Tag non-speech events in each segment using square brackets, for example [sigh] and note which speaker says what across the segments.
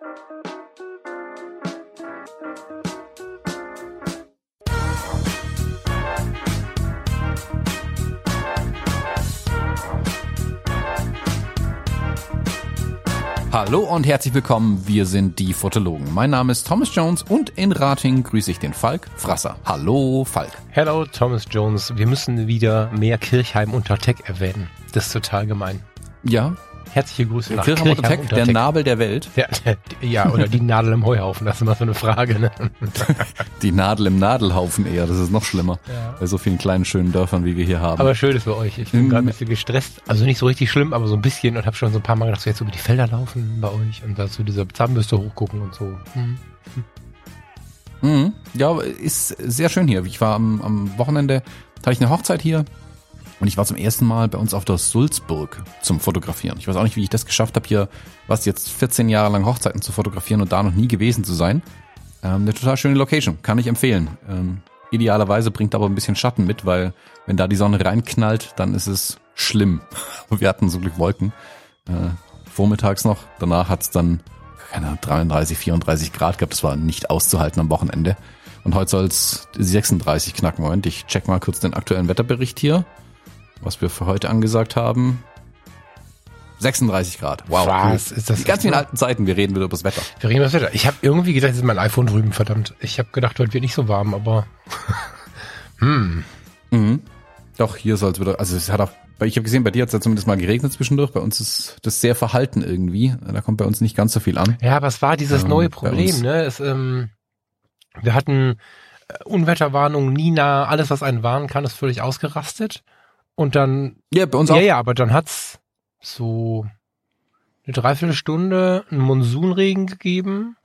Speaker 1: Hallo und herzlich willkommen, wir sind die Fotologen. Mein Name ist Thomas Jones und in Rating grüße ich den Falk Frasser. Hallo Falk.
Speaker 2: Hello Thomas Jones, wir müssen wieder mehr Kirchheim unter Tech erwähnen. Das ist total gemein.
Speaker 1: Ja,
Speaker 2: Herzliche Grüße nach
Speaker 1: Kirchheim unter Tech, der Nabel der Welt.
Speaker 2: Ja, ja, oder die Nadel im Heuhaufen, das ist immer so eine Frage. Ne? [laughs]
Speaker 1: Die Nadel im Nadelhaufen eher, das ist noch schlimmer.
Speaker 2: Ja.
Speaker 1: Bei so vielen kleinen schönen Dörfern, wie wir hier haben.
Speaker 2: Aber schön ist bei euch. Ich bin
Speaker 1: Mhm.
Speaker 2: gerade ein bisschen gestresst. Also nicht so richtig schlimm, aber so ein bisschen und habe schon so ein paar Mal gedacht, so jetzt über die Felder laufen bei euch und dazu diese Zahnbürste hochgucken und so. Mhm.
Speaker 1: Mhm. Ja, ist sehr schön hier. Ich war am, am Wochenende, hatte ich eine Hochzeit hier und ich war zum ersten Mal bei uns auf der Sulzburg zum Fotografieren. Ich weiß auch nicht, wie ich das geschafft habe, hier was jetzt 14 Jahre lang Hochzeiten zu fotografieren und da noch nie gewesen zu sein. Ähm, eine total schöne Location, kann ich empfehlen. Ähm, idealerweise bringt aber ein bisschen Schatten mit, weil wenn da die Sonne reinknallt, dann ist es schlimm. [laughs] Wir hatten zum Glück Wolken. Äh, vormittags noch, danach hat's dann keine Ahnung, 33, 34 Grad gehabt. Das war nicht auszuhalten am Wochenende. Und heute soll's 36 knacken. Moment, ich check mal kurz den aktuellen Wetterbericht hier, was wir für heute angesagt haben. 36 Grad. Wow.
Speaker 2: Was? Ist das
Speaker 1: Die ganz
Speaker 2: echt
Speaker 1: vielen
Speaker 2: so?
Speaker 1: alten Zeiten, wir reden wieder über das Wetter.
Speaker 2: Wir reden über das Wetter. Ich habe irgendwie gedacht, jetzt ist mein iPhone drüben, verdammt. Ich habe gedacht, heute wird nicht so warm, aber [laughs] hm.
Speaker 1: Mhm. Doch, hier soll's wieder, also es hat auch, ich habe gesehen, bei dir hat's ja zumindest mal geregnet zwischendurch. Bei uns ist das sehr verhalten irgendwie. Da kommt bei uns nicht ganz so viel an.
Speaker 2: Ja, aber es war dieses
Speaker 1: Ähm,
Speaker 2: neue Problem, ne? Es, ähm, wir hatten äh, Unwetterwarnung, Nina, alles, was einen warnen kann, ist völlig ausgerastet. Und dann,
Speaker 1: Ja, bei uns
Speaker 2: ja,
Speaker 1: auch.
Speaker 2: ja, aber dann hat's so eine Dreiviertelstunde einen Monsunregen gegeben.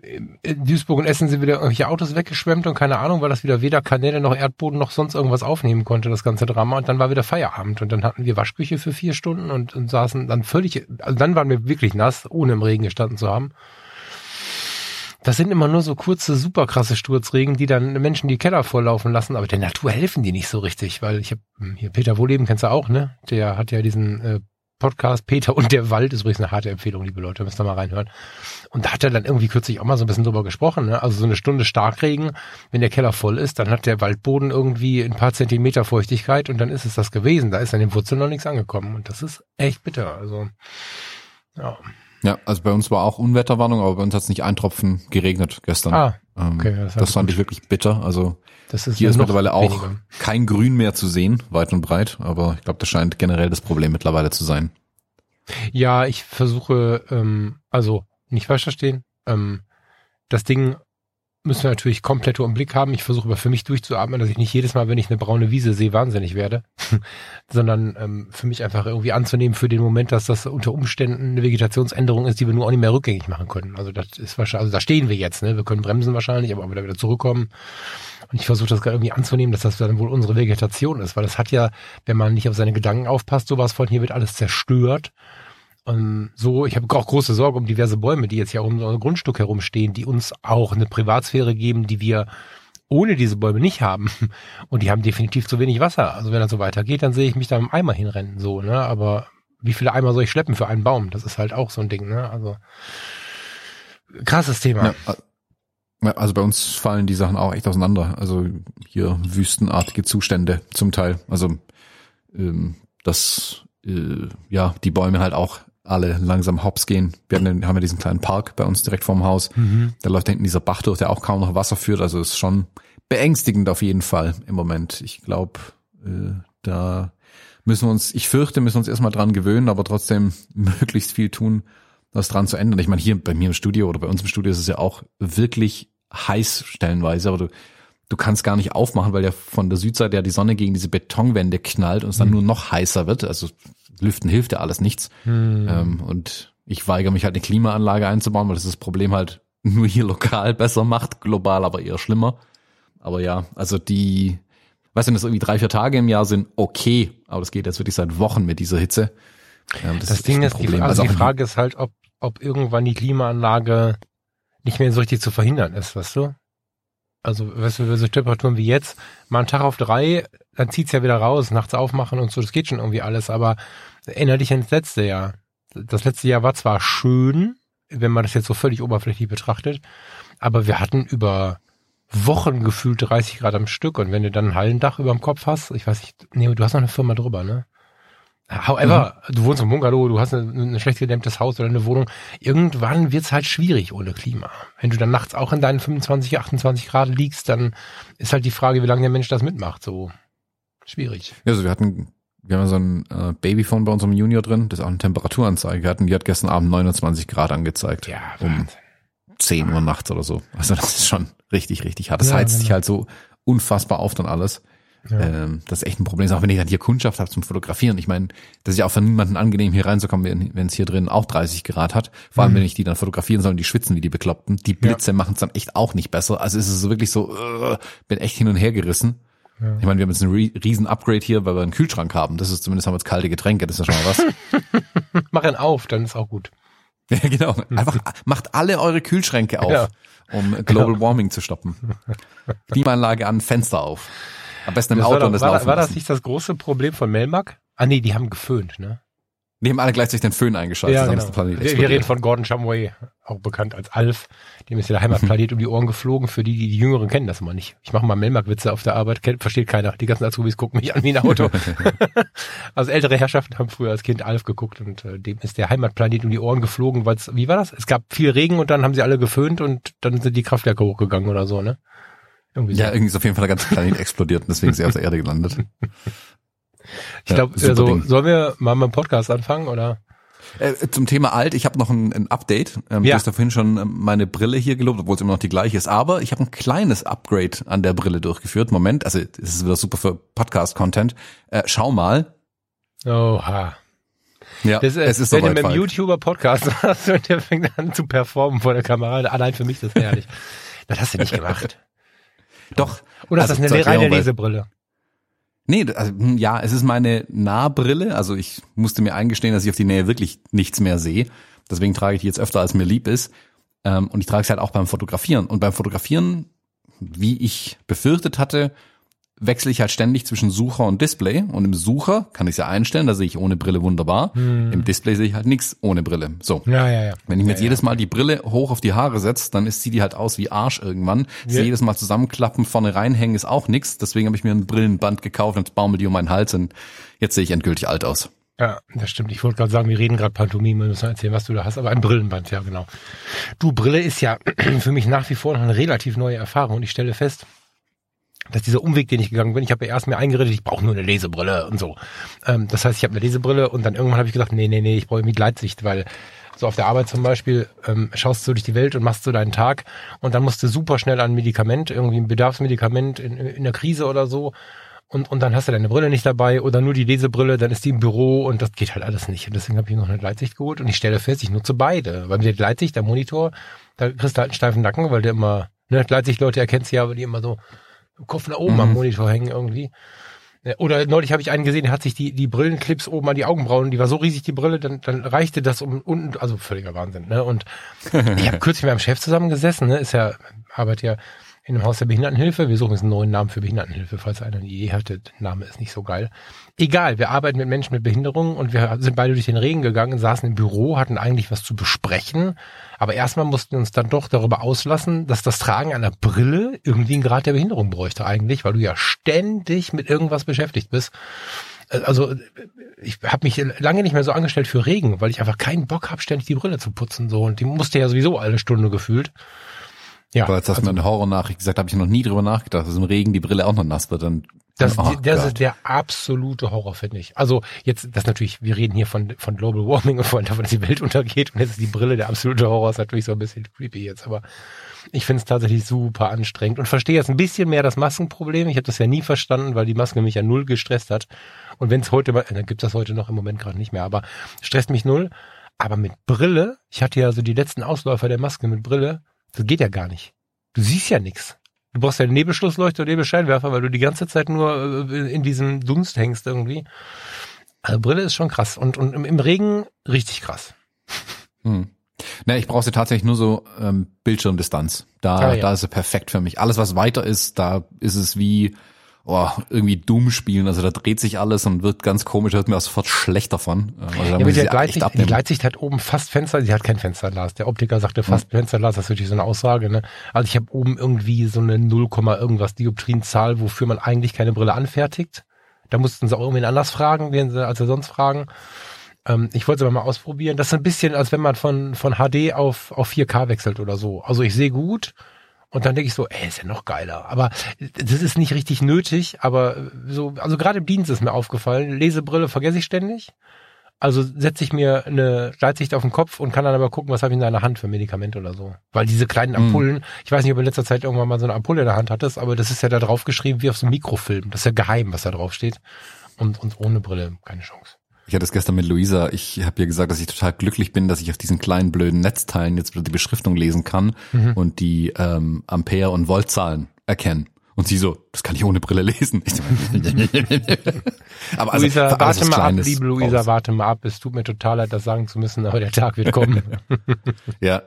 Speaker 2: In Duisburg und Essen sind wieder irgendwelche Autos weggeschwemmt und keine Ahnung, weil das wieder weder Kanäle noch Erdboden noch sonst irgendwas aufnehmen konnte, das ganze Drama. Und dann war wieder Feierabend und dann hatten wir Waschküche für vier Stunden und, und saßen dann völlig, also dann waren wir wirklich nass, ohne im Regen gestanden zu haben. Das sind immer nur so kurze, super krasse Sturzregen, die dann Menschen die Keller volllaufen lassen, aber der Natur helfen die nicht so richtig, weil ich habe hier Peter Wohleben kennst du auch, ne? Der hat ja diesen äh, Podcast Peter und der Wald ist übrigens eine harte Empfehlung, liebe Leute, müsst ihr mal reinhören. Und da hat er dann irgendwie kürzlich auch mal so ein bisschen drüber gesprochen, ne? Also so eine Stunde Starkregen, wenn der Keller voll ist, dann hat der Waldboden irgendwie ein paar Zentimeter Feuchtigkeit und dann ist es das gewesen. Da ist an den Wurzeln noch nichts angekommen und das ist echt bitter. Also ja.
Speaker 1: Ja, also bei uns war auch Unwetterwarnung, aber bei uns hat's nicht ein Tropfen geregnet gestern.
Speaker 2: Ah,
Speaker 1: Ähm,
Speaker 2: okay, das
Speaker 1: das, fand
Speaker 2: gut.
Speaker 1: ich wirklich bitter. Also
Speaker 2: das ist
Speaker 1: hier ist mittlerweile auch
Speaker 2: weniger.
Speaker 1: kein Grün mehr zu sehen, weit und breit. Aber ich glaube, das scheint generell das Problem mittlerweile zu sein.
Speaker 2: Ja, ich versuche, ähm, also nicht falsch verstehen, ähm, das Ding müssen wir natürlich komplett im Blick haben. Ich versuche aber für mich durchzuatmen, dass ich nicht jedes Mal, wenn ich eine braune Wiese sehe, wahnsinnig werde, [laughs] sondern ähm, für mich einfach irgendwie anzunehmen für den Moment, dass das unter Umständen eine Vegetationsänderung ist, die wir nur auch nicht mehr rückgängig machen können. Also das ist wahrscheinlich, also da stehen wir jetzt, ne? Wir können bremsen wahrscheinlich, aber da wieder zurückkommen. Und ich versuche das gerade irgendwie anzunehmen, dass das dann wohl unsere Vegetation ist, weil das hat ja, wenn man nicht auf seine Gedanken aufpasst, sowas von hier wird alles zerstört. Und so, ich habe auch große Sorge um diverse Bäume, die jetzt ja um unser Grundstück herumstehen, die uns auch eine Privatsphäre geben, die wir ohne diese Bäume nicht haben. [laughs] Und die haben definitiv zu wenig Wasser. Also wenn das so weitergeht, dann sehe ich mich da im Eimer hinrennen, so, ne? Aber wie viele Eimer soll ich schleppen für einen Baum? Das ist halt auch so ein Ding, ne? Also krasses Thema.
Speaker 1: Ja, also bei uns fallen die Sachen auch echt auseinander. Also hier wüstenartige Zustände zum Teil. Also ähm, dass äh, ja die Bäume halt auch alle langsam hops gehen. Wir haben, haben ja diesen kleinen Park bei uns direkt vorm Haus.
Speaker 2: Mhm.
Speaker 1: Da läuft hinten dieser Bach durch, der auch kaum noch Wasser führt. Also ist schon beängstigend auf jeden Fall im Moment. Ich glaube, äh, da müssen wir uns, ich fürchte, müssen wir uns erstmal dran gewöhnen, aber trotzdem [laughs] möglichst viel tun, was dran zu ändern. Ich meine, hier bei mir im Studio oder bei uns im Studio ist es ja auch wirklich heiß stellenweise, aber du, du kannst gar nicht aufmachen, weil ja von der Südseite ja die Sonne gegen diese Betonwände knallt und es dann nur noch heißer wird. Also Lüften hilft ja alles nichts. Ähm, und ich weigere mich halt eine Klimaanlage einzubauen, weil das das Problem halt [laughs] nur hier lokal besser macht, global aber eher schlimmer. Aber ja, also die, weißt du, das irgendwie drei, vier Tage im Jahr sind okay, aber das geht jetzt wirklich seit Wochen mit dieser Hitze. Ähm,
Speaker 2: Das,
Speaker 1: echt
Speaker 2: Ding ist, die, also die
Speaker 1: auch-
Speaker 2: Frage ist halt, ob, ob irgendwann die Klimaanlage nicht mehr so richtig zu verhindern ist, weißt du? Also, weißt du, so Temperaturen wie jetzt, mal einen Tag auf drei, dann zieht's ja wieder raus, nachts aufmachen und so, das geht schon irgendwie alles, aber erinnere dich an das letzte Jahr. Das letzte Jahr war zwar schön, wenn man das jetzt so völlig oberflächlich betrachtet. Aber wir hatten über Wochen gefühlt 30 Grad am Stück und wenn du dann ein Hallendach über dem Kopf hast, ich weiß nicht, nee, du hast noch eine Firma drüber, ne? However, mhm. du wohnst im Bungalow, du hast ein, ein schlecht gedämmtes Haus oder eine Wohnung. Irgendwann wird's halt schwierig ohne Klima. Wenn du dann nachts auch in deinen 25, 28 Grad liegst, dann ist halt die Frage, wie lange der Mensch das mitmacht. So schwierig.
Speaker 1: Ja, also wir hatten, wir haben so ein äh, Babyphone bei unserem Junior drin, das auch eine Temperaturanzeige hat und die hat gestern Abend 29 Grad angezeigt.
Speaker 2: Ja,
Speaker 1: um 10 Uhr nachts oder so. Also das ist schon richtig, richtig hart. Das ja, heizt genau. sich halt so unfassbar auf dann alles. Ja. Ähm, das ist echt ein Problem. Auch wenn ich dann hier Kundschaft habe zum Fotografieren. Ich meine, das ist ja auch für niemanden angenehm, hier reinzukommen, wenn es hier drin auch 30 Grad hat. Vor allem, mhm. wenn ich die dann fotografieren soll und die schwitzen wie die Bekloppten. Die Blitze ja. machen es dann echt auch nicht besser. Also es ist wirklich so, uh, bin echt hin und her gerissen. Ja. Ich meine, wir haben jetzt einen riesen Upgrade hier, weil wir einen Kühlschrank haben. Das ist zumindest haben wir jetzt kalte Getränke, das ist ja schon mal
Speaker 2: was. [laughs] Mach ihn auf, dann ist auch gut. [laughs]
Speaker 1: Ja, genau. Einfach macht alle eure Kühlschränke auf, ja. um Global ja. Warming zu stoppen. [laughs] Klimaanlage an, Fenster auf. Am besten im das Auto
Speaker 2: war,
Speaker 1: und das
Speaker 2: war,
Speaker 1: laufen
Speaker 2: War das nicht das große Problem von Melmac? Ah nee, die haben geföhnt, ne?
Speaker 1: Die haben alle gleichzeitig den Föhn eingeschaltet.
Speaker 2: Ja, genau. wir, wir, reden von Gordon Shumway, auch bekannt als Alf. Dem ist ja der Heimatplanet um die Ohren geflogen. Für die, die, die Jüngeren kennen das immer nicht. Ich mache mal Melmark-Witze auf der Arbeit, kennt, versteht keiner. Die ganzen Azubis gucken mich an wie ein Auto. [laughs] also ältere Herrschaften haben früher als Kind Alf geguckt und äh, dem ist der Heimatplanet um die Ohren geflogen, weil wie war das? Es gab viel Regen und dann haben sie alle geföhnt und dann sind die Kraftwerke hochgegangen oder so, ne?
Speaker 1: Irgendwie so. Ja, irgendwie ist auf jeden Fall der ganze Planet [laughs] explodiert und deswegen ist er auf der Erde gelandet. [laughs]
Speaker 2: Ich glaube, ja, also, sollen wir mal mit dem Podcast anfangen oder?
Speaker 1: Äh, zum Thema alt, ich habe noch ein, ein Update. Ähm, ja. Du hast ja vorhin schon ähm, meine Brille hier gelobt, obwohl es immer noch die gleiche ist. Aber ich habe ein kleines Upgrade an der Brille durchgeführt. Moment, also es ist wieder super für Podcast-Content. Äh, schau mal.
Speaker 2: Oha.
Speaker 1: Ja,
Speaker 2: das, äh, es ist Wenn du mit einem YouTuber-Podcast [laughs] hast und der fängt an zu performen vor der Kamera, allein für mich ist das herrlich. das hast du nicht gemacht.
Speaker 1: Doch.
Speaker 2: Oder also, ist das eine reine Lesebrille?
Speaker 1: Nee, also, hm, ja, es ist meine Nahbrille. Also ich musste mir eingestehen, dass ich auf die Nähe wirklich nichts mehr sehe. Deswegen trage ich die jetzt öfter, als mir lieb ist. Ähm, und ich trage es halt auch beim Fotografieren. Und beim Fotografieren, wie ich befürchtet hatte, wechsle ich halt ständig zwischen Sucher und Display. Und im Sucher kann ich es ja einstellen, da sehe ich ohne Brille wunderbar. Hm. Im Display sehe ich halt nichts ohne Brille. So.
Speaker 2: Ja, ja, ja.
Speaker 1: Wenn ich mir jetzt jedes Mal die Brille hoch auf die Haare setze, dann ist, sieht die halt aus wie Arsch irgendwann. Ja. jedes Mal zusammenklappen, vorne reinhängen ist auch nichts. Deswegen habe ich mir ein Brillenband gekauft und baumel die um meinen Hals und jetzt sehe ich endgültig alt aus.
Speaker 2: Ja, das stimmt. Ich wollte gerade sagen, wir reden gerade Pantomime, wir müssen erzählen, was du da hast, aber ein Brillenband, ja genau. Du, Brille ist ja [clears throat] für mich nach wie vor noch eine relativ neue Erfahrung und ich stelle fest, dass dieser Umweg, den ich gegangen bin, ich habe ja erst mir eingeredet, ich brauche nur eine Lesebrille und so. Ähm, das heißt, ich habe eine Lesebrille und dann irgendwann habe ich gesagt, nee, nee, nee, ich brauche irgendwie Gleitsicht, weil so auf der Arbeit zum Beispiel ähm, schaust du durch die Welt und machst so deinen Tag und dann musst du super schnell an ein Medikament, irgendwie ein Bedarfsmedikament in, in der Krise oder so und, und dann hast du deine Brille nicht dabei oder nur die Lesebrille, dann ist die im Büro und das geht halt alles nicht. Und deswegen habe ich noch eine Gleitsicht geholt und ich stelle fest, ich nutze beide. Weil mit der Gleitsicht, der Monitor, da kriegst du halt einen steifen Nacken, weil der immer, ne, Gleitsicht-Leute erkennst ja, aber die immer so Kopf nach oben mhm. am Monitor hängen irgendwie. Oder neulich habe ich einen gesehen, der hat sich die, die Brillenclips oben an die Augenbrauen, die war so riesig, die Brille, dann, dann reichte das um unten, also völliger Wahnsinn. Ne? Und ich habe [laughs] kürzlich mit meinem Chef zusammengesessen, ne? ist ja, arbeitet ja in einem Haus der Behindertenhilfe. Wir suchen jetzt einen neuen Namen für Behindertenhilfe, falls einer eine Idee hatte. Der Name ist nicht so geil. Egal, wir arbeiten mit Menschen mit Behinderungen und wir sind beide durch den Regen gegangen, saßen im Büro, hatten eigentlich was zu besprechen. Aber erstmal mussten wir uns dann doch darüber auslassen, dass das Tragen einer Brille irgendwie einen Grad der Behinderung bräuchte eigentlich, weil du ja ständig mit irgendwas beschäftigt bist. Also ich habe mich lange nicht mehr so angestellt für Regen, weil ich einfach keinen Bock habe, ständig die Brille zu putzen. So Und die musste ja sowieso alle Stunde gefühlt.
Speaker 1: Ja, Aber jetzt hast also, du mir eine Horrornachricht gesagt, habe ich noch nie drüber nachgedacht, dass im Regen die Brille auch noch nass wird. Dann,
Speaker 2: das, oh das ist der absolute Horror, finde ich. Also jetzt, das natürlich, wir reden hier von, von Global Warming und von davon, dass die Welt [laughs] untergeht und jetzt ist die Brille der absolute Horror, ist natürlich so ein bisschen creepy jetzt, aber ich finde es tatsächlich super anstrengend und verstehe jetzt ein bisschen mehr das Maskenproblem. Ich habe das ja nie verstanden, weil die Maske mich ja null gestresst hat. Und wenn es heute mal, dann gibt das heute noch im Moment gerade nicht mehr, aber stresst mich null. Aber mit Brille, ich hatte ja so die letzten Ausläufer der Maske mit Brille, das geht ja gar nicht. Du siehst ja nichts. Du brauchst ja einen Nebelschlussleuchter oder Nebelscheinwerfer, weil du die ganze Zeit nur äh, in diesem Dunst hängst irgendwie. Also Brille ist schon krass und, und im Regen richtig krass.
Speaker 1: Hm. Na, ich brauche sie tatsächlich nur so ähm, Bildschirmdistanz. Da, ah, ja. da ist sie perfekt für mich. Alles, was weiter ist, da ist es wie, oh, irgendwie Doom spielen. Also da dreht sich alles und wird ganz komisch, wird mir auch sofort schlecht davon.
Speaker 2: Also ja, muss die, Gleitsicht, die Gleitsicht hat oben fast Fenster, sie hat kein Fensterglas. Der Optiker sagte fast ja. Fensterglas, das ist natürlich so eine Aussage. Ne? Also ich habe oben irgendwie so eine 0, irgendwas Dioptrienzahl, wofür man eigentlich keine Brille anfertigt. Da mussten sie auch irgendwie anders fragen, als sie sonst fragen. Ähm, ich wollte es aber mal ausprobieren. Das ist ein bisschen, als wenn man von, von HD auf, auf 4K wechselt oder so. Also ich sehe gut und dann denke ich so, ey, ist ja noch geiler. Aber das ist nicht richtig nötig, aber so, also gerade im Dienst ist mir aufgefallen, Lesebrille vergesse ich ständig. Also setze ich mir eine Gleitsicht auf den Kopf und kann dann aber gucken, was habe ich in der Hand für Medikament oder so. Weil diese kleinen hm. Ampullen, mm. ich weiß nicht, ob du in letzter Zeit irgendwann mal so eine Ampulle in der Hand hattest, aber das ist ja da drauf geschrieben wie auf so einem Mikrofilm. Das ist ja geheim, was da drauf steht. Und, und ohne Brille keine Chance.
Speaker 1: Ich hatte es gestern mit Luisa. Ich habe ihr gesagt, dass ich total glücklich bin, dass ich auf diesen kleinen blöden Netzteilen jetzt wieder die Beschriftung lesen kann mhm. und die ähm, Ampere- und Voltzahlen erkennen. Und sie so, das kann ich ohne Brille lesen. [laughs]
Speaker 2: aber also, Luisa, warte mal Kleines ab, liebe Luisa, raus. warte mal ab. Es tut mir total leid, das sagen zu müssen, aber der Tag wird kommen. [laughs]
Speaker 1: ja.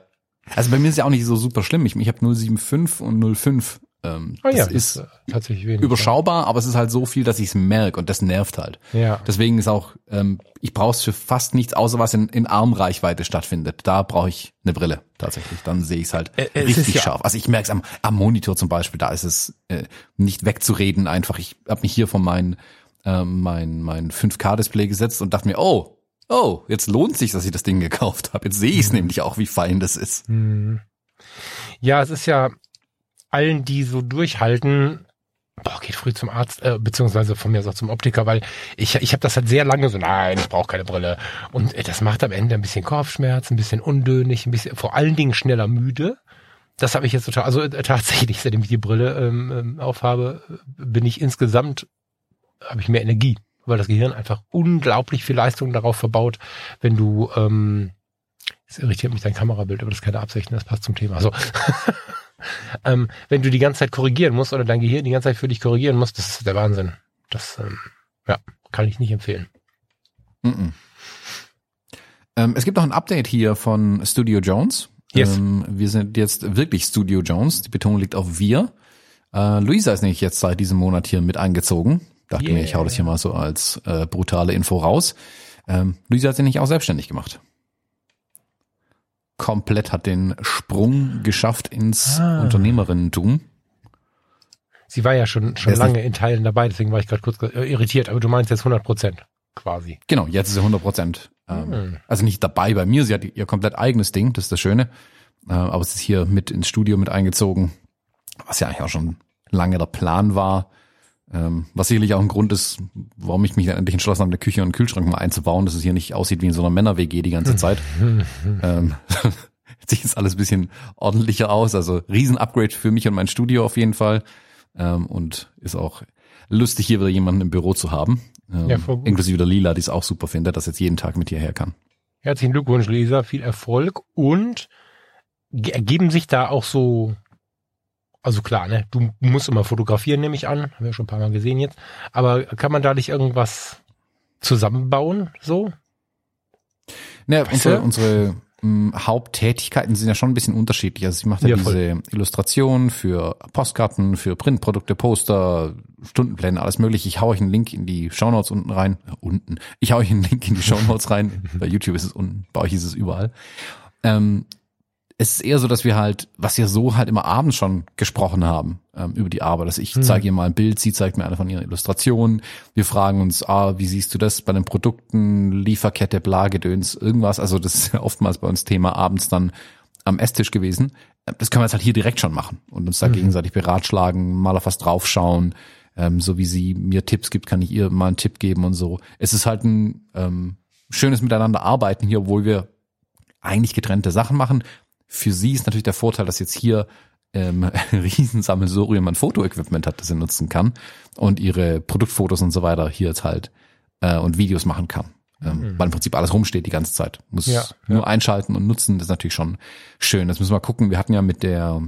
Speaker 1: Also bei mir ist ja auch nicht so super schlimm. Ich, ich habe 075 und 05 ähm,
Speaker 2: oh ja, das ist, ist tatsächlich wenig,
Speaker 1: überschaubar, aber es ist halt so viel, dass ich es merke und das nervt halt.
Speaker 2: Ja.
Speaker 1: Deswegen ist auch, ähm, ich brauche es für fast nichts, außer was in, in Armreichweite stattfindet. Da brauche ich eine Brille tatsächlich. Dann sehe ich es halt äh, richtig scharf. Ja. Also ich merke es am, am Monitor zum Beispiel, da ist es äh, nicht wegzureden einfach. Ich habe mich hier von meinem äh, mein, mein 5K-Display gesetzt und dachte mir, oh, oh, jetzt lohnt sich, dass ich das Ding gekauft habe. Jetzt sehe ich es mhm. nämlich auch, wie fein das ist. Mhm.
Speaker 2: Ja, es ist ja, allen, die so durchhalten, boah, geht früh zum Arzt, äh, beziehungsweise von mir auch zum Optiker, weil ich, ich habe das halt sehr lange so, nein, ich brauche keine Brille. Und äh, das macht am Ende ein bisschen Kopfschmerz, ein bisschen undönig, ein bisschen, vor allen Dingen schneller müde. Das habe ich jetzt total, also äh, tatsächlich, seitdem ich die Brille ähm, ähm aufhabe, bin ich insgesamt, habe ich mehr Energie, weil das Gehirn einfach unglaublich viel Leistung darauf verbaut, wenn du, ähm, es irritiert mich dein Kamerabild, aber das ist keine Absicht, das passt zum Thema. Also [laughs] ähm, wenn du die ganze Zeit korrigieren musst oder dein Gehirn die ganze Zeit für dich korrigieren muss, das ist der Wahnsinn. Das ähm, ja, kann ich nicht empfehlen.
Speaker 1: Mm -mm. Ähm, es gibt noch ein Update hier von Studio Jones.
Speaker 2: Yes.
Speaker 1: Ähm, wir sind jetzt wirklich Studio Jones. Die Betonung liegt auf wir. Äh, Luisa ist nämlich jetzt seit diesem Monat hier mit eingezogen. Dachte yeah. mir, ich hau das hier mal so als äh, brutale Info raus. Ähm, Luisa hat sich nicht auch selbstständig gemacht komplett hat den Sprung geschafft ins ah. Unternehmerinnentum.
Speaker 2: Sie war ja schon, schon lange in Teilen dabei, deswegen war ich gerade kurz äh, irritiert, aber du meinst jetzt 100 Prozent quasi.
Speaker 1: Genau, jetzt ist sie 100 Prozent. Ähm, hm. Also nicht dabei bei mir, sie hat ihr komplett eigenes Ding, das ist das Schöne. Äh, aber es ist hier mit ins Studio mit eingezogen, was ja eigentlich auch schon lange der Plan war. Ähm, was sicherlich auch ein Grund ist, warum ich mich dann endlich entschlossen habe, eine Küche und einen Kühlschrank mal einzubauen, dass es hier nicht aussieht wie in so einer Männer-WG die ganze Zeit. [laughs] ähm, [laughs] sieht jetzt alles ein bisschen ordentlicher aus. Also Riesen-Upgrade für mich und mein Studio auf jeden Fall. Ähm, und ist auch lustig, hier wieder jemanden im Büro zu haben. Ähm, ja. Inklusive der Lila, die es auch super findet, dass jetzt jeden Tag mit hierher kann.
Speaker 2: Herzlichen Glückwunsch, Lisa. Viel Erfolg. Und ergeben sich da auch so also klar, ne? Du musst immer fotografieren, nehme ich an. Haben wir schon ein paar Mal gesehen jetzt. Aber kann man da nicht irgendwas zusammenbauen, so?
Speaker 1: Ne, unsere, unsere m, hm, Haupttätigkeiten sind ja schon ein bisschen unterschiedlich. Also sie macht ja, ja diese Illustrationen für Postkarten, für Printprodukte, Poster, Stundenpläne, alles mögliche. Ich hau euch einen Link in die Shownotes unten rein. Äh, unten. Ich hau euch einen Link in die Shownotes rein. [laughs] Bei YouTube ist es unten, bei euch ist es überall. Ähm, es ist eher so, dass wir halt, was wir so halt immer abends schon gesprochen haben ähm, über die Arbeit. Dass ich mhm. zeige ihr mal ein Bild, sie zeigt mir eine von ihren Illustrationen. Wir fragen uns, ah, wie siehst du das bei den Produkten, Lieferkette, Blagedöns, irgendwas. Also das ist ja oftmals bei uns Thema abends dann am Esstisch gewesen. Das können wir jetzt halt hier direkt schon machen und uns da mhm. gegenseitig beratschlagen, mal auf was draufschauen. Ähm, so wie sie mir Tipps gibt, kann ich ihr mal einen Tipp geben und so. Es ist halt ein ähm, schönes Miteinander arbeiten hier, obwohl wir eigentlich getrennte Sachen machen. Für sie ist natürlich der Vorteil, dass jetzt hier ähm, [laughs] Riesensammelsurium an Fotoequipment hat, das sie nutzen kann und ihre Produktfotos und so weiter hier jetzt halt äh, und Videos machen kann. Ähm, mhm. Weil im Prinzip alles rumsteht die ganze Zeit. Muss ja, nur ja. einschalten und nutzen, das ist natürlich schon schön. Das müssen wir mal gucken. Wir hatten ja mit der,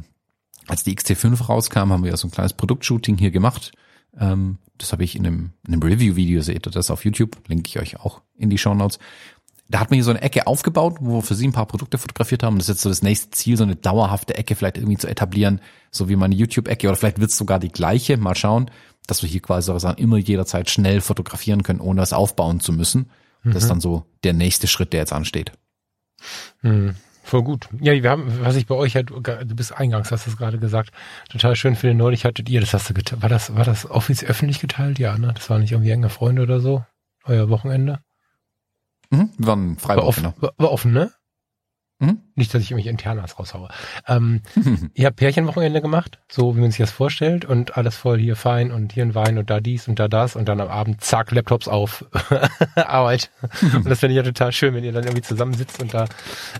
Speaker 1: als die XT5 rauskam, haben wir ja so ein kleines Produktshooting hier gemacht. Ähm, das habe ich in einem, in einem Review-Video, seht ihr das auf YouTube, linke ich euch auch in die Show Notes da hat man hier so eine Ecke aufgebaut, wo wir für sie ein paar Produkte fotografiert haben. Das ist jetzt so das nächste Ziel, so eine dauerhafte Ecke vielleicht irgendwie zu etablieren, so wie meine YouTube-Ecke oder vielleicht wird es sogar die gleiche, mal schauen, dass wir hier quasi sagen, immer jederzeit schnell fotografieren können, ohne es aufbauen zu müssen. Das ist dann so der nächste Schritt, der jetzt ansteht.
Speaker 2: Mhm. Voll gut. Ja, wir haben, was ich bei euch halt, du bist eingangs, hast du es gerade gesagt, total schön finde. Neulich hattet ihr, das hast du geteilt, war das, war das offiziell öffentlich geteilt? Ja, ne? Das war nicht irgendwie enge Freunde oder so? Euer Wochenende?
Speaker 1: Mhm, wir waren frei
Speaker 2: war, offen, war, war offen, ne? Mhm. Nicht, dass ich irgendwie Internas raushaue. Ähm, [laughs] ihr habt Pärchenwochenende gemacht, so wie man sich das vorstellt und alles voll hier fein und hier ein Wein und da dies und da das und dann am Abend zack, Laptops auf, [laughs] Arbeit. und das finde ich ja total schön, wenn ihr dann irgendwie zusammensitzt und da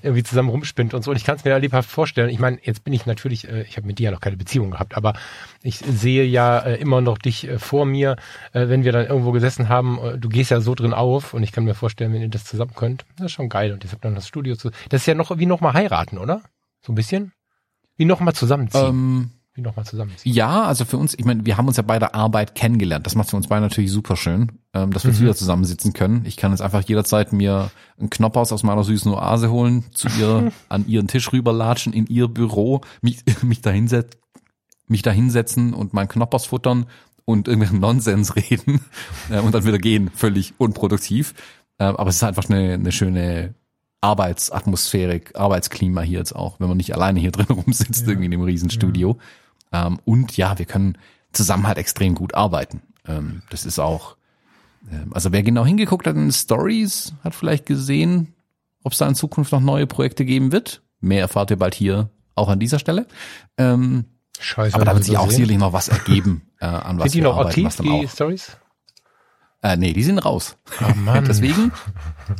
Speaker 2: irgendwie zusammen rumspinnt und so. Und ich kann es mir ja lebhaft vorstellen. Ich meine, jetzt bin ich natürlich, äh, ich habe mit dir ja noch keine Beziehung gehabt, aber ich sehe ja äh, immer noch dich äh, vor mir, äh, wenn wir dann irgendwo gesessen haben. Äh, du gehst ja so drin auf und ich kann mir vorstellen, wenn ihr das zusammen könnt, das ist schon geil. Und ihr habt dann das Studio zu. Das ist ja noch wie nochmal heiraten, oder? So ein bisschen? Wie nochmal zusammenziehen. Ähm, wie nochmal zusammenziehen.
Speaker 1: Ja, also für uns, ich meine, wir haben uns ja bei der Arbeit kennengelernt. Das macht für uns beide natürlich super schön, ähm, dass wir mhm. wieder zusammensitzen können. Ich kann jetzt einfach jederzeit mir einen Knoppers aus meiner süßen Oase holen, zu ihr [laughs] an ihren Tisch rüberlatschen, in ihr Büro, mich, [laughs] mich da hinsetzen, mich da hinsetzen und meinen Knoppers futtern und irgendwelchen Nonsens reden [laughs] äh, und dann wieder gehen, völlig unproduktiv. Äh, aber es ist einfach eine, eine schöne Arbeitsatmosphärik, Arbeitsklima hier jetzt auch, wenn man nicht alleine hier [laughs] drin rumsitzt, ja. irgendwie in dem Riesenstudio. Ja. Ähm, und ja, wir können zusammen halt extrem gut arbeiten. Ähm, das ist auch, ähm, also wer genau hingeguckt hat in Stories, hat vielleicht gesehen, ob es da in Zukunft noch neue Projekte geben wird. Mehr erfahrt ihr bald hier auch an dieser Stelle. Ähm, Scheiße, aber da wird sich auch sehen. sicherlich noch was ergeben, äh, an [laughs] was
Speaker 2: Sind die noch arbeiten, aktiv, die Stories?
Speaker 1: Äh, nee, die sind raus. Oh Mann. [laughs] Deswegen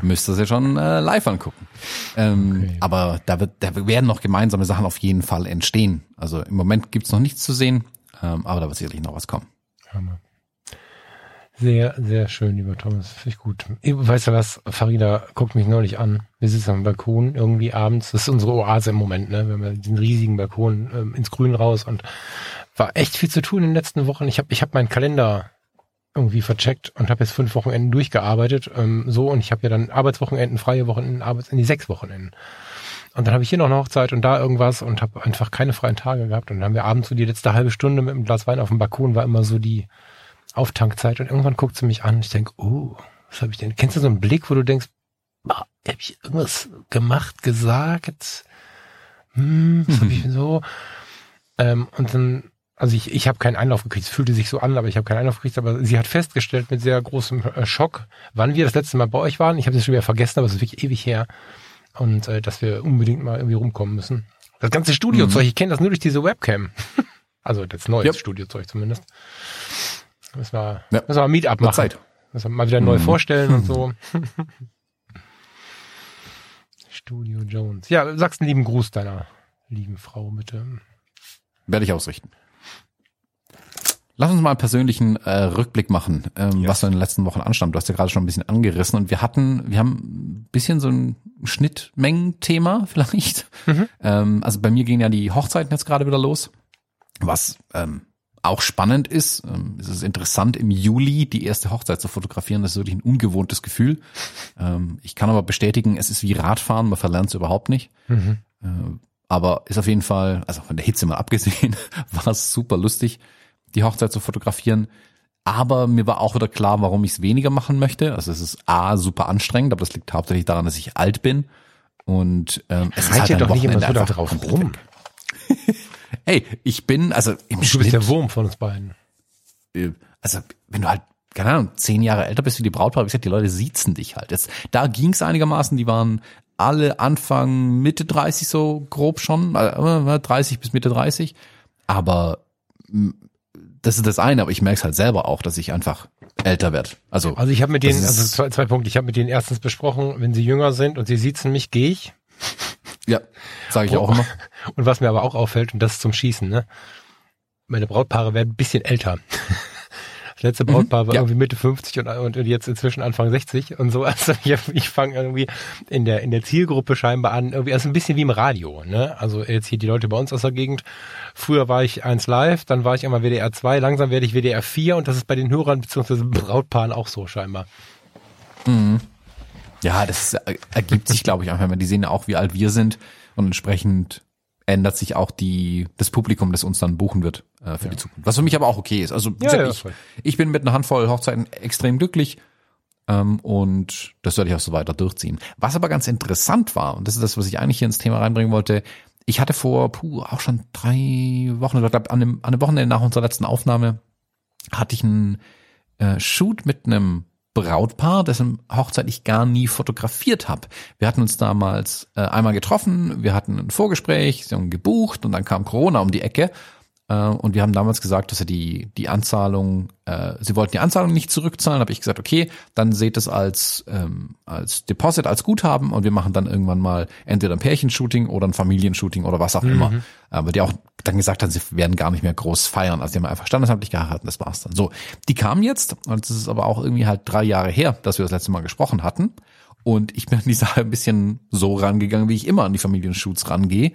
Speaker 1: müsst ihr sie schon äh, live angucken. Ähm, okay. Aber da, wird, da werden noch gemeinsame Sachen auf jeden Fall entstehen. Also im Moment gibt's noch nichts zu sehen, ähm, aber da wird sicherlich noch was kommen. Hammer.
Speaker 2: Sehr, sehr schön, lieber Thomas. Finde ich gut. Weißt du was, Farida guckt mich neulich an. Wir sitzen am Balkon irgendwie abends. Das ist unsere Oase im Moment, ne? Wir haben den riesigen Balkon ähm, ins Grün raus und war echt viel zu tun in den letzten Wochen. Ich habe ich hab meinen Kalender irgendwie vercheckt und habe jetzt fünf Wochenenden durchgearbeitet. Ähm, so und ich habe ja dann Arbeitswochenenden, freie Wochenenden, Arbeits in die sechs Wochenenden. Und dann habe ich hier noch eine Hochzeit und da irgendwas und habe einfach keine freien Tage gehabt. Und dann haben wir abends so die letzte halbe Stunde mit einem Glas Wein auf dem Balkon, war immer so die Auftankzeit. Und irgendwann guckt sie mich an und ich denk, oh, was habe ich denn? Kennst du so einen Blick, wo du denkst, habe ich irgendwas gemacht, gesagt? Hm, was hab ich [laughs] so? Ähm, und dann also ich, ich habe keinen Einlauf gekriegt. Es fühlte sich so an, aber ich habe keinen Einlauf gekriegt. Aber sie hat festgestellt mit sehr großem äh, Schock, wann wir das letzte Mal bei euch waren. Ich habe es schon wieder vergessen, aber es ist wirklich ewig her. Und äh, dass wir unbedingt mal irgendwie rumkommen müssen. Das ganze Studiozeug, mhm. ich kenne das nur durch diese Webcam. [laughs] also das neue yep. Studiozeug zumindest. Müssen wir, ja. müssen wir mal Meetup machen. Zeit. Müssen wir mal wieder neu mhm. vorstellen und so. [laughs] Studio Jones. Ja, sagst einen lieben Gruß deiner lieben Frau, bitte.
Speaker 1: Werde ich ausrichten. Lass uns mal einen persönlichen äh, Rückblick machen, ähm, yes. was so in den letzten Wochen anstand. Du hast ja gerade schon ein bisschen angerissen und wir hatten, wir haben ein bisschen so ein Schnittmengen-Thema [laughs] vielleicht. Mhm. Ähm, also bei mir gehen ja die Hochzeiten jetzt gerade wieder los, was ähm, auch spannend ist. Ähm, es ist interessant, im Juli die erste Hochzeit zu fotografieren. Das ist wirklich ein ungewohntes Gefühl. Ähm, ich kann aber bestätigen, es ist wie Radfahren, man verlernt es überhaupt nicht. Mhm. Äh, aber ist auf jeden Fall, also von der Hitze mal abgesehen, [laughs] war es super lustig die Hochzeit zu fotografieren. Aber mir war auch wieder klar, warum ich es weniger machen möchte. Also es ist A, super anstrengend, aber das liegt hauptsächlich daran, dass ich alt bin. Und ähm, es Reit ist halt
Speaker 2: doch nicht immer so da drauf rum. [laughs]
Speaker 1: Ey, ich bin, also
Speaker 2: im du Schnitt, bist der Wurm von uns beiden.
Speaker 1: Äh, also, wenn du halt, keine Ahnung, zehn Jahre älter bist wie die Brautpaar, wie gesagt, die Leute siezen dich halt. Jetzt, da ging's einigermaßen, die waren alle Anfang, Mitte 30 so grob schon, äh, 30 bis Mitte 30. Aber das ist das eine, aber ich merke es halt selber auch, dass ich einfach älter werde. Also,
Speaker 2: also ich habe mit denen, also zwei, zwei Punkte, ich habe mit denen erstens besprochen, wenn sie jünger sind und sie siezen mich, gehe ich.
Speaker 1: Ja, sage ich oh, auch immer. [laughs]
Speaker 2: Und was mir aber auch auffällt, und das ist zum Schießen, ne? Meine Brautpaare werden ein bisschen älter. Letzte Brautpaar mhm, war ja. irgendwie Mitte 50 und, und jetzt inzwischen Anfang 60 und so. [laughs] Also ich, ich fange irgendwie in der in der Zielgruppe scheinbar an, irgendwie also ein bisschen wie im Radio. Ne? Also jetzt hier die Leute bei uns aus der Gegend. Früher war ich eins live, dann war ich immer WDR 2, langsam werde ich WDR 4 und das ist bei den Hörern bzw. Brautpaaren auch so scheinbar.
Speaker 1: Mhm. Ja, das ergibt sich, glaube ich, einfach, wenn die sehen ja auch, wie alt wir sind und entsprechend ändert sich auch die, das Publikum, das uns dann buchen wird äh, für
Speaker 2: Ja.
Speaker 1: die Zukunft. Was für mich aber auch okay ist. Also
Speaker 2: Ja,
Speaker 1: gesagt,
Speaker 2: ja,
Speaker 1: ich,
Speaker 2: voll.
Speaker 1: ich bin mit einer Handvoll Hochzeiten extrem glücklich ähm, und das werde ich auch so weiter durchziehen. Was aber ganz interessant war, und das ist das, was ich eigentlich hier ins Thema reinbringen wollte, ich hatte vor puh, auch schon drei Wochen, oder glaub, an dem, an dem Wochenende nach unserer letzten Aufnahme, hatte ich einen äh, Shoot mit einem Brautpaar, dessen Hochzeit ich gar nie fotografiert habe. Wir hatten uns damals äh, einmal getroffen, wir hatten ein Vorgespräch, sie haben gebucht und dann kam Corona um die Ecke äh, und wir haben damals gesagt, dass er die die Anzahlung, äh, sie wollten die Anzahlung nicht zurückzahlen, habe ich gesagt, okay, dann seht es als ähm, als Deposit, als Guthaben und wir machen dann irgendwann mal entweder ein Pärchenshooting oder ein Familienshooting oder was auch immer. Aber die auch dann gesagt haben, sie werden gar nicht mehr groß feiern. Also die haben einfach standesamtlich geheiratet, das war's dann. So, die kamen jetzt und es ist aber auch irgendwie halt drei Jahre her, dass wir das letzte Mal gesprochen hatten. Und ich bin an die Sache ein bisschen so rangegangen, wie ich immer an die Familienshoots rangehe.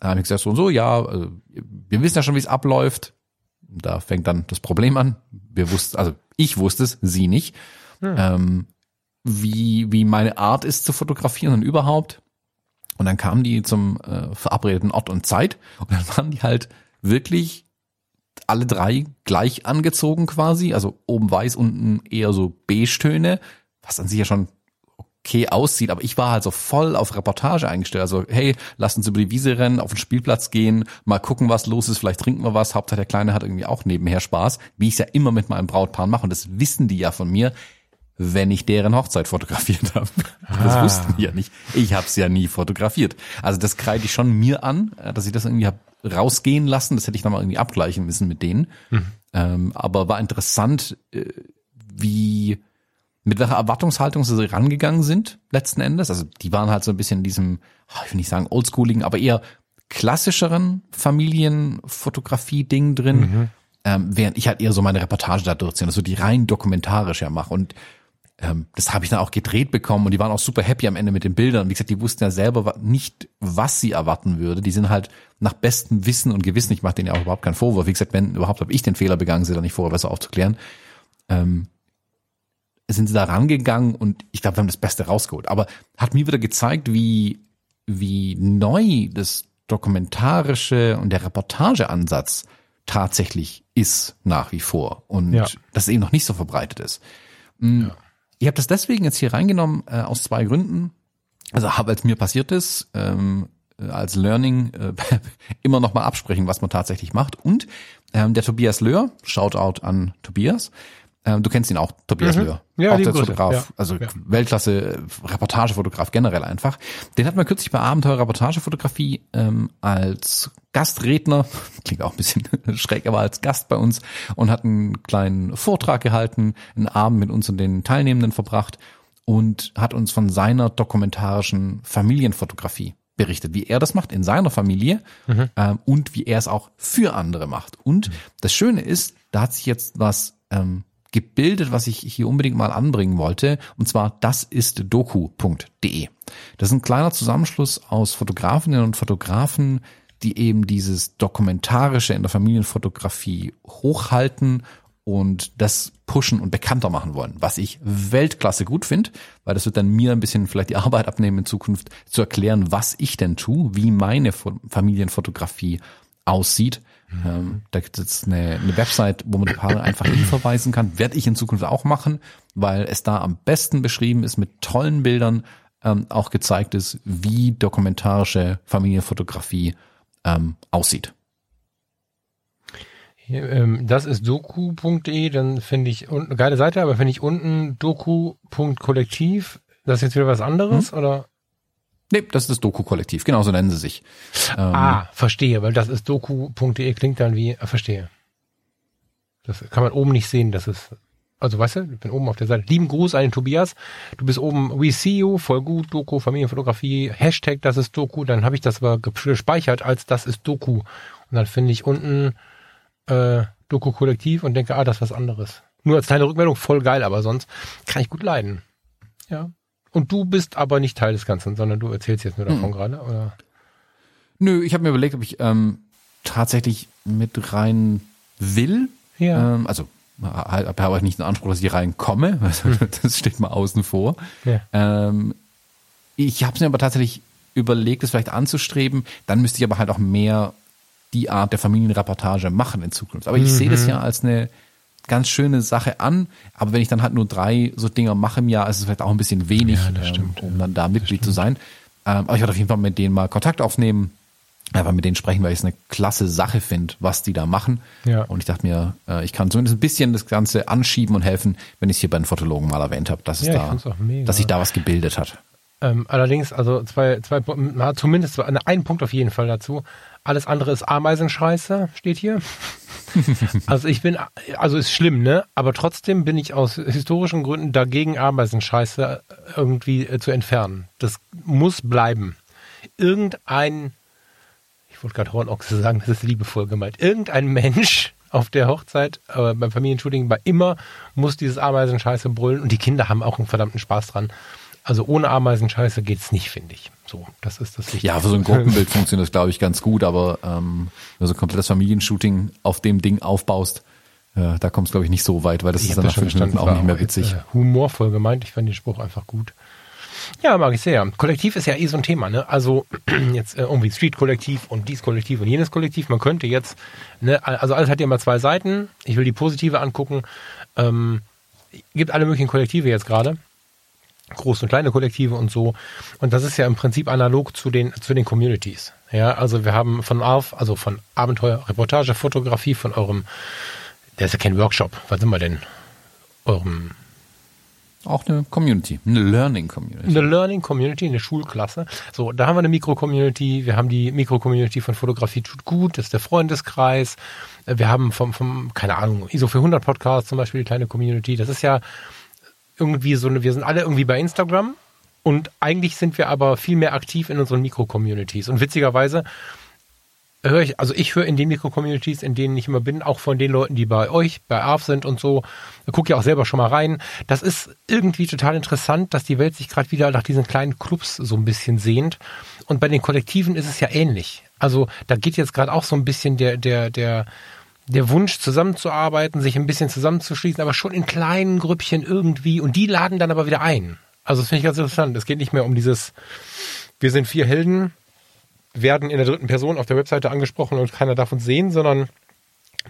Speaker 1: Da habe ich gesagt, so und so, ja, äh, wir wissen ja schon, wie es abläuft. Da fängt dann das Problem an. Wir wussten, also ich wusste es, sie nicht. Ähm, wie, wie meine Art ist zu fotografieren und überhaupt. Und dann kamen die zum äh, verabredeten Ort und Zeit und dann waren die halt wirklich alle drei gleich angezogen quasi, also oben weiß, unten eher so Beige-Töne, was an sich ja schon okay aussieht, aber ich war halt so voll auf Reportage eingestellt. Also, hey, lass uns über die Wiese rennen, auf den Spielplatz gehen, mal gucken, was los ist, vielleicht trinken wir was. Hauptsache der Kleine hat irgendwie auch nebenher Spaß, wie ich es ja immer mit meinem Brautpaar mache. Und das wissen die ja von mir, wenn ich deren Hochzeit fotografiert [laughs] habe. Das
Speaker 2: Ah.
Speaker 1: wussten die ja nicht. Ich habe es ja nie fotografiert. Also das kreide ich schon mir an, äh, dass ich das irgendwie hab rausgehen lassen. Das hätte ich nochmal irgendwie abgleichen müssen mit denen. Ähm, aber war interessant, äh, wie mit welcher Erwartungshaltung sie rangegangen sind, letzten Endes. Also die waren halt so ein bisschen in diesem, ah, ich will nicht sagen oldschooligen, aber eher klassischeren Familienfotografie-Ding drin, ähm, während ich halt eher so meine Reportage da durchziehe, also die rein dokumentarisch ja mache. Und ähm, das habe ich dann auch gedreht bekommen und die waren auch super happy am Ende mit den Bildern. Wie gesagt, die wussten ja selber nicht, was sie erwarten würde. Die sind halt nach bestem Wissen und Gewissen, ich mache denen ja auch überhaupt keinen Vorwurf. Wie gesagt, wenn überhaupt habe ich den Fehler begangen, sie da nicht vorher besser aufzuklären. Ähm, sind sie da rangegangen und ich glaube, wir haben das Beste rausgeholt. Aber hat mir wieder gezeigt, wie, wie neu das dokumentarische und der Reportageansatz tatsächlich ist nach wie vor und
Speaker 2: Ja.
Speaker 1: dass es eben noch nicht so verbreitet ist. Mm, Ich habe das deswegen jetzt hier reingenommen äh, aus zwei Gründen. Also habe, als mir passiert ist, ähm, äh, als Learning äh, [laughs] immer noch mal absprechen, was man tatsächlich macht. Und ähm, der Tobias Löhr, Shoutout an Tobias, ähm, du kennst ihn auch, Tobias
Speaker 2: Mhm.
Speaker 1: Löhr.
Speaker 2: Ja,
Speaker 1: auch der. Fotograf,
Speaker 2: Ja.
Speaker 1: also
Speaker 2: Ja.
Speaker 1: Weltklasse äh, Reportagefotograf generell einfach. Den hat man kürzlich bei Abenteuer Reportagefotografie ähm, als Gastredner, [laughs] klingt auch ein bisschen [laughs] schräg, aber als Gast bei uns und hat einen kleinen Vortrag gehalten, einen Abend mit uns und den Teilnehmenden verbracht und hat uns von seiner dokumentarischen Familienfotografie berichtet, wie er das macht in seiner Familie ähm, und wie er es auch für andere macht. Und das Schöne ist, da hat sich jetzt was ähm, gebildet, was ich hier unbedingt mal anbringen wollte. Und zwar, das ist doku.de. Das ist ein kleiner Zusammenschluss aus Fotografinnen und Fotografen, die eben dieses Dokumentarische in der Familienfotografie hochhalten und das pushen und bekannter machen wollen, was ich Weltklasse gut finde, weil das wird dann mir ein bisschen vielleicht die Arbeit abnehmen in Zukunft zu erklären, was ich denn tue, wie meine Fo- Familienfotografie aussieht. Ähm, da gibt es jetzt eine, eine Website, wo man die Paare einfach hinverweisen kann. Werde ich in Zukunft auch machen, weil es da am besten beschrieben ist, mit tollen Bildern ähm, auch gezeigt ist, wie dokumentarische Familienfotografie ähm, aussieht.
Speaker 2: Ähm, das ist doku.de, dann finde ich unten eine geile Seite, aber finde ich unten doku.kollektiv. Das ist jetzt wieder was anderes oder?
Speaker 1: Nee, das ist das Doku-Kollektiv, genau so nennen sie sich. Ähm,
Speaker 2: Ah, verstehe, weil das ist doku.de klingt dann wie, äh, verstehe. Das kann man oben nicht sehen, das ist, also weißt du, ich bin oben auf der Seite. Lieben Gruß an den Tobias. Du bist oben, we see you, voll gut, Doku, Familienfotografie, Hashtag, das ist Doku, dann habe ich das aber ge- gespeichert als das ist Doku. Und dann finde ich unten äh, Doku-Kollektiv und denke, ah, das ist was anderes. Nur als kleine Rückmeldung, voll geil, aber sonst kann ich gut leiden. Ja. Und du bist aber nicht Teil des Ganzen, sondern du erzählst jetzt nur davon gerade, oder?
Speaker 1: Nö, ich habe mir überlegt, ob ich ähm, tatsächlich mit rein will.
Speaker 2: Ja.
Speaker 1: Ähm, also habe aber nicht den Anspruch, dass ich reinkomme. [laughs] Also, Das steht mal außen vor.
Speaker 2: Ja.
Speaker 1: Ähm, ich habe es mir aber tatsächlich überlegt, es vielleicht anzustreben. Dann müsste ich aber halt auch mehr die Art der Familienreportage machen in Zukunft. Aber ich sehe das ja als eine ganz schöne Sache an. Aber wenn ich dann halt nur drei so Dinger mache im Jahr, ist es vielleicht auch ein bisschen wenig,
Speaker 2: Ja, das
Speaker 1: ähm,
Speaker 2: stimmt,
Speaker 1: um dann da Mitglied zu sein. Ähm, aber ich werde auf jeden Fall mit denen mal Kontakt aufnehmen. Einfach mit denen sprechen, weil ich es eine klasse Sache finde, was die da machen.
Speaker 2: Ja.
Speaker 1: Und ich dachte mir, äh, ich kann zumindest ein bisschen das Ganze anschieben und helfen, wenn ich es hier bei den Fotologen mal erwähnt habe, dass es
Speaker 2: Ja,
Speaker 1: da, dass sich da was gebildet hat.
Speaker 2: Ähm, allerdings, also zwei, zwei, na, zumindest einen Punkt auf jeden Fall dazu. Alles andere ist Ameisenscheiße, steht hier. [laughs] also ich bin, also ist schlimm, ne? Aber trotzdem bin ich aus historischen Gründen dagegen, Ameisenscheiße irgendwie äh, zu entfernen. Das muss bleiben. Irgendein, ich wollte gerade Hornochse sagen, das ist liebevoll gemeint. Irgendein Mensch auf der Hochzeit, äh, beim Familienshooting, bei immer muss dieses Ameisenscheiße brüllen und die Kinder haben auch einen verdammten Spaß dran. Also ohne Ameisenscheiße geht's nicht, finde ich. So, das ist das Wichtigste.
Speaker 1: Ja, für so ein Gruppenbild funktioniert das, glaube ich, ganz gut, aber ähm, wenn du so ein komplettes Familienshooting auf dem Ding aufbaust, äh, da kommst du, glaube ich, nicht so weit, weil das
Speaker 2: Ich
Speaker 1: ist dann nach fünf Minuten auch nicht mehr witzig.
Speaker 2: Äh, humorvoll gemeint. Ich fand den Spruch einfach gut. Ja, mag ich sehr. Kollektiv ist ja eh so ein Thema, ne? Also [clears throat] jetzt äh, irgendwie Street-Kollektiv und dies Kollektiv und jenes Kollektiv. Man könnte jetzt, ne, also alles hat ja immer zwei Seiten. Ich will die positive angucken. Ähm, gibt alle möglichen Kollektive jetzt gerade. Große und kleine Kollektive und so. Und das ist ja im Prinzip analog zu den, zu den Communities. Ja, also wir haben von auf, also von Abenteuer, Reportage, Fotografie, von eurem, der ist ja kein Workshop. Was sind wir denn? Eurem
Speaker 1: Auch eine Community, eine Learning Community.
Speaker 2: eine Learning Community, eine Schulklasse. So, da haben wir eine Mikro-Community. Wir haben die Mikro-Community von Fotografie tut gut. Das ist der Freundeskreis. Wir haben vom, vom, keine Ahnung, ISO für 100 Podcast zum Beispiel die kleine Community. Das ist ja irgendwie so eine, wir sind alle irgendwie bei Instagram. Und eigentlich sind wir aber viel mehr aktiv in unseren Mikro-Communities. Und witzigerweise höre ich, also ich höre in den Mikro-Communities, in denen ich immer bin, auch von den Leuten, die bei euch, bei ARF sind und so, gucke ja auch selber schon mal rein. Das ist irgendwie total interessant, dass die Welt sich gerade wieder nach diesen kleinen Clubs so ein bisschen sehnt. Und bei den Kollektiven ist es ja ähnlich. Also da geht jetzt gerade auch so ein bisschen der, der, der, der Wunsch zusammenzuarbeiten, sich ein bisschen zusammenzuschließen, aber schon in kleinen Grüppchen irgendwie und die laden dann aber wieder ein. Also das finde ich ganz interessant. Es geht nicht mehr um dieses, wir sind vier Helden, werden in der dritten Person auf der Webseite angesprochen und keiner darf uns sehen, sondern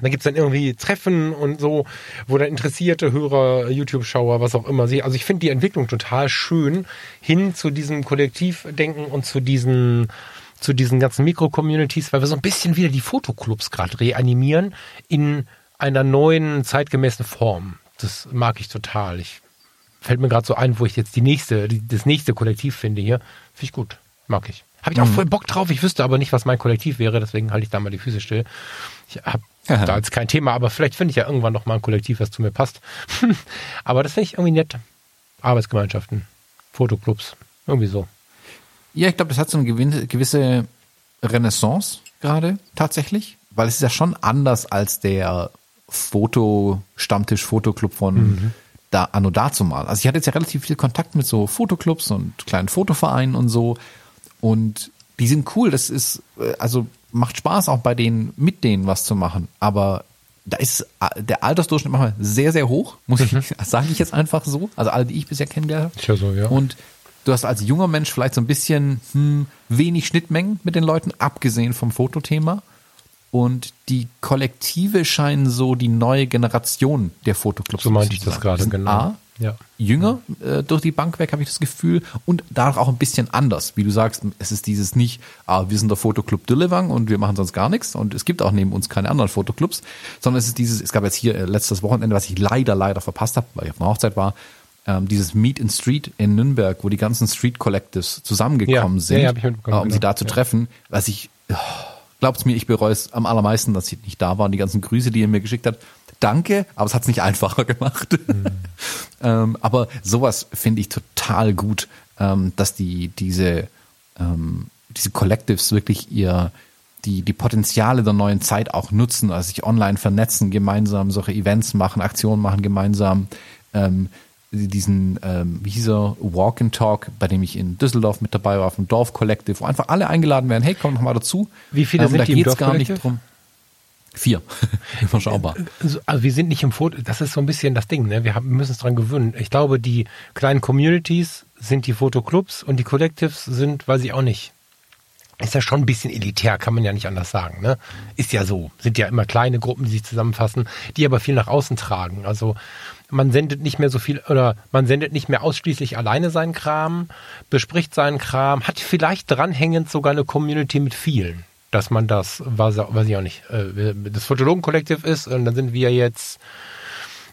Speaker 2: da gibt's dann irgendwie Treffen und so, wo dann interessierte Hörer, YouTube-Schauer, was auch immer, sie. Also ich finde die Entwicklung total schön hin zu diesem Kollektivdenken und zu diesen zu diesen ganzen Mikro-Communities, weil wir so ein bisschen wieder die Fotoclubs gerade reanimieren in einer neuen, zeitgemäßen Form. Das mag ich total. Ich fällt mir gerade so ein, wo ich jetzt die nächste, die, das nächste Kollektiv finde hier. Finde ich gut. Mag ich. Habe ich auch voll Bock drauf. Ich wüsste aber nicht, was mein Kollektiv wäre, deswegen halte ich da mal die Füße still. Ich habe da jetzt kein Thema, aber vielleicht finde ich ja irgendwann noch mal ein Kollektiv, was zu mir passt. [laughs] aber das finde ich irgendwie nett. Arbeitsgemeinschaften, Fotoclubs, irgendwie so.
Speaker 1: Ja, ich glaube, das hat so eine gewisse Renaissance gerade tatsächlich, weil es ist ja schon anders als der Foto-Stammtisch-Fotoclub von
Speaker 2: Mhm.
Speaker 1: da anno dazu mal. Also ich hatte jetzt ja relativ viel Kontakt mit so Fotoclubs und kleinen Fotovereinen und so und die sind cool. Das ist äh, also macht Spaß auch bei denen mit denen was zu machen, aber da ist äh, der Altersdurchschnitt manchmal sehr sehr hoch, muss ich [laughs] sage ich jetzt einfach so. Also alle, die ich bisher kennengelernt habe.
Speaker 2: Ja so, ja.
Speaker 1: Und du hast als junger Mensch vielleicht so ein bisschen hm, wenig Schnittmengen mit den Leuten, abgesehen vom Fotothema. Und die Kollektive scheinen so die neue Generation der Fotoclubs
Speaker 2: So meinte ich
Speaker 1: zu
Speaker 2: das
Speaker 1: sein.
Speaker 2: gerade, genau.
Speaker 1: A,
Speaker 2: Ja.
Speaker 1: jünger äh, durch die Bank weg, habe ich das Gefühl, und dadurch auch ein bisschen anders. Wie du sagst, es ist dieses nicht, ah, wir sind der Fotoclub Dillewang und wir machen sonst gar nichts und es gibt auch neben uns keine anderen Fotoclubs, sondern es ist dieses, es gab jetzt hier äh, letztes Wochenende, was ich leider, leider verpasst habe, weil ich auf einer Hochzeit war, ähm, dieses Meet in Street in Nürnberg, wo die ganzen Street Collectives zusammengekommen
Speaker 2: Ja,
Speaker 1: sind,
Speaker 2: ja,
Speaker 1: äh, um sie
Speaker 2: genau.
Speaker 1: da zu treffen, was ich, oh, glaubt's mir, ich bereue es am allermeisten, dass ich nicht da war und die ganzen Grüße, die ihr mir geschickt habt. Danke, aber es hat's nicht einfacher gemacht. [laughs] ähm, aber sowas finde ich total gut, ähm, dass die diese ähm, diese Collectives wirklich ihr die die Potenziale der neuen Zeit auch nutzen, also sich online vernetzen, gemeinsam solche Events machen, Aktionen machen gemeinsam. Ähm, diesen, ähm, wie hieß er, Walk and Talk, bei dem ich in Düsseldorf mit dabei war, dem Dorf Collective, wo einfach alle eingeladen werden, hey, komm noch mal dazu.
Speaker 2: Wie viele sind
Speaker 1: da
Speaker 2: die im
Speaker 1: geht's
Speaker 2: Dorf
Speaker 1: gar nicht drum. Vier. [laughs] Überschaubar.
Speaker 2: Also also wir sind nicht im Foto, das ist so ein bisschen das Ding, ne? Wir, haben, müssen uns dran gewöhnen. Ich glaube, die kleinen Communities sind die Fotoclubs und die Collectives sind, weiß ich auch nicht. ist ja schon ein bisschen elitär, kann man ja nicht anders sagen. Ne? Ist ja so. Sind ja immer kleine Gruppen, die sich zusammenfassen, die aber viel nach außen tragen. Also man sendet nicht mehr so viel oder man sendet nicht mehr ausschließlich alleine seinen Kram, bespricht seinen Kram, hat vielleicht dranhängend sogar eine Community mit vielen. Dass man das, weiß, ich auch nicht, äh, das Fotologen-Kollektiv ist und dann sind wir jetzt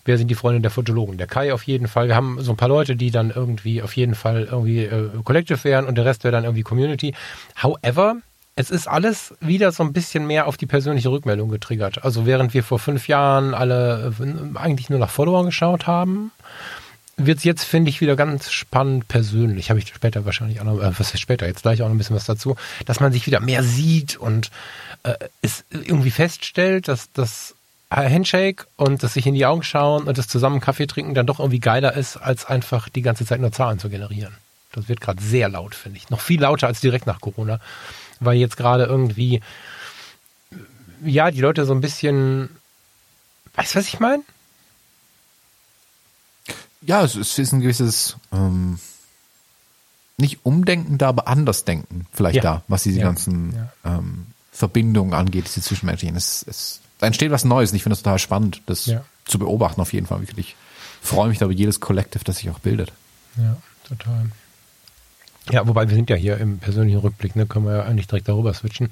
Speaker 2: wer sind die Freunde der Fotologen? Der Kai auf jeden Fall. Wir haben so ein paar Leute, die dann irgendwie auf jeden Fall irgendwie äh, Collective wären und der Rest wäre dann irgendwie Community. However, es ist alles wieder so ein bisschen mehr auf die persönliche Rückmeldung getriggert. Also während wir vor fünf Jahren alle äh, eigentlich nur nach Followern geschaut haben, wird es jetzt, finde ich, wieder ganz spannend persönlich. Habe ich später wahrscheinlich auch noch, äh, was ist später, jetzt gleich auch noch ein bisschen was dazu, dass man sich wieder mehr sieht und äh, es irgendwie feststellt, dass das Handshake und das sich in die Augen schauen und das zusammen Kaffee trinken dann doch irgendwie geiler ist, als einfach die ganze Zeit nur Zahlen zu generieren. Das wird gerade sehr laut, finde ich. Noch viel lauter als direkt nach Corona, weil jetzt gerade irgendwie, ja, die Leute so ein bisschen, weißt du, was ich meine?
Speaker 1: Ja, es ist ein gewisses, ähm, nicht Umdenken da, aber Andersdenken vielleicht ja. da, was diese ja. ganzen ja. Ähm, Verbindungen angeht, diese zwischenmenschlichen. Es, es da entsteht was Neues und ich finde das total spannend, das zu beobachten auf jeden Fall. Wirklich. Ich freue mich da über jedes Collective, das sich auch bildet.
Speaker 2: Ja, total. Ja, wobei wir sind ja hier im persönlichen Rückblick, ne, können wir ja eigentlich direkt darüber switchen.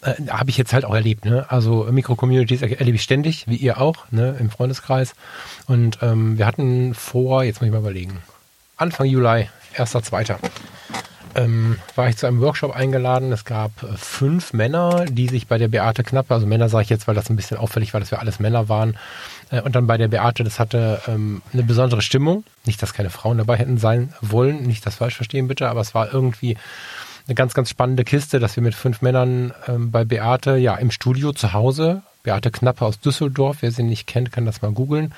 Speaker 2: Äh, Habe ich jetzt halt auch erlebt, ne? Also Mikro-Communities erlebe ich ständig, wie ihr auch, ne, im Freundeskreis. Und ähm, wir hatten vor, jetzt muss ich mal überlegen, Anfang Juli, erster, zweiter, ähm, war ich zu einem Workshop eingeladen. Es gab äh, fünf Männer, die sich bei der Beate Knappe, also Männer sage ich jetzt, weil das ein bisschen auffällig war, dass wir alles Männer waren. Äh, und dann bei der Beate, das hatte ähm, eine besondere Stimmung. Nicht, dass keine Frauen dabei hätten sein wollen, nicht das falsch verstehen bitte, aber es war irgendwie eine ganz, ganz spannende Kiste, dass wir mit fünf Männern ähm, bei Beate, ja, im Studio zu Hause, Beate Knappe aus Düsseldorf, wer sie nicht kennt, kann das mal googeln,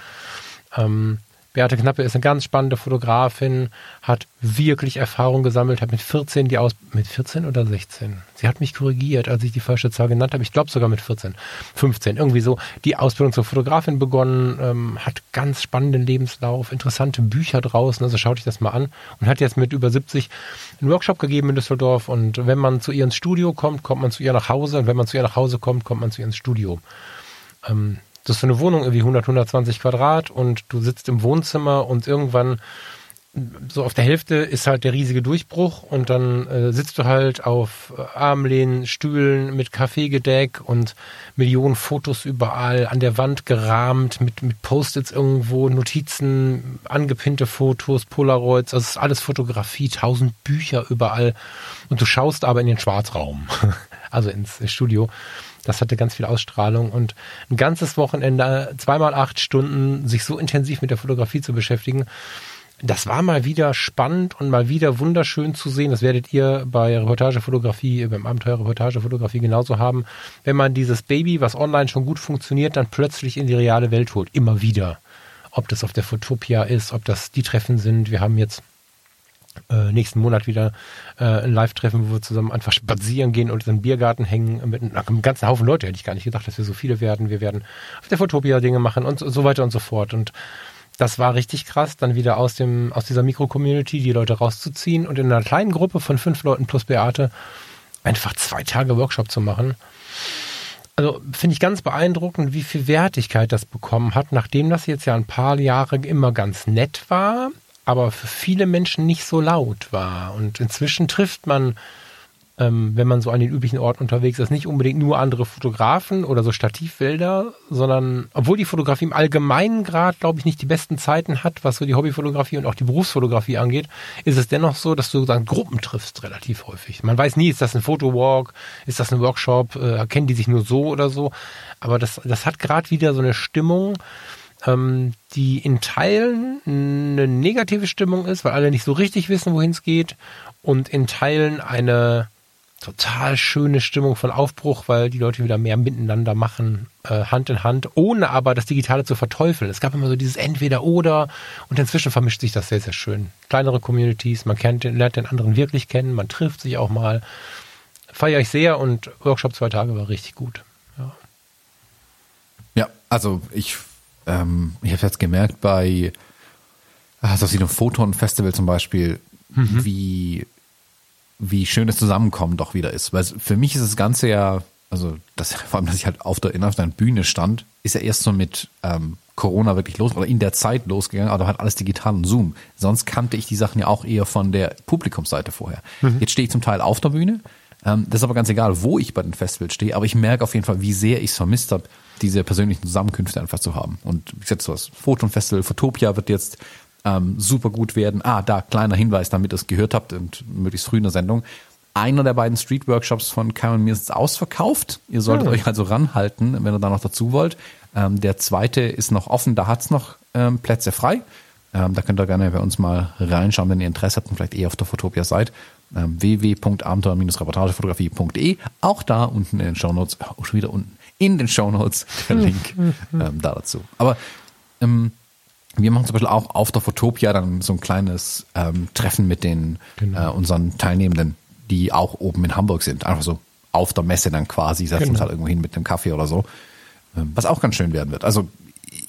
Speaker 2: ähm, Beate Knappe ist eine ganz spannende Fotografin, hat wirklich Erfahrung gesammelt, hat mit 14 die Aus mit 14 oder 16. Sie hat mich korrigiert, als ich die falsche Zahl genannt habe. Ich glaube sogar mit 14, 15 irgendwie so die Ausbildung zur Fotografin begonnen, ähm, hat ganz spannenden Lebenslauf, interessante Bücher draußen. Also schaut euch das mal an und hat jetzt mit über 70 einen Workshop gegeben in Düsseldorf. Und wenn man zu ihr ins Studio kommt, kommt man zu ihr nach Hause und wenn man zu ihr nach Hause kommt, kommt man zu ihr ins Studio. Ähm, Du hast so eine Wohnung irgendwie 100, 120 Quadrat und du sitzt im Wohnzimmer und irgendwann so auf der Hälfte ist halt der riesige Durchbruch und dann äh, sitzt du halt auf äh, Armlehnen, Stühlen mit Kaffeegedeck und Millionen Fotos überall an der Wand gerahmt mit, mit Post-its irgendwo, Notizen, angepinnte Fotos, Polaroids, also ist alles Fotografie, tausend Bücher überall und du schaust aber in den Schwarzraum, [laughs] also ins Studio das hatte ganz viel Ausstrahlung und ein ganzes Wochenende, zweimal acht Stunden, sich so intensiv mit der Fotografie zu beschäftigen. Das war mal wieder spannend und mal wieder wunderschön zu sehen. Das werdet ihr bei Reportagefotografie, beim Abenteuer Reportagefotografie genauso haben. Wenn man dieses Baby, was online schon gut funktioniert, dann plötzlich in die reale Welt holt. Immer wieder. Ob das auf der Fotopia ist, ob das die Treffen sind. Wir haben jetzt äh, nächsten Monat wieder äh, ein Live-Treffen, wo wir zusammen einfach spazieren gehen und in den Biergarten hängen mit einem ganzen Haufen Leute. Hätte ich gar nicht gedacht, dass wir so viele werden. Wir werden auf der Fotopia Dinge machen und so, so weiter und so fort. Und das war richtig krass, dann wieder aus dem aus dieser Mikro-Community die Leute rauszuziehen und in einer kleinen Gruppe von fünf Leuten plus Beate einfach zwei Tage Workshop zu machen. Also finde ich ganz beeindruckend, wie viel Wertigkeit das bekommen hat, nachdem das jetzt ja ein paar Jahre immer ganz nett war aber für viele Menschen nicht so laut war. Und inzwischen trifft man, ähm, wenn man so an den üblichen Orten unterwegs ist, nicht unbedingt nur andere Fotografen oder so Stativbilder, sondern obwohl die Fotografie im allgemeinen Grad, glaube ich, nicht die besten Zeiten hat, was so die Hobbyfotografie und auch die Berufsfotografie angeht, ist es dennoch so, dass du dann Gruppen triffst relativ häufig. Man weiß nie, ist das ein Fotowalk, ist das ein Workshop, äh, kennen die sich nur so oder so. Aber das, das hat gerade wieder so eine Stimmung, ähm, die in Teilen eine negative Stimmung ist, weil alle nicht so richtig wissen, wohin es geht, und in Teilen eine total schöne Stimmung von Aufbruch, weil die Leute wieder mehr miteinander machen, äh, Hand in Hand, ohne aber das Digitale zu verteufeln. Es gab immer so dieses Entweder-Oder und inzwischen vermischt sich das sehr, sehr schön. Kleinere Communities, man kennt, lernt den anderen wirklich kennen, man trifft sich auch mal. Feiere ich sehr und Workshop zwei Tage war richtig gut. Ja,
Speaker 1: ja also ich ähm, ich habe jetzt gemerkt bei also auf diesem Photon Festival zum Beispiel, mhm. wie wie schön das Zusammenkommen doch wieder ist. Weil für mich ist das Ganze ja, also das, [laughs] vor allem, dass ich halt auf der, auf der Bühne stand, ist ja erst so mit ähm, Corona wirklich los oder in der Zeit losgegangen, aber halt alles digital und Zoom. Sonst kannte ich die Sachen ja auch eher von der Publikumsseite vorher. Mhm. Jetzt stehe ich zum Teil auf der Bühne. Ähm, das ist aber ganz egal, wo ich bei den Festivals stehe, aber ich merke auf jeden Fall, wie sehr ich es vermisst habe, diese persönlichen Zusammenkünfte einfach zu haben. Und wie gesagt, so das Photon-Festival Photopia wird jetzt ähm, super gut werden. Ah, da, kleiner Hinweis, damit ihr es gehört habt und möglichst früh in der Sendung. Einer der beiden Street-Workshops von Karen mir ist ausverkauft. Ihr solltet ja. euch also ranhalten, wenn ihr da noch dazu wollt. Ähm, der zweite ist noch offen, da hat's noch ähm, Plätze frei. Ähm, da könnt ihr gerne bei uns mal reinschauen, wenn ihr Interesse habt und vielleicht eher auf der Fotopia seid. Ähm, www.abenteuer-reportagefotografie.de. Auch da unten in den Shownotes, oh, schon wieder unten, in den Shownotes der [laughs] Link ähm, da dazu. Aber ähm, wir machen zum Beispiel auch auf der Fotopia dann so ein kleines ähm, Treffen mit den genau. äh, unseren Teilnehmenden, die auch oben in Hamburg sind. Einfach so auf der Messe dann quasi, setzen genau. uns halt irgendwo hin mit einem Kaffee oder so. Ähm, was auch ganz schön werden wird. Also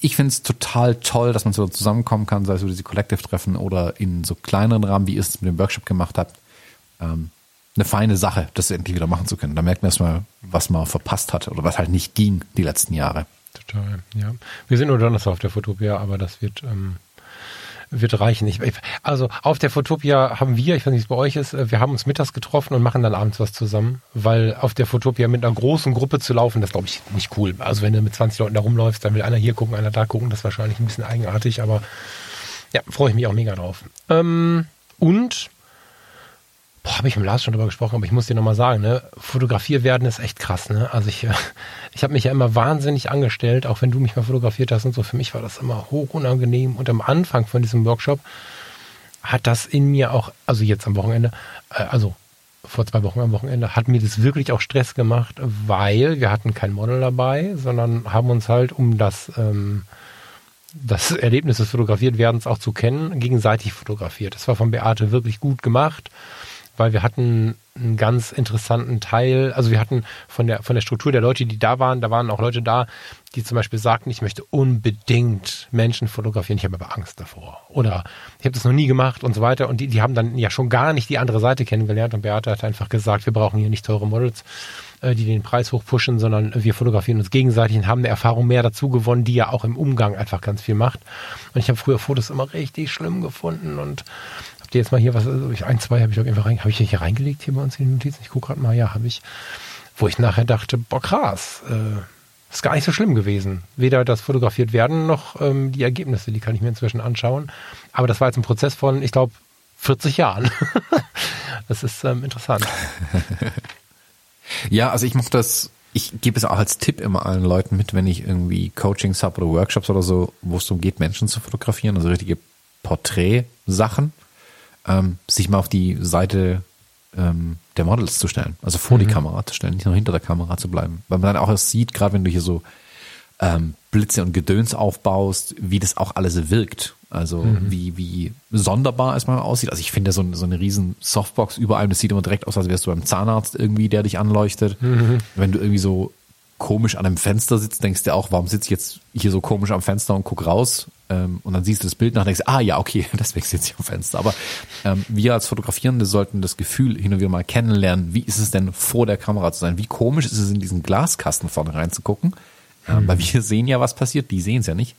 Speaker 1: ich finde es total toll, dass man so zusammenkommen kann, sei es über diese Collective-Treffen oder in so kleineren Rahmen, wie ihr es mit dem Workshop gemacht habt. Ähm, eine feine Sache, das endlich wieder machen zu können. Da merkt man erstmal, was man verpasst hat oder was halt nicht ging die letzten Jahre.
Speaker 2: Total, ja. Wir sind nur Donnerstag auf der Fotopia, aber das wird, ähm, wird reichen. Ich, also auf der Fotopia haben wir, ich weiß nicht, wie es bei euch ist, äh, wir haben uns mittags getroffen und machen dann abends was zusammen, weil auf der Fotopia mit einer großen Gruppe zu laufen, das glaube ich nicht cool. Also wenn du mit 20 Leuten da rumläufst, dann will einer hier gucken, einer da gucken, das ist wahrscheinlich ein bisschen eigenartig, aber ja, freue ich mich auch mega drauf. Ähm, und habe ich mit Lars schon drüber gesprochen, aber ich muss dir nochmal sagen, ne, fotografiert werden ist echt krass, ne? Also ich, [laughs] ich habe mich ja immer wahnsinnig angestellt, auch wenn du mich mal fotografiert hast und so. Für mich war das immer hoch unangenehm. Und am Anfang von diesem Workshop hat das in mir auch, also jetzt am Wochenende, äh, also vor zwei Wochen am Wochenende, hat mir das wirklich auch Stress gemacht, weil wir hatten kein Model dabei, sondern haben uns halt um das ähm, das Erlebnis des Fotografiertwerdens auch zu kennen, gegenseitig fotografiert. Das war von Beate wirklich gut gemacht weil wir hatten einen ganz interessanten Teil, also wir hatten von der, von der Struktur der Leute, die da waren, da waren auch Leute da, die zum Beispiel sagten, ich möchte unbedingt Menschen fotografieren, ich habe aber Angst davor. Oder ich habe das noch nie gemacht und so weiter. Und die, die haben dann ja schon gar nicht die andere Seite kennengelernt. Und Beate hat einfach gesagt, wir brauchen hier nicht teure Models, äh, die den Preis hochpushen, sondern wir fotografieren uns gegenseitig und haben eine Erfahrung mehr dazu gewonnen, die ja auch im Umgang einfach ganz viel macht. Und ich habe früher Fotos immer richtig schlimm gefunden und habt ihr jetzt mal hier was, also ein, zwei habe ich einfach rein, habe ich hier reingelegt hier bei uns in die Notizen? Ich gucke gerade mal, ja, habe ich, wo ich nachher dachte, boah, krass, äh, ist gar nicht so schlimm gewesen. Weder das fotografiert werden noch ähm, die Ergebnisse, die kann ich mir inzwischen anschauen. Aber das war jetzt ein Prozess von, ich glaube, 40 Jahren. [laughs] das ist ähm, interessant. [laughs]
Speaker 1: ja, also ich mache das, ich gebe es auch als Tipp immer allen Leuten mit, wenn ich irgendwie Coachings habe oder Workshops oder so, wo es darum geht, Menschen zu fotografieren, also richtige Porträtsachen ähm, sich mal auf die Seite ähm, der Models zu stellen, also vor mhm. die Kamera zu stellen, nicht nur hinter der Kamera zu bleiben. Weil man dann auch erst sieht, gerade wenn du hier so ähm, Blitze und Gedöns aufbaust, wie das auch alles wirkt. Also mhm. wie, wie sonderbar es mal aussieht. Also ich finde so, so eine riesen Softbox überall, das sieht immer direkt aus, als wärst du beim Zahnarzt irgendwie, der dich anleuchtet. Mhm. Wenn du irgendwie so komisch an einem Fenster sitzt, denkst du auch, warum sitze ich jetzt hier so komisch am Fenster und guck raus? Ähm, und dann siehst du das Bild nach und denkst, ah ja, okay, [laughs] deswegen sitze ich am Fenster. Aber ähm, wir als Fotografierende sollten das Gefühl hin und wieder mal kennenlernen, wie ist es denn vor der Kamera zu sein? Wie komisch ist es in diesen Glaskasten vorne reinzugucken? Ähm, mhm. Weil wir sehen ja, was passiert, die sehen es ja nicht.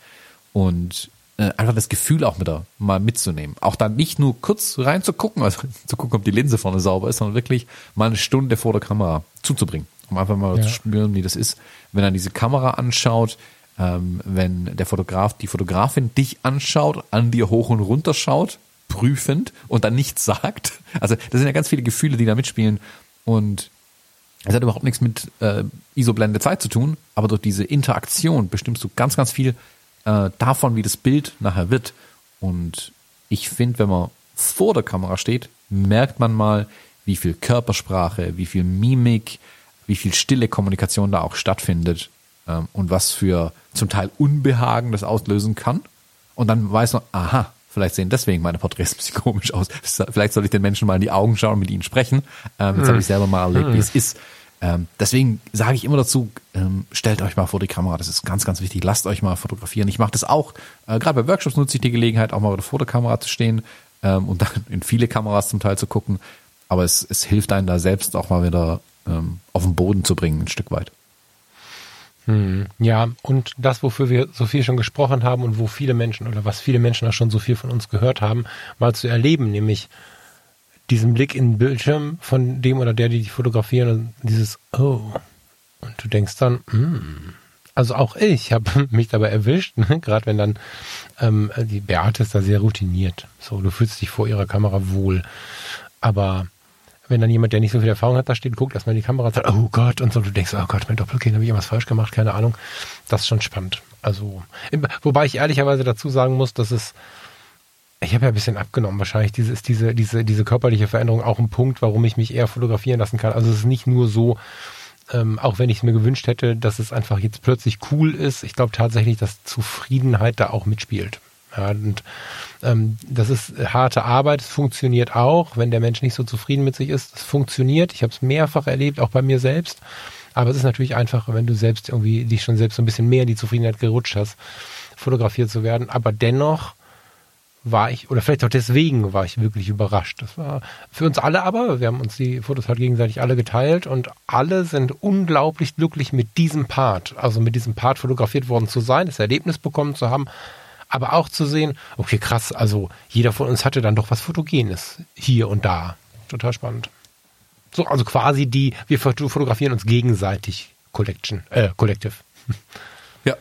Speaker 1: Und äh, einfach das Gefühl auch mit da mal mitzunehmen. Auch dann nicht nur kurz reinzugucken, also [laughs] zu gucken, ob die Linse vorne sauber ist, sondern wirklich mal eine Stunde vor der Kamera zuzubringen um einfach mal ja. zu spüren, wie das ist, wenn er diese Kamera anschaut, ähm, wenn der Fotograf, die Fotografin dich anschaut, an dir hoch und runter schaut, prüfend und dann nichts sagt. Also das sind ja ganz viele Gefühle, die da mitspielen und es hat überhaupt nichts mit äh, ISO-Blende Zeit zu tun, aber durch diese Interaktion bestimmst du ganz, ganz viel äh, davon, wie das Bild nachher wird. Und ich finde, wenn man vor der Kamera steht, merkt man mal, wie viel Körpersprache, wie viel Mimik, wie viel stille Kommunikation da auch stattfindet ähm, und was für zum Teil Unbehagen das auslösen kann. Und dann weiß man, aha, vielleicht sehen deswegen meine Porträts [laughs] ein bisschen komisch aus. Vielleicht soll ich den Menschen mal in die Augen schauen und mit ihnen sprechen. Ähm, jetzt hm. habe ich selber mal erlebt, hm. wie es ist. Ähm, deswegen sage ich immer dazu, ähm, stellt euch mal vor die Kamera, das ist ganz, ganz wichtig. Lasst euch mal fotografieren. Ich mache das auch. Äh, Gerade bei Workshops nutze ich die Gelegenheit, auch mal vor der Kamera zu stehen ähm, und dann in viele Kameras zum Teil zu gucken. aber es, es hilft einem da selbst auch mal wieder ähm, auf den Boden zu bringen, ein Stück weit.
Speaker 2: Hm, ja, und das, wofür wir so viel schon gesprochen haben und wo viele Menschen oder was viele Menschen auch schon so viel von uns gehört haben, mal zu erleben, nämlich diesen Blick in den Bildschirm von dem oder der, die dich fotografieren und dieses Oh. Und du denkst dann, hm. Also auch ich habe [laughs] mich dabei erwischt, ne? gerade wenn dann ähm, die Beate ist da sehr routiniert. So, du fühlst dich vor ihrer Kamera wohl. Aber wenn dann jemand, der nicht so viel Erfahrung hat, da steht, guckt erstmal in die Kamera sagt, oh Gott, und so, du denkst, oh Gott, mein Doppelkind, habe ich irgendwas falsch gemacht, keine Ahnung. Das ist schon spannend. Also, wobei ich ehrlicherweise dazu sagen muss, dass es, ich habe ja ein bisschen abgenommen wahrscheinlich. Diese ist diese, diese, diese körperliche Veränderung auch ein Punkt, warum ich mich eher fotografieren lassen kann. Also es ist nicht nur so, ähm, auch wenn ich es mir gewünscht hätte, dass es einfach jetzt plötzlich cool ist. Ich glaube tatsächlich, dass Zufriedenheit da auch mitspielt. Ja, und ähm, das ist harte Arbeit, es funktioniert auch, wenn der Mensch nicht so zufrieden mit sich ist. Es funktioniert, ich habe es mehrfach erlebt, auch bei mir selbst. Aber es ist natürlich einfacher, wenn du selbst irgendwie dich schon selbst so ein bisschen mehr in die Zufriedenheit gerutscht hast, fotografiert zu werden. Aber dennoch war ich, oder vielleicht auch deswegen war ich wirklich überrascht. Das war für uns alle aber, wir haben uns die Fotos halt gegenseitig alle geteilt und alle sind unglaublich glücklich mit diesem Part, also mit diesem Part fotografiert worden zu sein, das Erlebnis bekommen zu haben, aber auch zu sehen, okay, krass, also jeder von uns hatte dann doch was Fotogenes hier und da. Total spannend. So, also quasi die, wir fotografieren uns gegenseitig Collection, äh, Collective. [laughs]
Speaker 1: Ja.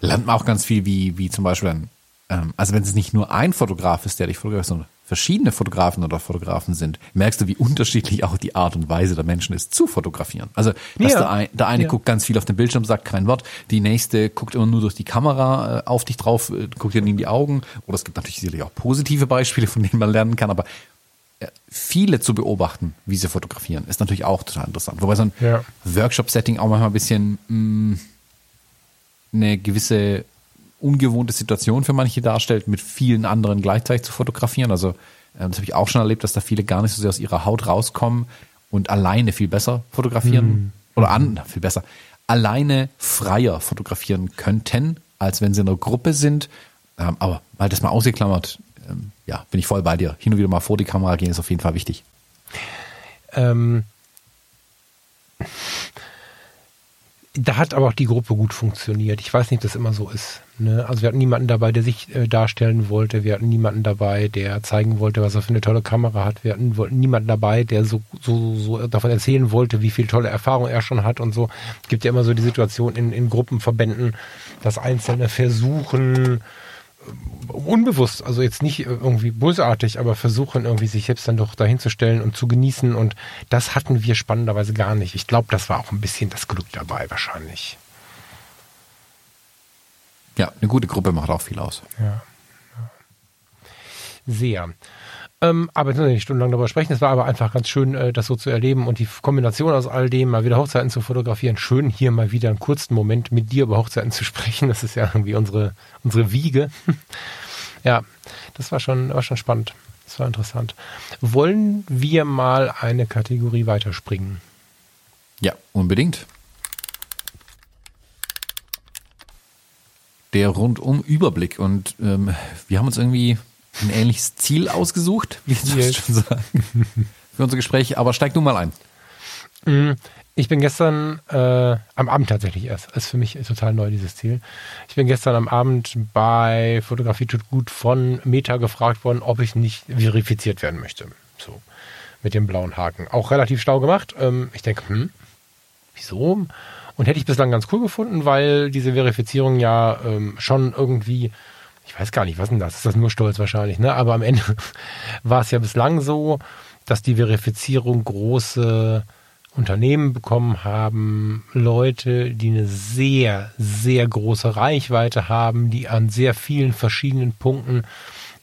Speaker 1: Lernt man auch ganz viel, wie, wie zum Beispiel ein, ähm, also wenn es nicht nur ein Fotograf ist, der dich fotografiert, sondern verschiedene Fotografen oder Fotografen sind, merkst du, wie unterschiedlich auch die Art und Weise der Menschen ist, zu fotografieren. Also, dass ja. der, ein, der, eine ja. guckt ganz viel auf den Bildschirm, sagt kein Wort, die nächste guckt immer nur durch die Kamera äh, auf dich drauf, äh, guckt dir in die Augen. Oder es gibt natürlich sicherlich auch positive Beispiele, von denen man lernen kann, aber äh, viele zu beobachten, wie sie fotografieren, ist natürlich auch total interessant. Wobei so ein ja. Workshop-Setting auch manchmal ein bisschen mh, mm, eine gewisse ungewohnte Situation für manche darstellt, mit vielen anderen gleichzeitig zu fotografieren. Also ähm, das habe ich auch schon erlebt, dass da viele gar nicht so sehr aus ihrer Haut rauskommen und alleine viel besser fotografieren mhm. oder an, viel besser, alleine freier fotografieren könnten, als wenn sie in einer Gruppe sind. Ähm, aber mal das mal ausgeklammert, ähm, ja, bin ich voll bei dir. Hin und wieder mal vor die Kamera gehen ist auf jeden Fall wichtig. Ähm,
Speaker 2: da hat aber auch die Gruppe gut funktioniert. Ich weiß nicht, ob das immer so ist. Ne? Also wir hatten niemanden dabei, der sich äh, darstellen wollte. Wir hatten niemanden dabei, der zeigen wollte, was er für eine tolle Kamera hat. Wir hatten niemanden dabei, der so, so, so davon erzählen wollte, wie viel tolle Erfahrung er schon hat und so. Es gibt ja immer so die Situation in, in Gruppenverbänden, dass Einzelne versuchen, unbewusst, also jetzt nicht irgendwie bösartig, aber versuchen irgendwie sich selbst dann doch dahinzustellen und zu genießen und das hatten wir spannenderweise gar nicht. Ich glaube, das war auch ein bisschen das Glück dabei wahrscheinlich.
Speaker 1: Ja, eine gute Gruppe macht auch viel aus.
Speaker 2: Ja. Sehr. Ähm, aber jetzt nicht stundenlang darüber sprechen. Es war aber einfach ganz schön, äh, das so zu erleben und die Kombination aus all dem, mal wieder Hochzeiten zu fotografieren. Schön, hier mal wieder einen kurzen Moment mit dir über Hochzeiten zu [laughs] sprechen. Das ist ja irgendwie unsere, unsere Wiege. [laughs] ja, das war schon, war schon spannend. Das war interessant. Wollen wir mal eine Kategorie weiterspringen?
Speaker 1: Ja, unbedingt. Der Rundum-Überblick. Und ähm, wir haben uns irgendwie ein ähnliches Ziel ausgesucht, wie ich yes. schon sagen, für unser Gespräch. Aber steig du mal ein.
Speaker 2: Mm, ich bin gestern äh, am Abend tatsächlich erst. Das ist für mich total neu, dieses Ziel. Ich bin gestern am Abend bei Fotografie tut gut von Meta gefragt worden, ob ich nicht verifiziert werden möchte. So. Mit dem blauen Haken. Auch relativ schlau gemacht. Ähm, ich denke, hm, wieso? Und hätte ich bislang ganz cool gefunden, weil diese Verifizierung ja ähm, schon irgendwie ich weiß gar nicht, was denn das? Ist das nur Stolz wahrscheinlich, ne? Aber am Ende [laughs] war es ja bislang so, dass die Verifizierung große Unternehmen bekommen haben, Leute, die eine sehr, sehr große Reichweite haben, die an sehr vielen verschiedenen Punkten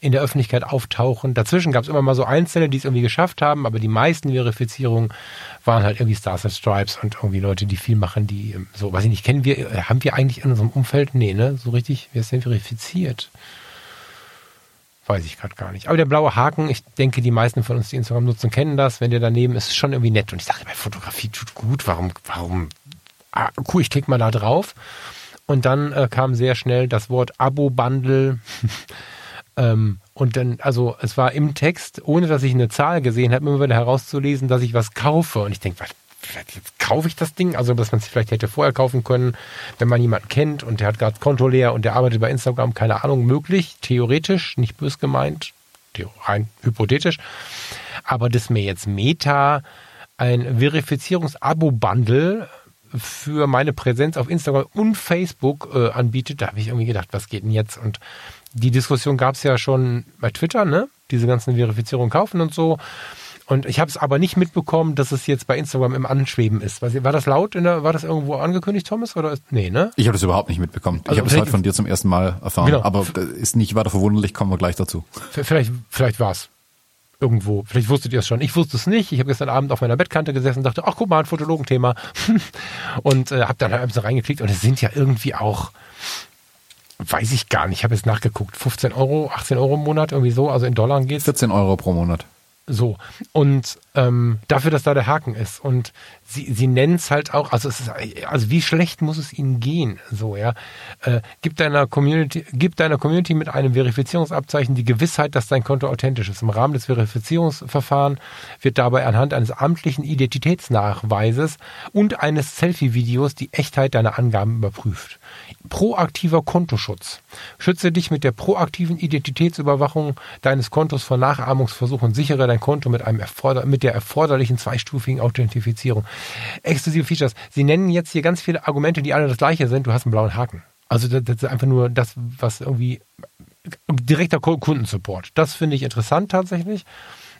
Speaker 2: in der Öffentlichkeit auftauchen. Dazwischen gab es immer mal so Einzelne, die es irgendwie geschafft haben, aber die meisten Verifizierungen waren halt irgendwie Stars and Stripes und irgendwie Leute, die viel machen, die ähm, so, weiß ich nicht, kennen wir, äh, haben wir eigentlich in unserem Umfeld? Nee, ne? So richtig, wer ist denn verifiziert? Weiß ich gerade gar nicht. Aber der blaue Haken, ich denke, die meisten von uns, die Instagram nutzen, kennen das. Wenn der daneben ist, ist schon irgendwie nett. Und ich dachte, bei Fotografie tut gut. Warum, warum? Ah, cool, ich klicke mal da drauf. Und dann äh, kam sehr schnell das Wort Abo-Bundle [laughs] Ähm, und dann, also es war im Text, ohne dass ich eine Zahl gesehen habe, immer wieder herauszulesen, dass ich was kaufe. Und ich denke, was, jetzt kaufe ich das Ding? Also, dass man es vielleicht hätte vorher kaufen können, wenn man jemanden kennt und der hat gerade Konto leer und der arbeitet bei Instagram, keine Ahnung, möglich, theoretisch, nicht bös gemeint, rein hypothetisch. Aber dass mir jetzt Meta ein Verifizierungs-Abo-Bundle für meine Präsenz auf Instagram und Facebook äh, anbietet, da habe ich irgendwie gedacht, was geht denn jetzt? Und die Diskussion gab es ja schon bei Twitter, ne? Diese ganzen Verifizierungen kaufen und so. Und ich habe es aber nicht mitbekommen, dass es jetzt bei Instagram im Anschweben ist. War das laut? In der, war das irgendwo angekündigt, Thomas? Oder ist, nee, ne?
Speaker 1: Ich habe das überhaupt nicht mitbekommen. Also ich habe es heute von dir zum ersten Mal erfahren. Genau. Aber ist nicht weiter verwunderlich, kommen wir gleich dazu.
Speaker 2: Vielleicht, vielleicht war es irgendwo. Vielleicht wusstet ihr es schon. Ich wusste es nicht. Ich habe gestern Abend auf meiner Bettkante gesessen und dachte, ach guck mal, ein Fotologenthema. [laughs] und äh, habe dann halt ein bisschen reingeklickt und es sind ja irgendwie auch, weiß ich gar nicht, ich habe jetzt nachgeguckt, 15 Euro, 18 Euro im Monat, irgendwie so, also in Dollar geht's.
Speaker 1: 14 Euro pro Monat.
Speaker 2: So. Und ähm, dafür, dass da der Haken ist. Und sie, sie nennen es halt auch, also es ist, also wie schlecht muss es ihnen gehen? So, ja. Äh, gib deiner Community, gib deiner Community mit einem Verifizierungsabzeichen die Gewissheit, dass dein Konto authentisch ist. Im Rahmen des Verifizierungsverfahrens wird dabei anhand eines amtlichen Identitätsnachweises und eines Selfie-Videos die Echtheit deiner Angaben überprüft. Proaktiver Kontoschutz. Schütze dich mit der proaktiven Identitätsüberwachung deines Kontos vor Nachahmungsversuchen. Sichere dein Konto mit, einem erforder mit der erforderlichen zweistufigen Authentifizierung. Exklusive Features. Sie nennen jetzt hier ganz viele Argumente, die alle das gleiche sind. Du hast einen blauen Haken. Also das, das ist einfach nur das, was irgendwie direkter Kundensupport. Das finde ich interessant tatsächlich.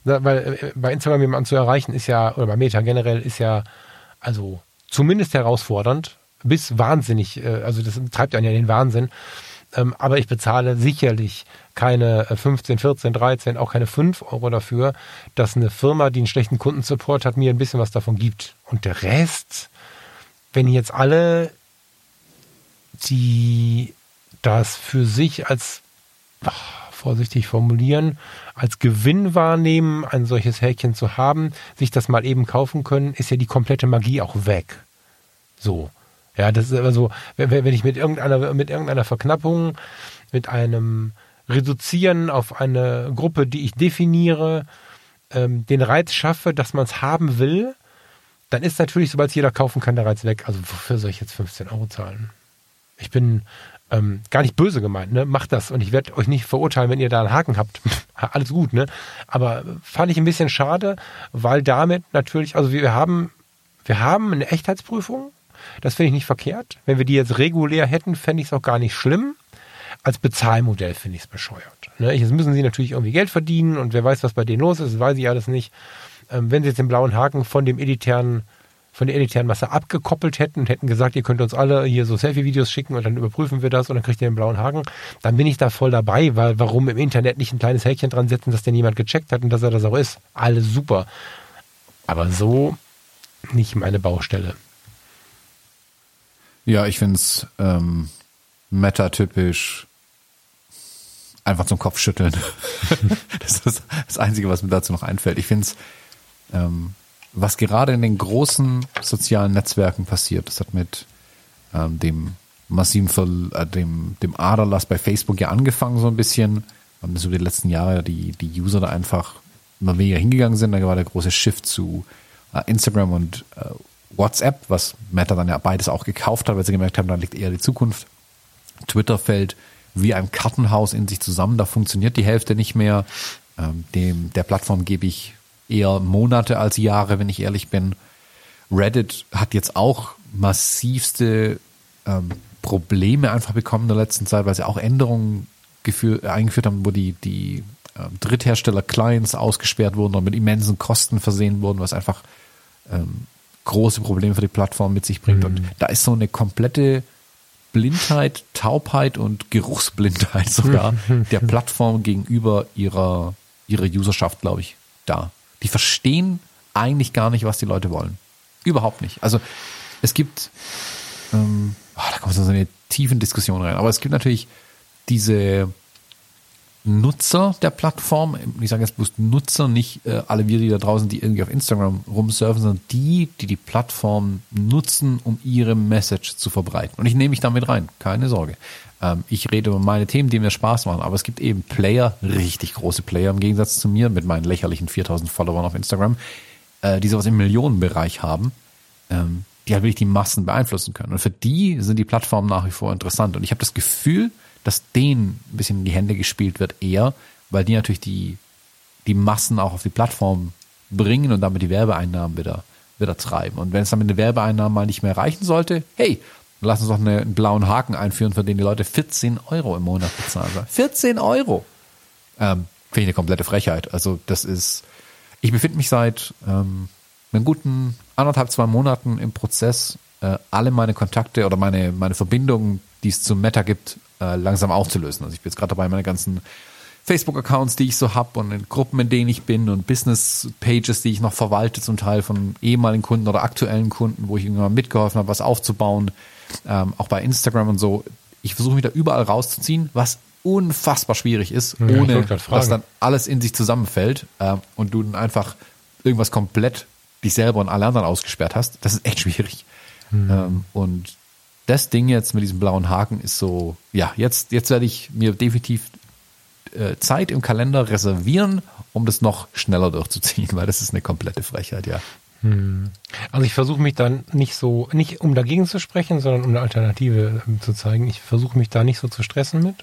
Speaker 2: Weil äh, bei Instagram jemanden zu erreichen ist ja, oder bei Meta generell ist ja, also zumindest herausfordernd bis wahnsinnig, äh, also das treibt einen ja in den Wahnsinn. Ähm, aber ich bezahle sicherlich keine 15, 14, 13, auch keine 5 Euro dafür, dass eine Firma, die einen schlechten Kundensupport hat, mir ein bisschen was davon gibt. Und der Rest, wenn jetzt alle, die das für sich als, ach, vorsichtig formulieren, als Gewinn wahrnehmen, ein solches Häkchen zu haben, sich das mal eben kaufen können, ist ja die komplette Magie auch weg. So. Ja, das ist immer so, wenn, wenn ich mit irgendeiner, mit irgendeiner Verknappung, mit einem Reduzieren auf eine Gruppe, die ich definiere, ähm, den Reiz schaffe, dass man es haben will, dann ist natürlich, sobald es jeder kaufen kann, der Reiz weg. Also wofür soll ich jetzt 15 Euro zahlen? Ich bin ähm, gar nicht böse gemeint, ne? Macht das und ich werde euch nicht verurteilen, wenn ihr da einen Haken habt. [laughs] Alles gut, ne? Aber fand ich ein bisschen schade, weil damit natürlich, also wir haben, wir haben eine Echtheitsprüfung, das finde ich nicht verkehrt. Wenn wir die jetzt regulär hätten, fände ich es auch gar nicht schlimm. Als Bezahlmodell finde ich es bescheuert. Ne? Jetzt müssen sie natürlich irgendwie Geld verdienen und wer weiß, was bei denen los ist, weiß ich alles nicht. Ähm, wenn sie jetzt den blauen Haken von dem elitären von der elitären Masse abgekoppelt hätten und hätten gesagt, ihr könnt uns alle hier so Selfie-Videos schicken und dann überprüfen wir das und dann kriegt ihr den blauen Haken, dann bin ich da voll dabei, weil warum im Internet nicht ein kleines Häkchen dran setzen, dass denn jemand gecheckt hat und dass er das auch ist. Alles super. Aber so nicht meine Baustelle.
Speaker 1: Ja, ich finde es ähm, metatypisch einfach zum Kopfschütteln. [laughs] das ist das Einzige, was mir dazu noch einfällt. Ich finde es, ähm, was gerade in den großen sozialen Netzwerken passiert, das hat mit ähm, dem massiven Ver äh, dem, dem Aderlass bei Facebook ja angefangen so ein bisschen. Haben so die letzten Jahre die, die User da einfach immer weniger hingegangen sind. Da war der große Shift zu äh, Instagram und äh, WhatsApp, was Meta dann ja beides auch gekauft hat, weil sie gemerkt haben, da liegt eher die Zukunft. Twitter fällt wie ein Kartenhaus in sich zusammen, da funktioniert die Hälfte nicht mehr. Ähm, dem, der Plattform gebe ich eher Monate als Jahre, wenn ich ehrlich bin. Reddit hat jetzt auch massivste ähm, Probleme einfach bekommen in der letzten Zeit, weil sie auch Änderungen geführ, eingeführt haben, wo die, die ähm, Dritthersteller-Clients ausgesperrt wurden und mit immensen Kosten versehen wurden, was einfach ähm, große Probleme für die Plattform mit sich bringt. Mhm. Und da ist so eine komplette Blindheit, Taubheit und Geruchsblindheit sogar [laughs] der Plattform gegenüber ihrer, ihrer Userschaft, glaube ich, da. Die verstehen eigentlich gar nicht, was die Leute wollen. Überhaupt nicht. Also es gibt, ähm, oh, da kommt so eine tiefen Diskussion rein, aber es gibt natürlich diese Nutzer der Plattform, ich sage jetzt bloß Nutzer, nicht äh, alle wir, die da draußen, die irgendwie auf Instagram rumsurfen, sondern die, die die Plattform nutzen, um ihre Message zu verbreiten. Und ich nehme mich damit rein, keine Sorge. Ähm, ich rede über meine Themen, die mir Spaß machen, aber es gibt eben Player, richtig große Player im Gegensatz zu mir mit meinen lächerlichen 4000 Followern auf Instagram, äh, die sowas im Millionenbereich haben, ähm, die halt wirklich die Massen beeinflussen können. Und für die sind die Plattformen nach wie vor interessant. Und ich habe das Gefühl, dass denen ein bisschen in die Hände gespielt wird, eher, weil die natürlich die, die Massen auch auf die Plattform bringen und damit die Werbeeinnahmen wieder, wieder treiben. Und wenn es dann mit den Werbeeinnahmen mal nicht mehr reichen sollte, hey, lass uns doch eine, einen blauen Haken einführen, für den die Leute 14 Euro im Monat bezahlen. 14 Euro! Ähm, Finde ich eine komplette Frechheit. Also das ist, ich befinde mich seit ähm, einen guten anderthalb, zwei Monaten im Prozess, äh, alle meine Kontakte oder meine, meine Verbindungen, die es zum Meta gibt, äh, langsam aufzulösen. Also ich bin jetzt gerade dabei, meine ganzen Facebook-Accounts, die ich so habe und in Gruppen, in denen ich bin und Business-Pages, die ich noch verwalte, zum Teil von ehemaligen Kunden oder aktuellen Kunden, wo ich irgendwann mitgeholfen habe, was aufzubauen, ähm, auch bei Instagram und so. Ich versuche mich da überall rauszuziehen, was unfassbar schwierig ist,
Speaker 2: Ja,
Speaker 1: ohne dass dann alles in sich zusammenfällt äh, und du dann einfach irgendwas komplett dich selber und alle anderen ausgesperrt hast. Das ist echt schwierig. Ähm, und das Ding jetzt mit diesem blauen Haken ist so, ja, jetzt, jetzt werde ich mir definitiv äh, Zeit im Kalender reservieren, um das noch schneller durchzuziehen, [laughs] weil das ist eine komplette Frechheit, ja.
Speaker 2: Also ich versuche mich dann nicht so, nicht um dagegen zu sprechen, sondern um eine Alternative ähm, zu zeigen. Ich versuche mich da nicht so zu stressen mit,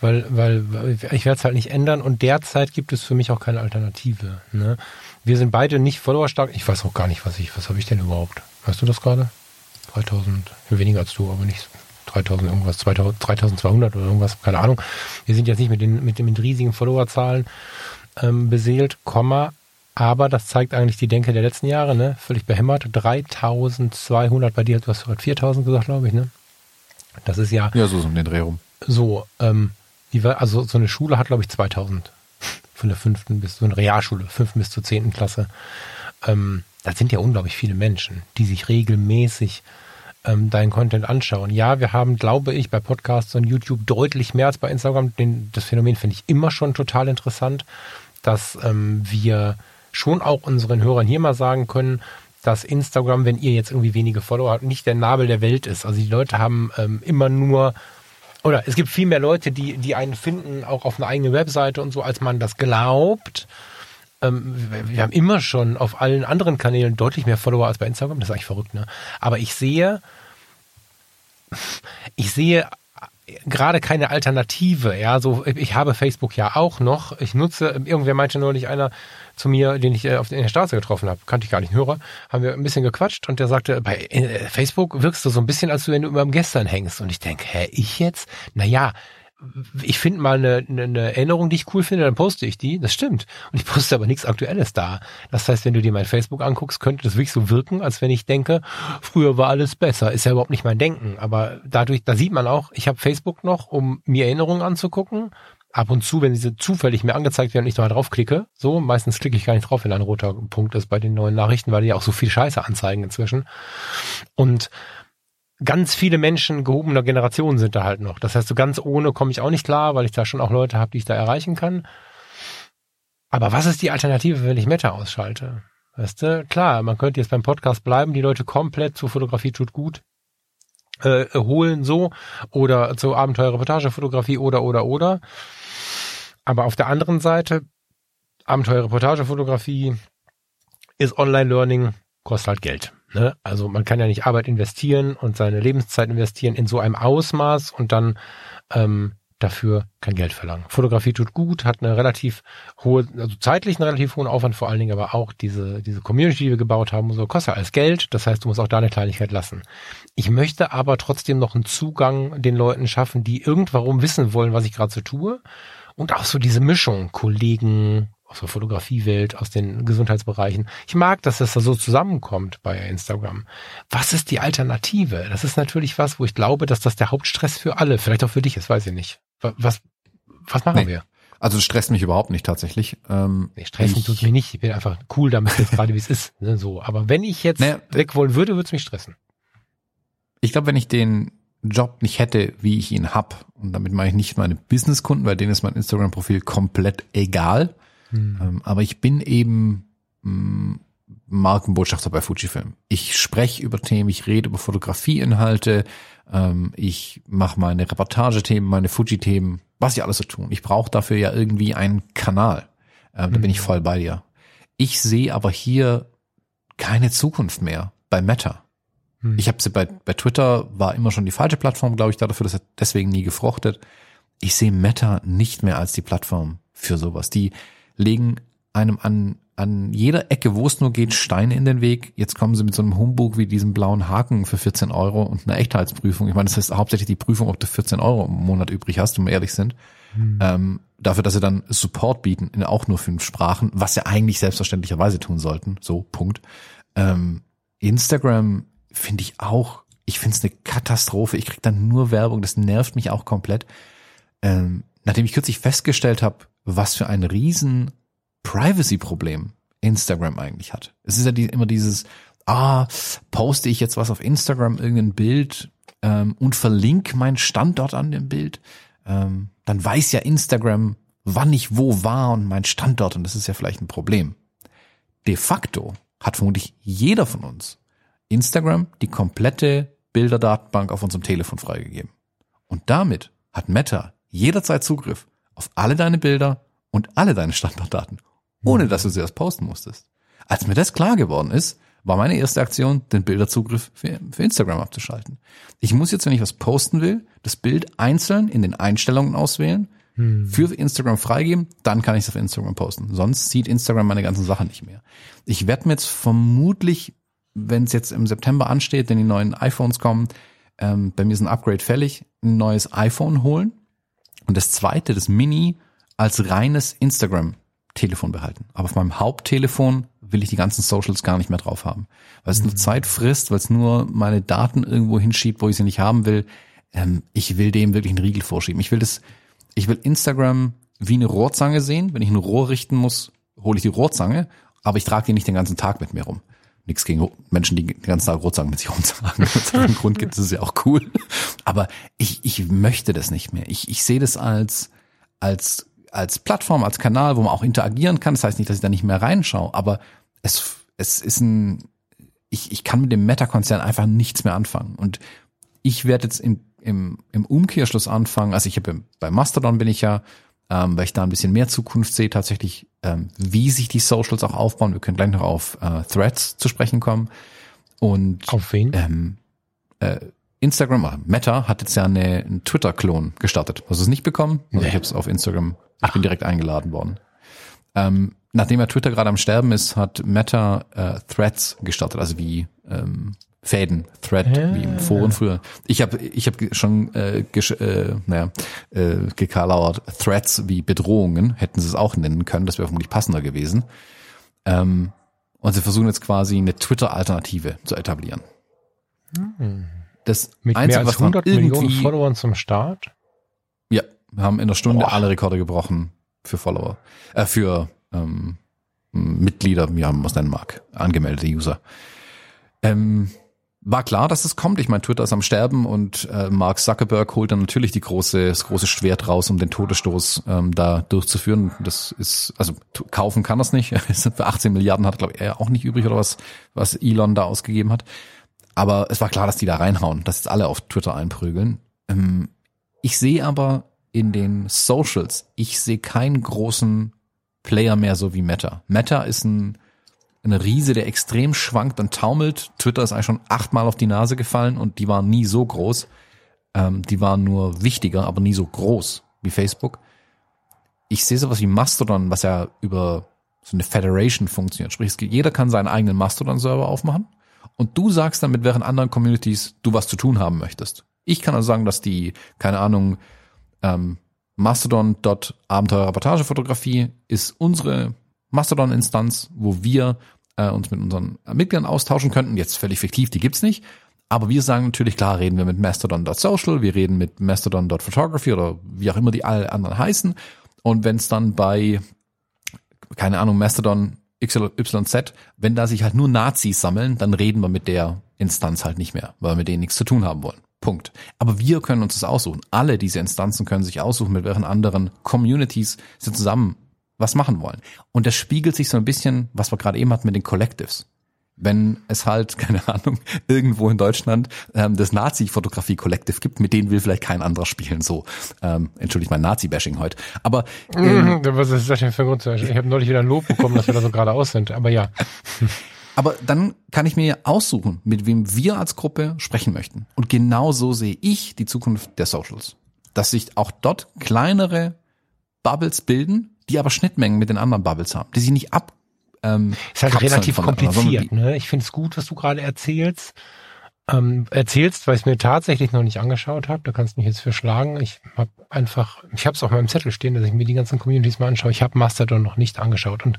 Speaker 2: weil, weil, weil ich werde es halt nicht ändern und derzeit gibt es für mich auch keine Alternative. Ne? Wir sind beide nicht followerstark. Ich weiß auch gar nicht, was ich, was habe ich denn überhaupt? Weißt du das gerade? 3000, weniger als du, aber nicht 3000 irgendwas, 2000, 3200 oder irgendwas, keine Ahnung. Wir sind jetzt nicht mit den, mit den mit riesigen Followerzahlen ähm, beseelt, Komma, aber das zeigt eigentlich die Denke der letzten Jahre, ne? Völlig behämmert. 3200 bei dir, du hast gerade 4000 gesagt, glaube ich, ne? Das ist ja
Speaker 1: Ja, so ist um den Dreh rum.
Speaker 2: so, ähm, die war, also so eine Schule hat, glaube ich, 2000 von der fünften bis, so eine Realschule, fünften bis zur zehnten Klasse. Ähm, das sind ja unglaublich viele Menschen, die sich regelmäßig ähm, deinen Content anschauen. Ja, wir haben, glaube ich, bei Podcasts und YouTube deutlich mehr als bei Instagram. Den, das Phänomen finde ich immer schon total interessant, dass ähm, wir schon auch unseren Hörern hier mal sagen können, dass Instagram, wenn ihr jetzt irgendwie wenige Follower habt, nicht der Nabel der Welt ist. Also die Leute haben ähm, immer nur oder es gibt viel mehr Leute, die, die einen finden, auch auf einer eigenen Webseite und so, als man das glaubt. Ähm, wir- haben immer schon auf allen anderen Kanälen deutlich mehr Follower als bei Instagram. Das ist eigentlich verrückt, ne? Aber ich sehe, ich sehe gerade keine Alternative. Ja, so ich habe Facebook ja auch noch. Ich nutze. Irgendwer meinte neulich einer zu mir, den ich äh, auf in der Straße getroffen habe, kannte ich gar nicht, einen haben wir ein bisschen gequatscht und der sagte, bei äh, Facebook wirkst du so ein bisschen, als wenn du über dem Gestern hängst. Und ich denke, hä, ich jetzt? Naja, ich finde mal eine, eine, eine Erinnerung, die ich cool finde, dann poste ich die. Das stimmt. Und ich poste aber nichts Aktuelles da. Das heißt, wenn du dir mein Facebook anguckst, könnte das wirklich so wirken, als wenn ich denke, früher war alles besser. Ist ja überhaupt nicht mein Denken. Aber dadurch, da sieht man auch, ich habe Facebook noch, um mir Erinnerungen anzugucken. Ab und zu, wenn diese zufällig mir angezeigt werden und ich da mal draufklicke, so, meistens klicke ich gar nicht drauf, wenn ein roter Punkt ist bei den neuen Nachrichten, weil die ja auch so viel Scheiße anzeigen inzwischen. Und ganz viele Menschen gehobener Generation sind da halt noch. Das heißt, so ganz ohne komme ich auch nicht klar, weil ich da schon auch Leute habe, die ich da erreichen kann. Aber was ist die Alternative, wenn ich Meta ausschalte? Weißt du, klar, man könnte jetzt beim Podcast bleiben, die Leute komplett zur Fotografie tut gut äh, holen so oder zur Abenteuer-Reportage-Fotografie oder oder oder. Aber auf der anderen Seite, Abenteuer-Reportage-Fotografie ist Online-Learning, kostet halt Geld. Ne? Also man kann ja nicht Arbeit investieren und seine Lebenszeit investieren in so einem Ausmaß und dann ähm, dafür kein Geld verlangen. Fotografie tut gut, hat eine relativ hohe, also zeitlich einen relativ hohen Aufwand, vor allen Dingen aber auch diese, diese Community, die wir gebaut haben, so kostet alles Geld. Das heißt, du musst auch da eine Kleinigkeit lassen. Ich möchte aber trotzdem noch einen Zugang den Leuten schaffen, die irgendwarum wissen wollen, was ich gerade so tue. Und auch so diese Mischung, Kollegen aus der Fotografiewelt, aus den Gesundheitsbereichen. Ich mag, dass das da so zusammenkommt bei Instagram. Was ist die Alternative? Das ist natürlich was, wo ich glaube, dass das der Hauptstress für alle, vielleicht auch für dich ist, weiß ich nicht. Wa- Was, was machen
Speaker 1: Nee.
Speaker 2: wir?
Speaker 1: Also es stresst mich überhaupt nicht tatsächlich. Ähm,
Speaker 2: Nee, stressen
Speaker 1: ich-
Speaker 2: tut mich nicht. Ich bin einfach cool damit jetzt gerade, wie es ist. Ne, so. Aber wenn ich jetzt
Speaker 1: Naja,
Speaker 2: weg wollen würde, würde es mich stressen.
Speaker 1: ich glaube, wenn ich den, Job nicht hätte, wie ich ihn hab, und damit meine ich nicht meine Businesskunden, weil denen ist mein Instagram-Profil komplett egal, hm. ähm, aber ich bin eben mh, mm, Markenbotschafter bei Fujifilm. Ich spreche über Themen, ich rede über Fotografieinhalte, ähm, ich mache meine Reportagethemen, meine Fuji-Themen, was ich alles so tun. Ich brauche dafür ja irgendwie einen Kanal. Ähm, mhm. Da bin ich mhm. voll bei dir. Ich sehe aber hier keine Zukunft mehr bei Meta. Mhm. Ich habe sie bei, bei Twitter, war immer schon die falsche Plattform, glaube ich, dafür, dass er deswegen nie gefruchtet. Ich sehe Meta nicht mehr als die Plattform für sowas. Die legen einem an an jeder Ecke, wo es nur geht, Steine in den Weg. Jetzt kommen sie mit so einem Humbug wie diesem blauen Haken für 14 Euro und einer Echtheitsprüfung. Ich meine, das heißt hauptsächlich die Prüfung, ob du 14 Euro im Monat übrig hast, wenn wir ehrlich sind. Hm. Ähm, dafür, dass sie dann Support bieten in auch nur fünf Sprachen, was sie eigentlich selbstverständlicherweise tun sollten. So, Punkt. Ähm, Instagram finde ich auch, ich finde es eine Katastrophe. Ich krieg dann nur Werbung, das nervt mich auch komplett. Ähm, nachdem ich kürzlich festgestellt habe, was für ein riesen Privacy-Problem Instagram eigentlich hat. Es ist ja die, immer dieses, ah, poste ich jetzt was auf Instagram, irgendein Bild ähm, und verlinke meinen Standort an dem Bild, ähm, dann weiß ja Instagram, wann ich wo war und mein Standort und das ist ja vielleicht ein Problem. De facto hat vermutlich jeder von uns Instagram die komplette Bilderdatenbank auf unserem Telefon freigegeben. Und damit hat Meta jederzeit Zugriff auf alle deine Bilder und alle deine Standortdaten ohne dass du sie erst posten musstest. Als mir das klar geworden ist, war meine erste Aktion, den Bilderzugriff für, für, Instagram abzuschalten. Ich muss jetzt, wenn ich was posten will, das Bild einzeln in den Einstellungen auswählen, hm. für Instagram freigeben, dann kann ich es auf Instagram posten. Sonst sieht Instagram meine ganzen Sachen nicht mehr. Ich werde mir jetzt vermutlich, wenn es jetzt im September ansteht, wenn die neuen iPhones kommen, ähm, bei mir ist ein Upgrade fällig, ein neues iPhone holen und das zweite, das Mini, als reines Instagram Telefon behalten. Aber auf meinem Haupttelefon will ich die ganzen Socials gar nicht mehr drauf haben. Weil es mhm. nur Zeit frisst, weil es nur meine Daten irgendwo hinschiebt, wo ich sie nicht haben will. Ähm, ich will dem wirklich einen Riegel vorschieben. Ich will das, ich will Instagram wie eine Rohrzange sehen. Wenn ich ein Rohr richten muss, hole ich die Rohrzange, aber ich trage die nicht den ganzen Tag mit mir rum. Nichts gegen Menschen, die den ganzen Tag Rohrzangen mit sich rumtragen. [laughs] Wenn es Grund gibt, ist ja auch cool. Aber ich, ich möchte das nicht mehr. Ich, ich sehe das als, als als Plattform, als Kanal, wo man auch interagieren kann. Das heißt nicht, dass ich da nicht mehr reinschaue, aber es, es ist ein, ich, ich kann mit dem Meta-Konzern einfach nichts mehr anfangen. Und ich werde jetzt im, im, im Umkehrschluss anfangen, also ich habe bei Mastodon bin ich ja, ähm, weil ich da ein bisschen mehr Zukunft sehe, tatsächlich, ähm, wie sich die Socials auch aufbauen. Wir können gleich noch auf äh, Threads zu sprechen kommen. Und
Speaker 2: auf wen?
Speaker 1: Ähm, äh, Instagram, äh, Meta hat jetzt ja eine, einen Twitter-Klon gestartet. Hast du es nicht bekommen? Also nee. Ich habe es auf Instagram ich bin direkt eingeladen worden. Ähm, nachdem ja Twitter gerade am Sterben ist, hat Meta äh, Threads gestartet, also wie ähm, Fäden, Thread, ja. wie im Foren früher. Ich habe ich hab schon äh, äh, naja, äh, gekalauert, Threads wie Bedrohungen, hätten sie es auch nennen können, das wäre vermutlich passender gewesen. Ähm, und sie versuchen jetzt quasi eine Twitter-Alternative zu etablieren.
Speaker 2: Hm. Das Mit Einzige, mehr als 100 Millionen Followern zum Start?
Speaker 1: Ja, wir haben in der Stunde Boah. alle Rekorde gebrochen für Follower, äh, für ähm, Mitglieder, wie man es nennen mag, angemeldete User. Ähm, war klar, dass es kommt. Ich meine, Twitter ist am Sterben und äh, Mark Zuckerberg holt dann natürlich die große, das große Schwert raus, um den Todesstoß ähm, da durchzuführen. Das ist, also kaufen kann das nicht. [laughs] Für 18 Milliarden hat, glaube ich, er auch nicht übrig oder was, was Elon da ausgegeben hat. Aber es war klar, dass die da reinhauen, dass jetzt alle auf Twitter einprügeln. Ähm, ich sehe aber in den Socials, ich sehe keinen großen Player mehr so wie Meta. Meta ist ein, eine Riese, der extrem schwankt und taumelt. Twitter ist eigentlich schon achtmal auf die Nase gefallen und die waren nie so groß. Ähm, die waren nur wichtiger, aber nie so groß wie Facebook. Ich sehe sowas wie Mastodon, was ja über so eine Federation funktioniert. Sprich, jeder kann seinen eigenen Mastodon-Server aufmachen und du sagst dann mit während anderen Communities du was zu tun haben möchtest. Ich kann also sagen, dass die, keine Ahnung, ähm, Mastodon.abenteuer-Reportage-Fotografie ist unsere Mastodon-Instanz, wo wir äh, uns mit unseren Mitgliedern austauschen könnten. Jetzt völlig fiktiv, die gibt's nicht. Aber wir sagen natürlich, klar, reden wir mit Mastodon.social, wir reden mit Mastodon.photography oder wie auch immer die alle anderen heißen. Und wenn es dann bei, keine Ahnung, Mastodon XYZ, wenn da sich halt nur Nazis sammeln, dann reden wir mit der Instanz halt nicht mehr, weil wir mit denen nichts zu tun haben wollen. Punkt. Aber wir können uns das aussuchen. Alle diese Instanzen können sich aussuchen, mit welchen anderen Communities sie zusammen was machen wollen. Und das spiegelt sich so ein bisschen, was wir gerade eben hatten mit den Collectives. Wenn es halt, [laughs] keine Ahnung, irgendwo in Deutschland ähm, das Nazi-Fotografie-Kollektiv gibt, mit denen will vielleicht kein anderer spielen. So, ähm, entschuldigt mein Nazi-Bashing heute. Aber
Speaker 2: ähm, was ist das denn für ein Grund? Ich habe neulich wieder ein Lob bekommen, dass wir da so gerade aus sind. Aber ja. [laughs]
Speaker 1: Aber dann kann ich mir aussuchen, mit wem wir als Gruppe sprechen möchten. Und genau so sehe ich die Zukunft der Socials. Dass sich auch dort kleinere Bubbles bilden, die aber Schnittmengen mit den anderen Bubbles haben, die sich nicht ab.
Speaker 2: Ähm, ist halt relativ kompliziert. Ne? Ich finde es gut, was du gerade erzählst. Ähm, erzählst, weil ich es mir tatsächlich noch nicht angeschaut habe. Da kannst du mich jetzt für schlagen. Ich habe einfach, ich habe es auf meinem Zettel stehen, dass ich mir die ganzen Communities mal anschaue. Ich habe Mastodon noch nicht angeschaut und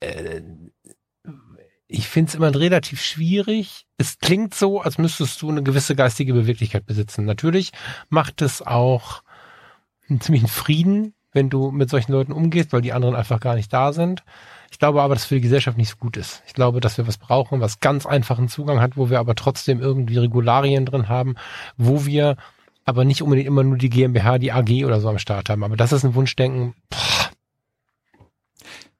Speaker 2: äh, ich finde es immer relativ schwierig. Es klingt so, als müsstest du eine gewisse geistige Beweglichkeit besitzen. Natürlich macht es auch einen ziemlichen Frieden, wenn du mit solchen Leuten umgehst, weil die anderen einfach gar nicht da sind. Ich glaube aber, dass für die Gesellschaft nicht so gut ist. Ich glaube, dass wir was brauchen, was ganz einfachen Zugang hat, wo wir aber trotzdem irgendwie Regularien drin haben, wo wir aber nicht unbedingt immer nur die GmbH, die AG oder so am Start haben. Aber das ist ein Wunschdenken. Boah.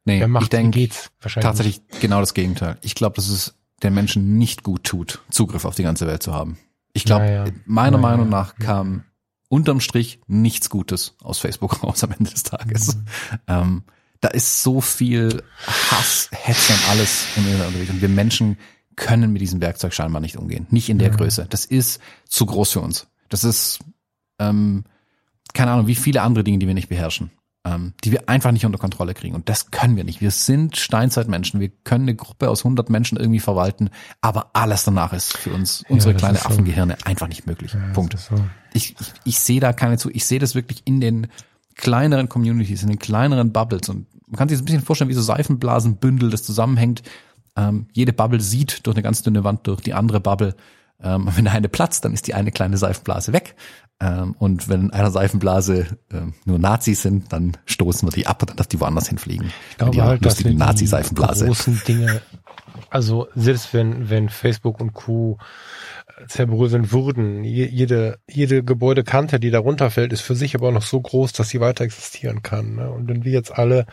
Speaker 1: Nee, macht, ich denke tatsächlich nicht. genau das Gegenteil. Ich glaube, dass es den Menschen nicht gut tut, Zugriff auf die ganze Welt zu haben. Ich glaube, ja, ja. meiner ja, Meinung nach kam unterm Strich nichts Gutes aus Facebook raus am Ende des Tages. Mhm. Ähm, da ist so viel Hass, Hetze und alles im Internet unterwegs. Und wir Menschen können mit diesem Werkzeug scheinbar nicht umgehen. Nicht in der mhm. Größe. Das ist zu groß für uns. Das ist, ähm, keine Ahnung, wie viele andere Dinge, die wir nicht beherrschen ähm, die wir einfach nicht unter Kontrolle kriegen. Und das können wir nicht. Wir sind Steinzeitmenschen. Wir können eine Gruppe aus 100 Menschen irgendwie verwalten, aber alles danach ist für uns, unsere ja, kleine Affengehirne, so. einfach nicht möglich. Ja, Punkt. So. Ich, ich, ich sehe da keine zu. Ich sehe das wirklich in den kleineren Communities, in den kleineren Bubbles. Und man kann sich das ein bisschen vorstellen, wie so Seifenblasenbündel, das zusammenhängt. Ähm, jede Bubble sieht durch eine ganz dünne Wand durch die andere Bubble. Ähm, wenn eine platzt, dann ist die eine kleine Seifenblase weg. Ähm, und wenn einer Seifenblase äh, nur Nazis sind, dann stoßen wir die ab und dann darf die woanders hinfliegen.
Speaker 2: Ich glaube die halt, dass wir Nazi-Seifenblase. großen Dinge, also selbst wenn, wenn Facebook und Co. zerbröseln würden, jede, jede Gebäudekante, die da runterfällt, ist für sich aber auch noch so groß, dass sie weiter existieren kann. Ne? Und wenn wir jetzt alle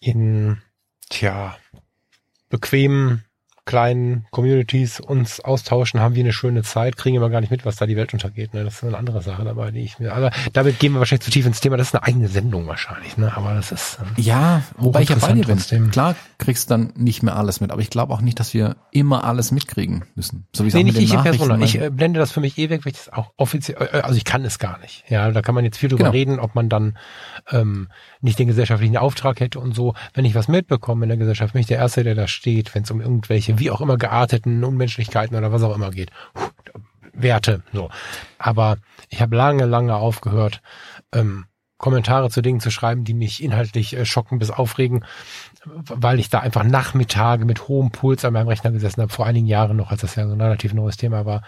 Speaker 2: in, tja, bequemen kleinen Communities uns austauschen, haben wir eine schöne Zeit, kriegen aber gar nicht mit, was da die Welt untergeht. Ne? Das ist eine andere Sache dabei, die ich mir. Aber damit gehen wir wahrscheinlich zu tief ins Thema. Das ist eine eigene Sendung wahrscheinlich, ne? Aber das ist ähm,
Speaker 1: ja, wobei ich ja bei dir bin. Klar kriegst dann nicht mehr alles mit, aber ich glaube auch nicht, dass wir immer alles mitkriegen müssen.
Speaker 2: So wie nee, nicht ich Persona. Ich äh, blende das für mich eh weg, weil ich das auch offiziell, äh, also ich kann es gar nicht. Ja, da kann man jetzt viel drüber genau. reden, ob man dann ähm, nicht den gesellschaftlichen Auftrag hätte und so. Wenn ich was mitbekomme in der Gesellschaft, bin ich der Erste, der da steht, wenn es um irgendwelche, wie auch immer gearteten Unmenschlichkeiten oder was auch immer geht. Werte, so. Aber ich habe lange, lange aufgehört, ähm, Kommentare zu Dingen zu schreiben, die mich inhaltlich äh, schocken bis aufregen, weil ich da einfach Nachmittage mit hohem Puls an meinem Rechner gesessen habe, vor einigen Jahren noch, als das ja so ein relativ neues Thema war.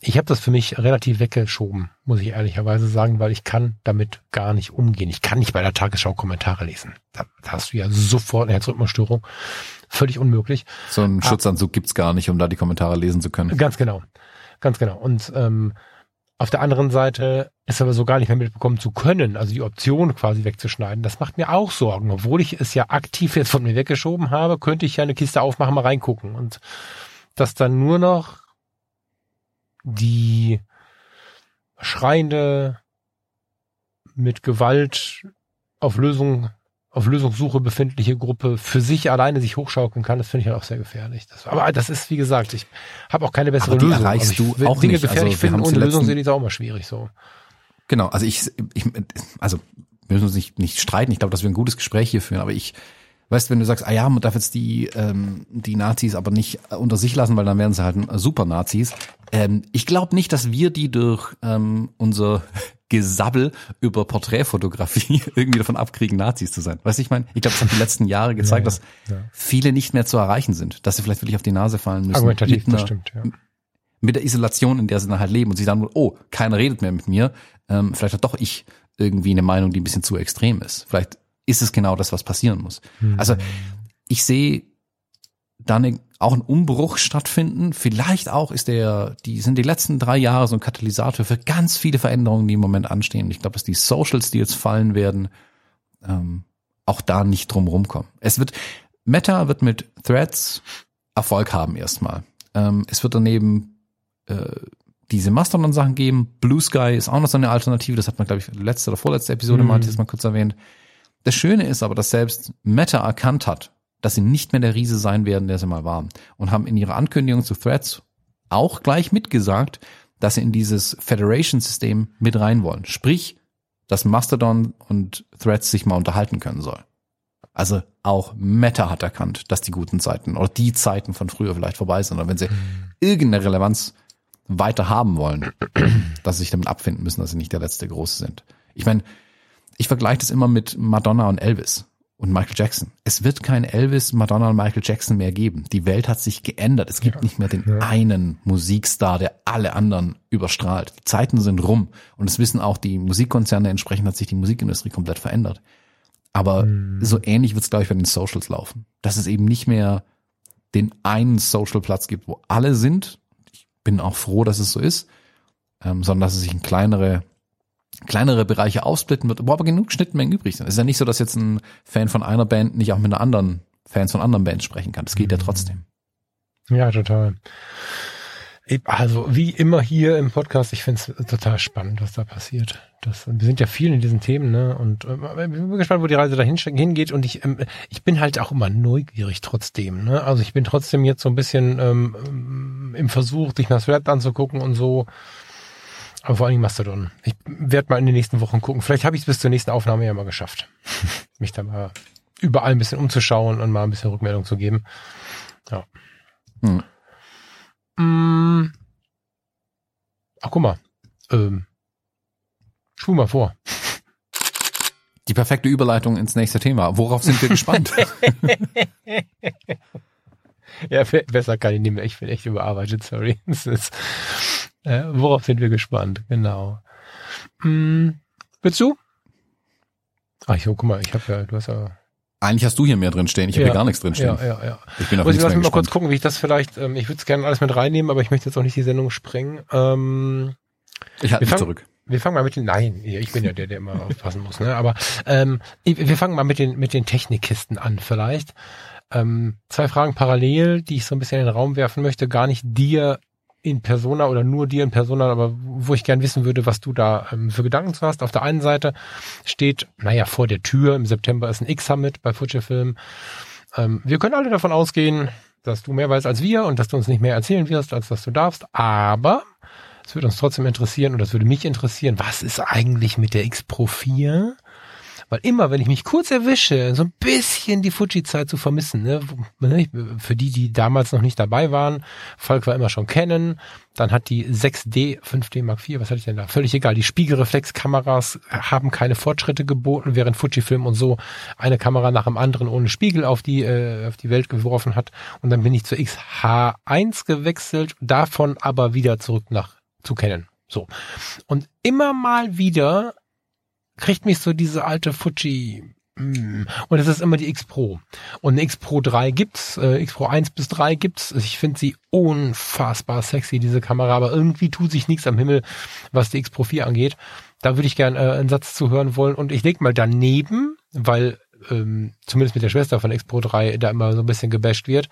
Speaker 2: Ich habe das für mich relativ weggeschoben, muss ich ehrlicherweise sagen, weil ich kann damit gar nicht umgehen. Ich kann nicht bei der Tagesschau Kommentare lesen. Da, da hast du ja sofort eine Herzrhythmusstörung. Völlig unmöglich.
Speaker 1: So einen ah. Schutzanzug gibt's gar nicht, um da die Kommentare lesen zu können.
Speaker 2: Ganz genau. Ganz genau. Und ähm, auf der anderen Seite ist aber so gar nicht mehr mitbekommen zu können, also die Option quasi wegzuschneiden, das macht mir auch Sorgen. Obwohl ich es ja aktiv jetzt von mir weggeschoben habe, könnte ich ja eine Kiste aufmachen, mal reingucken. Und dass dann nur noch die schreiende mit Gewalt auf Lösung auf Lösungssuche befindliche Gruppe für sich alleine sich hochschaukeln kann, das finde ich halt auch sehr gefährlich. Das, aber das ist, wie gesagt, ich habe auch keine bessere
Speaker 1: aber die
Speaker 2: Lösung.
Speaker 1: erreichst also
Speaker 2: du
Speaker 1: auch
Speaker 2: Dinge
Speaker 1: nicht.
Speaker 2: gefährlich also, finden ohne Lösung sind die auch immer schwierig so.
Speaker 1: Genau, also ich, ich also wir müssen uns nicht, nicht streiten. Ich glaube, dass wir ein gutes Gespräch hier führen, aber ich weißt, wenn du sagst, ah ja, man darf jetzt die, ähm, die Nazis aber nicht unter sich lassen, weil dann werden sie halt super Nazis. Ähm, ich glaube nicht, dass wir die durch ähm, unser [laughs] Gesabbel über Porträtfotografie [laughs] irgendwie davon abkriegen, Nazis zu sein. Weißt du, ich meine, ich glaube, das haben die letzten Jahre gezeigt, ja, ja, dass ja. viele nicht mehr zu erreichen sind, dass sie vielleicht wirklich auf die Nase fallen müssen.
Speaker 2: Argumentativ, einer, das stimmt, ja.
Speaker 1: Mit der Isolation, in der sie dann halt leben und sie dann, oh, keiner redet mehr mit mir, ähm, vielleicht hat doch ich irgendwie eine Meinung, die ein bisschen zu extrem ist. Vielleicht ist es genau das, was passieren muss. Mhm. Also ich sehe dann auch ein Umbruch stattfinden. Vielleicht auch ist der, die sind die letzten drei Jahre so ein Katalysator für ganz viele Veränderungen, die im Moment anstehen. Ich glaube, dass die Socials, die jetzt fallen werden, ähm, auch da nicht drum rumkommen. Es wird, Meta wird mit Threads Erfolg haben erstmal. Ähm, es wird daneben äh, diese Mastodon-Sachen geben. Blue Sky ist auch noch so eine Alternative. Das hat man, glaube ich, letzte oder vorletzte Episode mhm. mal, jetzt mal kurz erwähnt. Das Schöne ist aber, dass selbst Meta erkannt hat, dass sie nicht mehr der Riese sein werden, der sie mal waren. Und haben in ihrer Ankündigung zu Threads auch gleich mitgesagt, dass sie in dieses Federation-System mit rein wollen. Sprich, dass Mastodon und Threads sich mal unterhalten können soll. Also auch Meta hat erkannt, dass die guten Zeiten oder die Zeiten von früher vielleicht vorbei sind. Und wenn sie irgendeine Relevanz weiter haben wollen, [clears throat] dass sie sich damit abfinden müssen, dass sie nicht der letzte Große sind. Ich meine, ich vergleiche das immer mit Madonna und Elvis und Michael Jackson. Es wird kein Elvis, Madonna und Michael Jackson mehr geben. Die Welt hat sich geändert. Es gibt ja. nicht mehr den ja. einen Musikstar, der alle anderen überstrahlt. Die Zeiten sind rum. Und es wissen auch die Musikkonzerne. Entsprechend hat sich die Musikindustrie komplett verändert. Aber mhm. so ähnlich wird es, glaube ich, bei den Socials laufen. Dass es eben nicht mehr den einen Social-Platz gibt, wo alle sind. Ich bin auch froh, dass es so ist. Ähm, sondern dass es sich in kleinere kleinere Bereiche aufsplitten wird, wo aber genug Schnittmengen übrig sind. Es ist ja nicht so, dass jetzt ein Fan von einer Band nicht auch mit einer anderen Fans von anderen Bands sprechen kann. Das geht ja mhm. trotzdem.
Speaker 2: Ja, total. Also wie immer hier im Podcast, ich finde es total spannend, was da passiert. Das, wir sind ja viel in diesen Themen, ne? Und äh, ich bin gespannt, wo die Reise dahin hingeht. Und ich, ähm, ich bin halt auch immer neugierig trotzdem. Ne? Also ich bin trotzdem jetzt so ein bisschen ähm, im Versuch, dich mal Thread anzugucken und so. Aber vor allem Mastodon. Ich werde mal in den nächsten Wochen gucken. Vielleicht habe ich es bis zur nächsten Aufnahme ja mal geschafft. [laughs] Mich da mal überall ein bisschen umzuschauen und mal ein bisschen Rückmeldung zu geben. Ja. Hm. Mm. Ach, guck mal. Ähm, spul mal vor. [laughs]
Speaker 1: Die perfekte Überleitung ins nächste Thema. Worauf sind wir gespannt? [laughs]
Speaker 2: ja, besser kann ich nicht mehr. Ich bin echt überarbeitet, sorry. Ist, äh, worauf sind wir gespannt? Genau. Hm, willst du? Ach, ich, guck mal, ich habe ja, du hast ja.
Speaker 1: Eigentlich hast du hier mehr drin stehen. Ich habe ja, hier gar nichts drin stehen.
Speaker 2: Ja, ja, ja. Ich bin auf Lass mich mal kurz gucken, wie ich das vielleicht. Ähm, ich würde es gerne alles mit reinnehmen, aber ich möchte jetzt auch nicht die Sendung sprengen. Ähm,
Speaker 1: ich halte mich zurück.
Speaker 2: Wir fangen mal mit den. Nein, ich bin ja der, der immer aufpassen muss. Ne? Aber ähm, wir fangen mal mit den mit den Technikkisten an, vielleicht. Ähm, zwei Fragen parallel, die ich so ein bisschen in den Raum werfen möchte, gar nicht dir in Persona oder nur dir in Persona, aber wo ich gern wissen würde, was du da ähm, für Gedanken zu hast. Auf der einen Seite steht, naja, vor der Tür, im September ist ein X-Summit bei Fujifilm. Ähm, wir können alle davon ausgehen, dass du mehr weißt als wir und dass du uns nicht mehr erzählen wirst, als was du darfst, aber es würde uns trotzdem interessieren und das würde mich interessieren, was ist eigentlich mit der X Pro 4? Weil immer, wenn ich mich kurz erwische, so ein bisschen die Fuji-Zeit zu vermissen, ne? ne für die, die damals noch nicht dabei waren, Falk war immer schon kennen, dann hat die 6D, 5D Mark IV, was hatte ich denn da? Völlig egal. Die Spiegelreflexkameras haben keine Fortschritte geboten, während Fujifilm und so eine Kamera nach dem anderen ohne Spiegel auf die, äh, auf die Welt geworfen hat. Und dann bin ich zur XH1 gewechselt, davon aber wieder zurück nach zu kennen. So. Und immer mal wieder kriegt mich so diese alte Fuji mm. und es ist immer die X Pro. Und eine X Pro 3 gibt's, äh, X Pro 1 bis 3 gibt's. Ich finde sie unfassbar sexy, diese Kamera, aber irgendwie tut sich nichts am Himmel, was die X Pro 4 angeht. Da würde ich gerne äh, einen Satz zu hören wollen. Und ich leg mal daneben, weil ähm, zumindest mit der Schwester von X Pro 3 da immer so ein bisschen gebasht wird.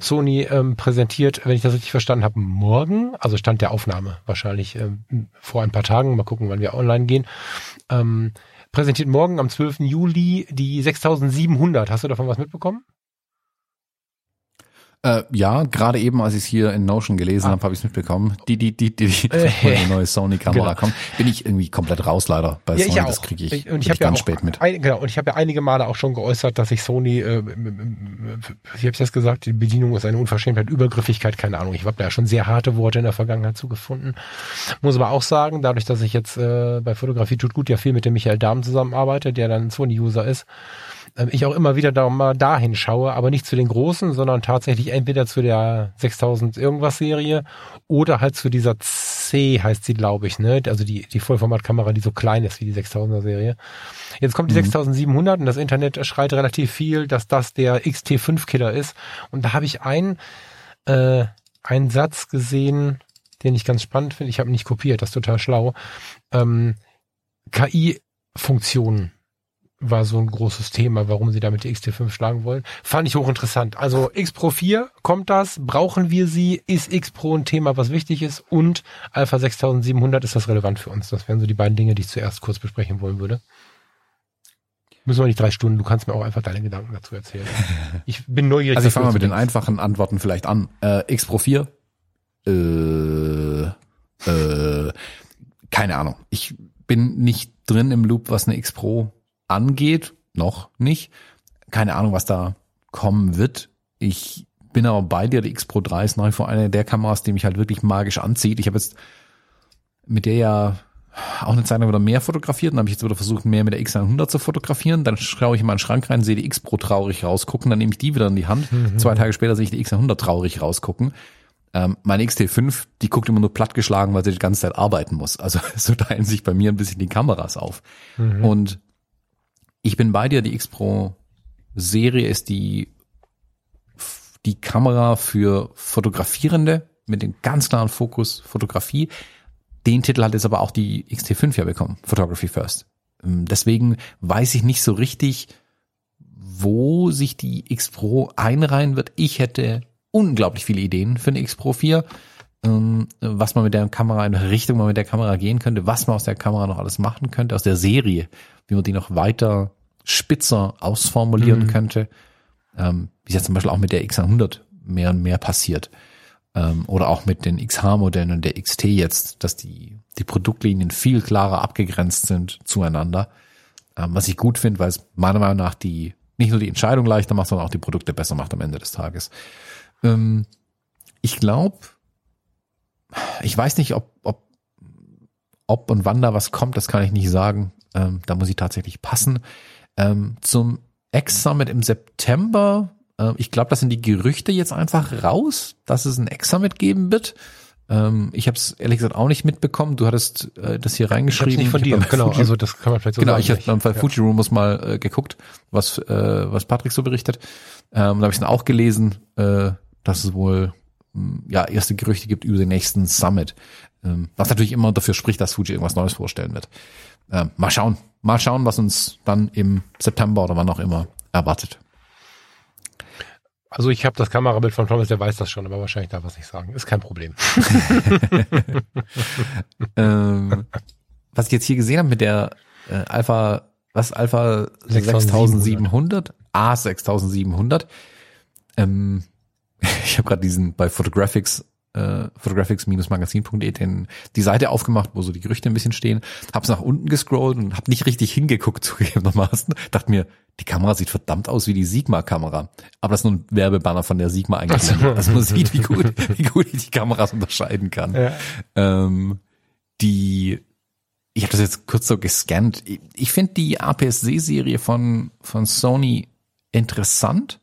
Speaker 2: Sony ähm, präsentiert, wenn ich das richtig verstanden habe, morgen, also Stand der Aufnahme wahrscheinlich ähm, vor ein paar Tagen, mal gucken, wann wir online gehen, ähm, präsentiert morgen am 12. Juli die 6700. Hast du davon was mitbekommen?
Speaker 1: Äh, ja, gerade eben, als ich es hier in Notion gelesen ah. habe, habe ich es mitbekommen. Die, die, die, die, die äh, neue Sony-Kamera genau. kommt, bin ich irgendwie komplett raus leider bei
Speaker 2: ja,
Speaker 1: Sony.
Speaker 2: Das
Speaker 1: kriege ich, ich,
Speaker 2: und ich, ich ganz ja spät mit. Ein, genau, und ich habe ja einige Male auch schon geäußert, dass ich Sony, äh, wie habe ich das gesagt, die Bedienung ist eine Unverschämtheit, Übergriffigkeit, keine Ahnung. Ich habe da ja schon sehr harte Worte in der Vergangenheit zugefunden. Muss aber auch sagen, dadurch, dass ich jetzt äh, bei Fotografie tut gut ja viel mit dem Michael Dahm zusammenarbeite, der dann Sony-User ist, ich auch immer wieder da mal dahin schaue, aber nicht zu den großen, sondern tatsächlich entweder zu der 6000 irgendwas Serie oder halt zu dieser C heißt sie, glaube ich, ne? Also die, die Vollformatkamera, die so klein ist wie die 6000er Serie. Jetzt kommt die mhm. 6700 und das Internet schreit relativ viel, dass das der XT5 Killer ist. Und da habe ich einen, äh, einen Satz gesehen, den ich ganz spannend finde. Ich habe ihn nicht kopiert, das ist total schlau. Ähm, KI-Funktionen war so ein großes Thema, warum sie damit die XT5 schlagen wollen. Fand ich hochinteressant. Also X Pro 4, kommt das? Brauchen wir sie? Ist X Pro ein Thema, was wichtig ist? Und Alpha 6700, ist das relevant für uns? Das wären so die beiden Dinge, die ich zuerst kurz besprechen wollen würde. Müssen wir nicht drei Stunden, du kannst mir auch einfach deine Gedanken dazu erzählen. [laughs] Ich bin neugierig.
Speaker 1: Also ich fange mal mit den einfachen Antworten vielleicht an. Äh, X Pro 4, äh, äh, keine Ahnung. Ich bin nicht drin im Loop, was eine X Pro angeht. Noch nicht. Keine Ahnung, was da kommen wird. Ich bin aber bei dir. Die X Pro 3 ist nach wie vor eine der Kameras, die mich halt wirklich magisch anzieht. Ich habe jetzt mit der ja auch eine Zeit lang wieder mehr fotografiert. Dann habe ich jetzt wieder versucht, mehr mit der X100 zu fotografieren. Dann schaue ich in meinen Schrank rein, sehe die X Pro traurig rausgucken. Dann nehme ich die wieder in die Hand. Mhm. Zwei Tage später sehe ich die X100 traurig rausgucken. Ähm, meine XT5, die guckt immer nur plattgeschlagen, weil sie die ganze Zeit arbeiten muss. Also [laughs] so teilen sich bei mir ein bisschen die Kameras auf. Mhm. Und ich bin bei dir, die X Pro Serie ist die, die Kamera für Fotografierende mit dem ganz klaren Fokus Fotografie. Den Titel hat jetzt aber auch die XT5 ja bekommen, Photography First. Ähm, deswegen weiß ich nicht so richtig, wo sich die X Pro einreihen wird. Ich hätte unglaublich viele Ideen für eine X Pro 4, ähm, was man mit der Kamera, in welche Richtung man mit der Kamera gehen könnte, was man aus der Kamera noch alles machen könnte, aus der Serie, wie man die noch weiter spitzer ausformulieren mhm. könnte, ähm, wie es jetzt zum Beispiel auch mit der X100 mehr und mehr passiert. Ähm, oder auch mit den XH-Modellen und der XT jetzt, dass die, die Produktlinien viel klarer abgegrenzt sind zueinander. Ähm, was ich gut finde, weil es meiner Meinung nach die nicht nur die Entscheidung leichter macht, sondern auch die Produkte besser macht am Ende des Tages. Ähm, ich glaube, ich weiß nicht, ob, ob, ob und wann da was kommt, das kann ich nicht sagen. Ähm, da muss ich tatsächlich passen. Ähm, zum X-Summit im September, äh, ich glaube, das sind die Gerüchte jetzt einfach raus, dass es ein X-Summit geben wird. Ähm, ich habe es ehrlich gesagt auch nicht mitbekommen. Du hattest äh, das hier reingeschrieben. Ich
Speaker 2: nicht von dir, genau. Fuji, also das kann man vielleicht so
Speaker 1: genau, sagen. Genau, ich habe bei Fuji Rumors mal äh, geguckt, was äh, was Patrick so berichtet. Ähm, da habe ich dann auch gelesen. Äh, dass es wohl hm, ja erste Gerüchte gibt über den nächsten Summit. Ähm, was natürlich immer dafür spricht, dass Fuji irgendwas Neues vorstellen wird. Ähm, mal schauen, mal schauen, was uns dann im September oder wann auch immer erwartet.
Speaker 2: Also ich habe das Kamerabild von Thomas, der weiß das schon, aber wahrscheinlich darf er es nicht sagen. Ist kein Problem. [laughs]
Speaker 1: ähm, was ich jetzt hier gesehen habe mit der äh, Alpha, was Alpha 6700, A 6700, ähm, [laughs] ich habe gerade diesen bei Photographics äh, photographics-magazin.de den die Seite aufgemacht, wo so die Gerüchte ein bisschen stehen, hab's nach unten gescrollt und hab nicht richtig hingeguckt [laughs] zugegebenermaßen. Dachte mir, die Kamera sieht verdammt aus wie die Sigma-Kamera. Aber das ist nur ein Werbebanner von der Sigma eigentlich. Also man sieht, wie gut, wie gut ich die Kameras unterscheiden kann. Ja. Ähm, die ich habe das jetzt kurz so gescannt. Ich, ich finde die APS-C-Serie von, von Sony interessant.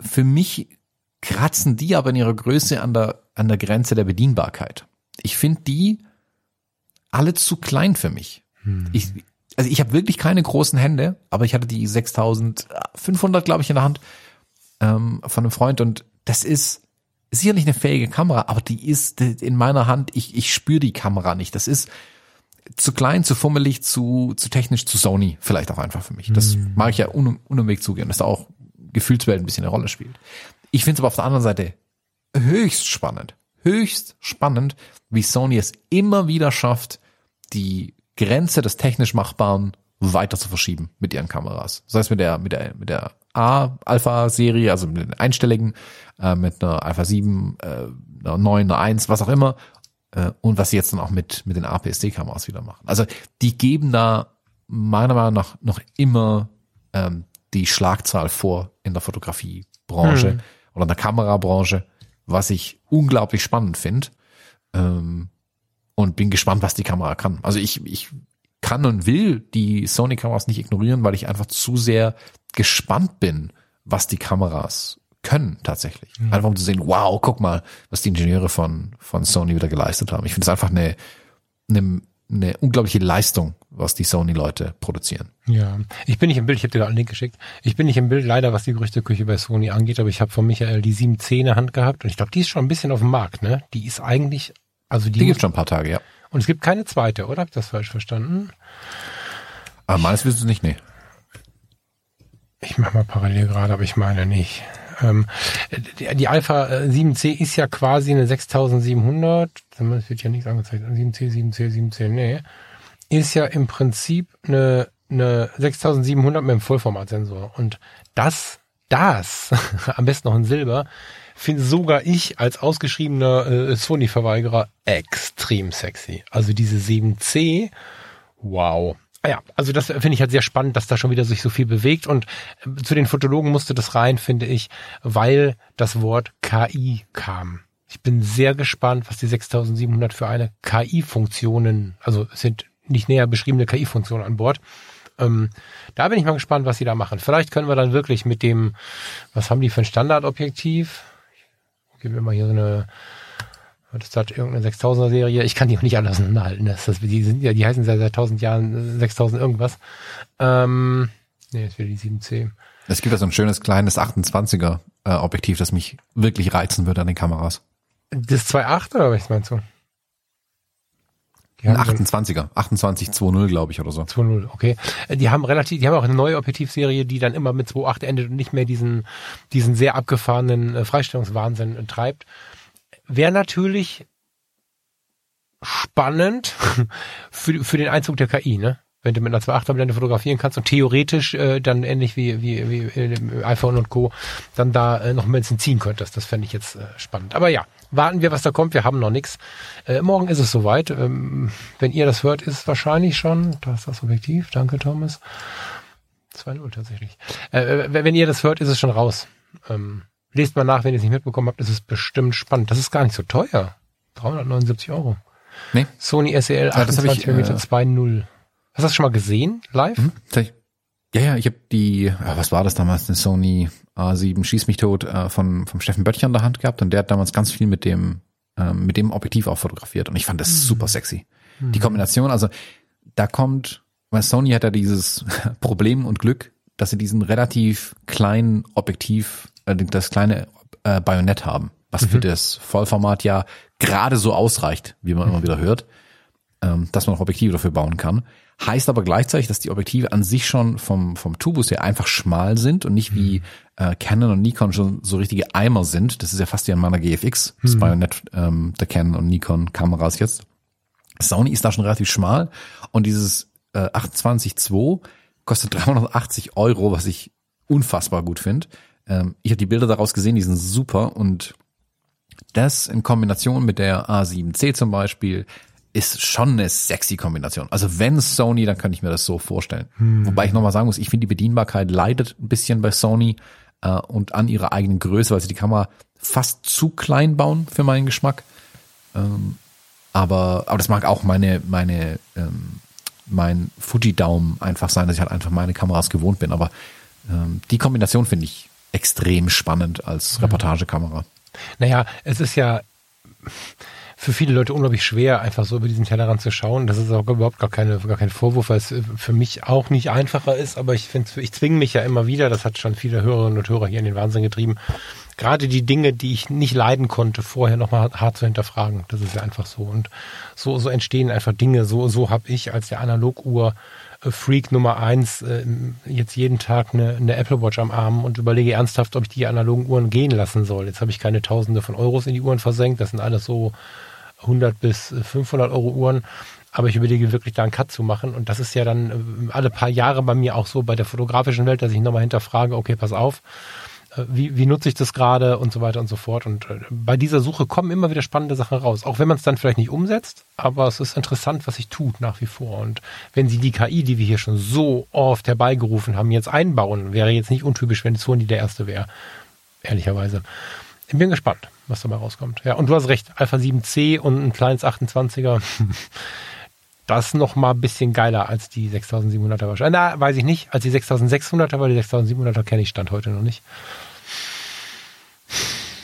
Speaker 1: Für mich kratzen die aber in ihrer Größe an der, an der Grenze der Bedienbarkeit. Ich finde die alle zu klein für mich. Hm. Ich, also ich habe wirklich keine großen Hände, aber ich hatte die 6500, glaube ich, in der Hand ähm, von einem Freund und das ist sicherlich eine fähige Kamera, aber die ist in meiner Hand, ich, ich spüre die Kamera nicht. Das ist zu klein, zu fummelig, zu, zu technisch, zu Sony vielleicht auch einfach für mich. Das hm. mag ich ja un, unumweg zugeben, dass da auch Gefühlswelt ein bisschen eine Rolle spielt. Ich finde es aber auf der anderen Seite höchst spannend, höchst spannend, wie Sony es immer wieder schafft, die Grenze des technisch Machbaren weiter zu verschieben mit ihren Kameras. Das heißt mit der mit der mit der A Alpha Serie, also mit den einstelligen, äh, mit einer Alpha 7, äh, einer 9, einer 1, was auch immer, äh, und was sie jetzt dann auch mit mit den APS-C Kameras wieder machen. Also die geben da meiner Meinung nach noch immer ähm, die Schlagzahl vor in der Fotografiebranche. Hm oder in der Kamerabranche, was ich unglaublich spannend finde. Ähm, und bin gespannt, was die Kamera kann. Also ich, ich kann und will die Sony-Kameras nicht ignorieren, weil ich einfach zu sehr gespannt bin, was die Kameras können tatsächlich. Mhm. Einfach um zu sehen, wow, guck mal, was die Ingenieure von, von Sony wieder geleistet haben. Ich finde es einfach eine, eine, eine unglaubliche Leistung, was die Sony-Leute produzieren.
Speaker 2: Ja, ich bin nicht im Bild, ich habe dir da einen Link geschickt. Ich bin nicht im Bild leider, was die Gerüchteküche bei Sony angeht, aber ich habe von Michael die 7C in der Hand gehabt und ich glaube, die ist schon ein bisschen auf dem Markt, ne? Die ist eigentlich, also die.
Speaker 1: Die gibt schon ein paar Tage, ja.
Speaker 2: Und es gibt keine zweite, oder? Hab ich das falsch verstanden?
Speaker 1: Aber meines wissen Sie nicht, nee.
Speaker 2: Ich mache mal parallel gerade, aber ich meine nicht. Ähm, die, die, Alpha 7C ist ja quasi eine 6700, das wird ja nichts angezeigt, 7C, 7C, 7C, nee, ist ja im Prinzip eine, eine 6700 mit einem Vollformatsensor. Und das, das, [laughs] am besten noch in Silber, finde sogar ich als ausgeschriebener äh, Sony-Verweigerer extrem sexy. Also diese 7C, wow. Ah ja, also das finde ich halt sehr spannend, dass da schon wieder sich so viel bewegt und äh, zu den Fotologen musste das rein, finde ich, weil das Wort KI kam. Ich bin sehr gespannt, was die 6700 für eine KI-Funktionen, also sind nicht näher beschriebene KI-Funktionen an Bord. Ähm, da bin ich mal gespannt, was sie da machen. Vielleicht können wir dann wirklich mit dem, was haben die für ein Standardobjektiv? Geben wir mal hier so eine das ist halt irgendeine 6000er Serie. Ich kann die auch nicht alle auseinanderhalten. Das, das, die sind ja, die heißen seit, seit 1000 Jahren 6000 irgendwas. Ähm, nee, das wäre die 7C.
Speaker 1: Es gibt ja so ein schönes kleines 28er äh, Objektiv, das mich wirklich reizen würde an den Kameras.
Speaker 2: Das 2.8 oder was meinst du?
Speaker 1: Ein 28er, 28.2.0 glaube ich oder so.
Speaker 2: 2.0, okay. Die haben relativ, die haben auch eine neue Objektivserie, die dann immer mit 2.8 endet und nicht mehr diesen, diesen sehr abgefahrenen äh, Freistellungswahnsinn äh, treibt wäre natürlich spannend [laughs] für, für den Einzug der KI, ne? Wenn du mit einer 2.8er Blende fotografieren kannst und theoretisch äh, dann ähnlich wie, wie, wie im iPhone und Co. dann da äh, noch ein bisschen ziehen könntest. Das fände ich jetzt äh, spannend. Aber ja, warten wir, was da kommt. Wir haben noch nichts. Äh, morgen ist es soweit. Ähm, wenn ihr das hört, ist es wahrscheinlich schon. Da ist das Objektiv. Danke, Thomas. 2.0 tatsächlich. Äh, wenn ihr das hört, ist es schon raus. Ähm, Lest mal nach, wenn ihr es nicht mitbekommen habt, ist es bestimmt spannend. Das ist gar nicht so teuer. 379 Euro. Nee. Sony SEL 28 mm 2.0. Hast du das schon mal gesehen, live? Mhm,
Speaker 1: ja, ja, ich habe die, was war das damals, eine Sony A7 Schieß mich tot äh, von vom Steffen Böttcher in der Hand gehabt und der hat damals ganz viel mit dem ähm, mit dem Objektiv auch fotografiert und ich fand das mhm. super sexy. Mhm. Die Kombination, also da kommt, weil Sony hat ja dieses [laughs] Problem und Glück, dass sie diesen relativ kleinen Objektiv äh, das kleine äh, Bajonett haben, was mhm. für das Vollformat ja gerade so ausreicht, wie man mhm. immer wieder hört, dass man auch Objektive dafür bauen kann. Heißt aber gleichzeitig, dass die Objektive an sich schon vom, vom Tubus her einfach schmal sind und nicht wie mhm. äh, Canon und Nikon schon so richtige Eimer sind. Das ist ja fast wie an meiner GFX, das mhm. Bajonett ähm, der Canon und Nikon Kameras jetzt. Sony ist da schon relativ schmal und dieses äh, 28.2 kostet 380 Euro, was ich unfassbar gut finde. Ähm, ich habe die Bilder daraus gesehen, die sind super und das in Kombination mit der A7C zum Beispiel ist schon eine sexy Kombination. Also wenn Sony, dann kann ich mir das so vorstellen. Hm. Wobei ich nochmal sagen muss, ich finde die Bedienbarkeit leidet ein bisschen bei Sony äh, und an ihrer eigenen Größe, weil sie die Kamera fast zu klein bauen für meinen Geschmack. Ähm, aber, aber das mag auch meine, meine, ähm, mein Fuji-Daumen einfach sein, dass ich halt einfach meine Kameras gewohnt bin. Aber ähm, die Kombination finde ich extrem spannend als mhm. Reportagekamera.
Speaker 2: Naja, es ist ja für viele Leute unglaublich schwer, einfach so über diesen Tellerrand zu schauen. Das ist auch überhaupt gar, keine, gar kein Vorwurf, weil es für mich auch nicht einfacher ist, aber ich finde, ich zwinge mich ja immer wieder, das hat schon viele Hörerinnen und Hörer hier in den Wahnsinn getrieben, gerade die Dinge, die ich nicht leiden konnte, vorher nochmal hart zu hinterfragen. Das ist ja einfach so. Und so, so entstehen einfach Dinge. So, so habe ich als der Analoguhr Freak Nummer eins äh, jetzt jeden Tag eine, eine Apple Watch am Arm und überlege ernsthaft, ob ich die analogen Uhren gehen lassen soll. Jetzt habe ich keine Tausende von Euros in die Uhren versenkt. Das sind alles so 100 bis 500 Euro Uhren. Aber ich überlege wirklich da einen Cut zu machen. Und das ist ja dann äh, alle paar Jahre bei mir auch so bei der fotografischen Welt, dass ich nochmal hinterfrage, okay, pass auf, äh, wie, wie nutze ich das gerade und so weiter und so fort. Und äh, bei dieser Suche kommen immer wieder spannende Sachen raus. Auch wenn man es dann vielleicht nicht umsetzt, aber es ist interessant, was sich tut nach wie vor. Und wenn sie die KI, die wir hier schon so oft herbeigerufen haben, jetzt einbauen, wäre jetzt nicht untypisch, wenn Sony der erste wäre. Ehrlicherweise. Ich bin gespannt, was dabei rauskommt. Ja, und du hast recht, Alpha 7C und ein kleines 28er. [laughs] das noch mal ein bisschen geiler als die 6700er wahrscheinlich. Na, weiß ich nicht, als die 6600er, weil die 6700er kenne ich Stand heute noch nicht.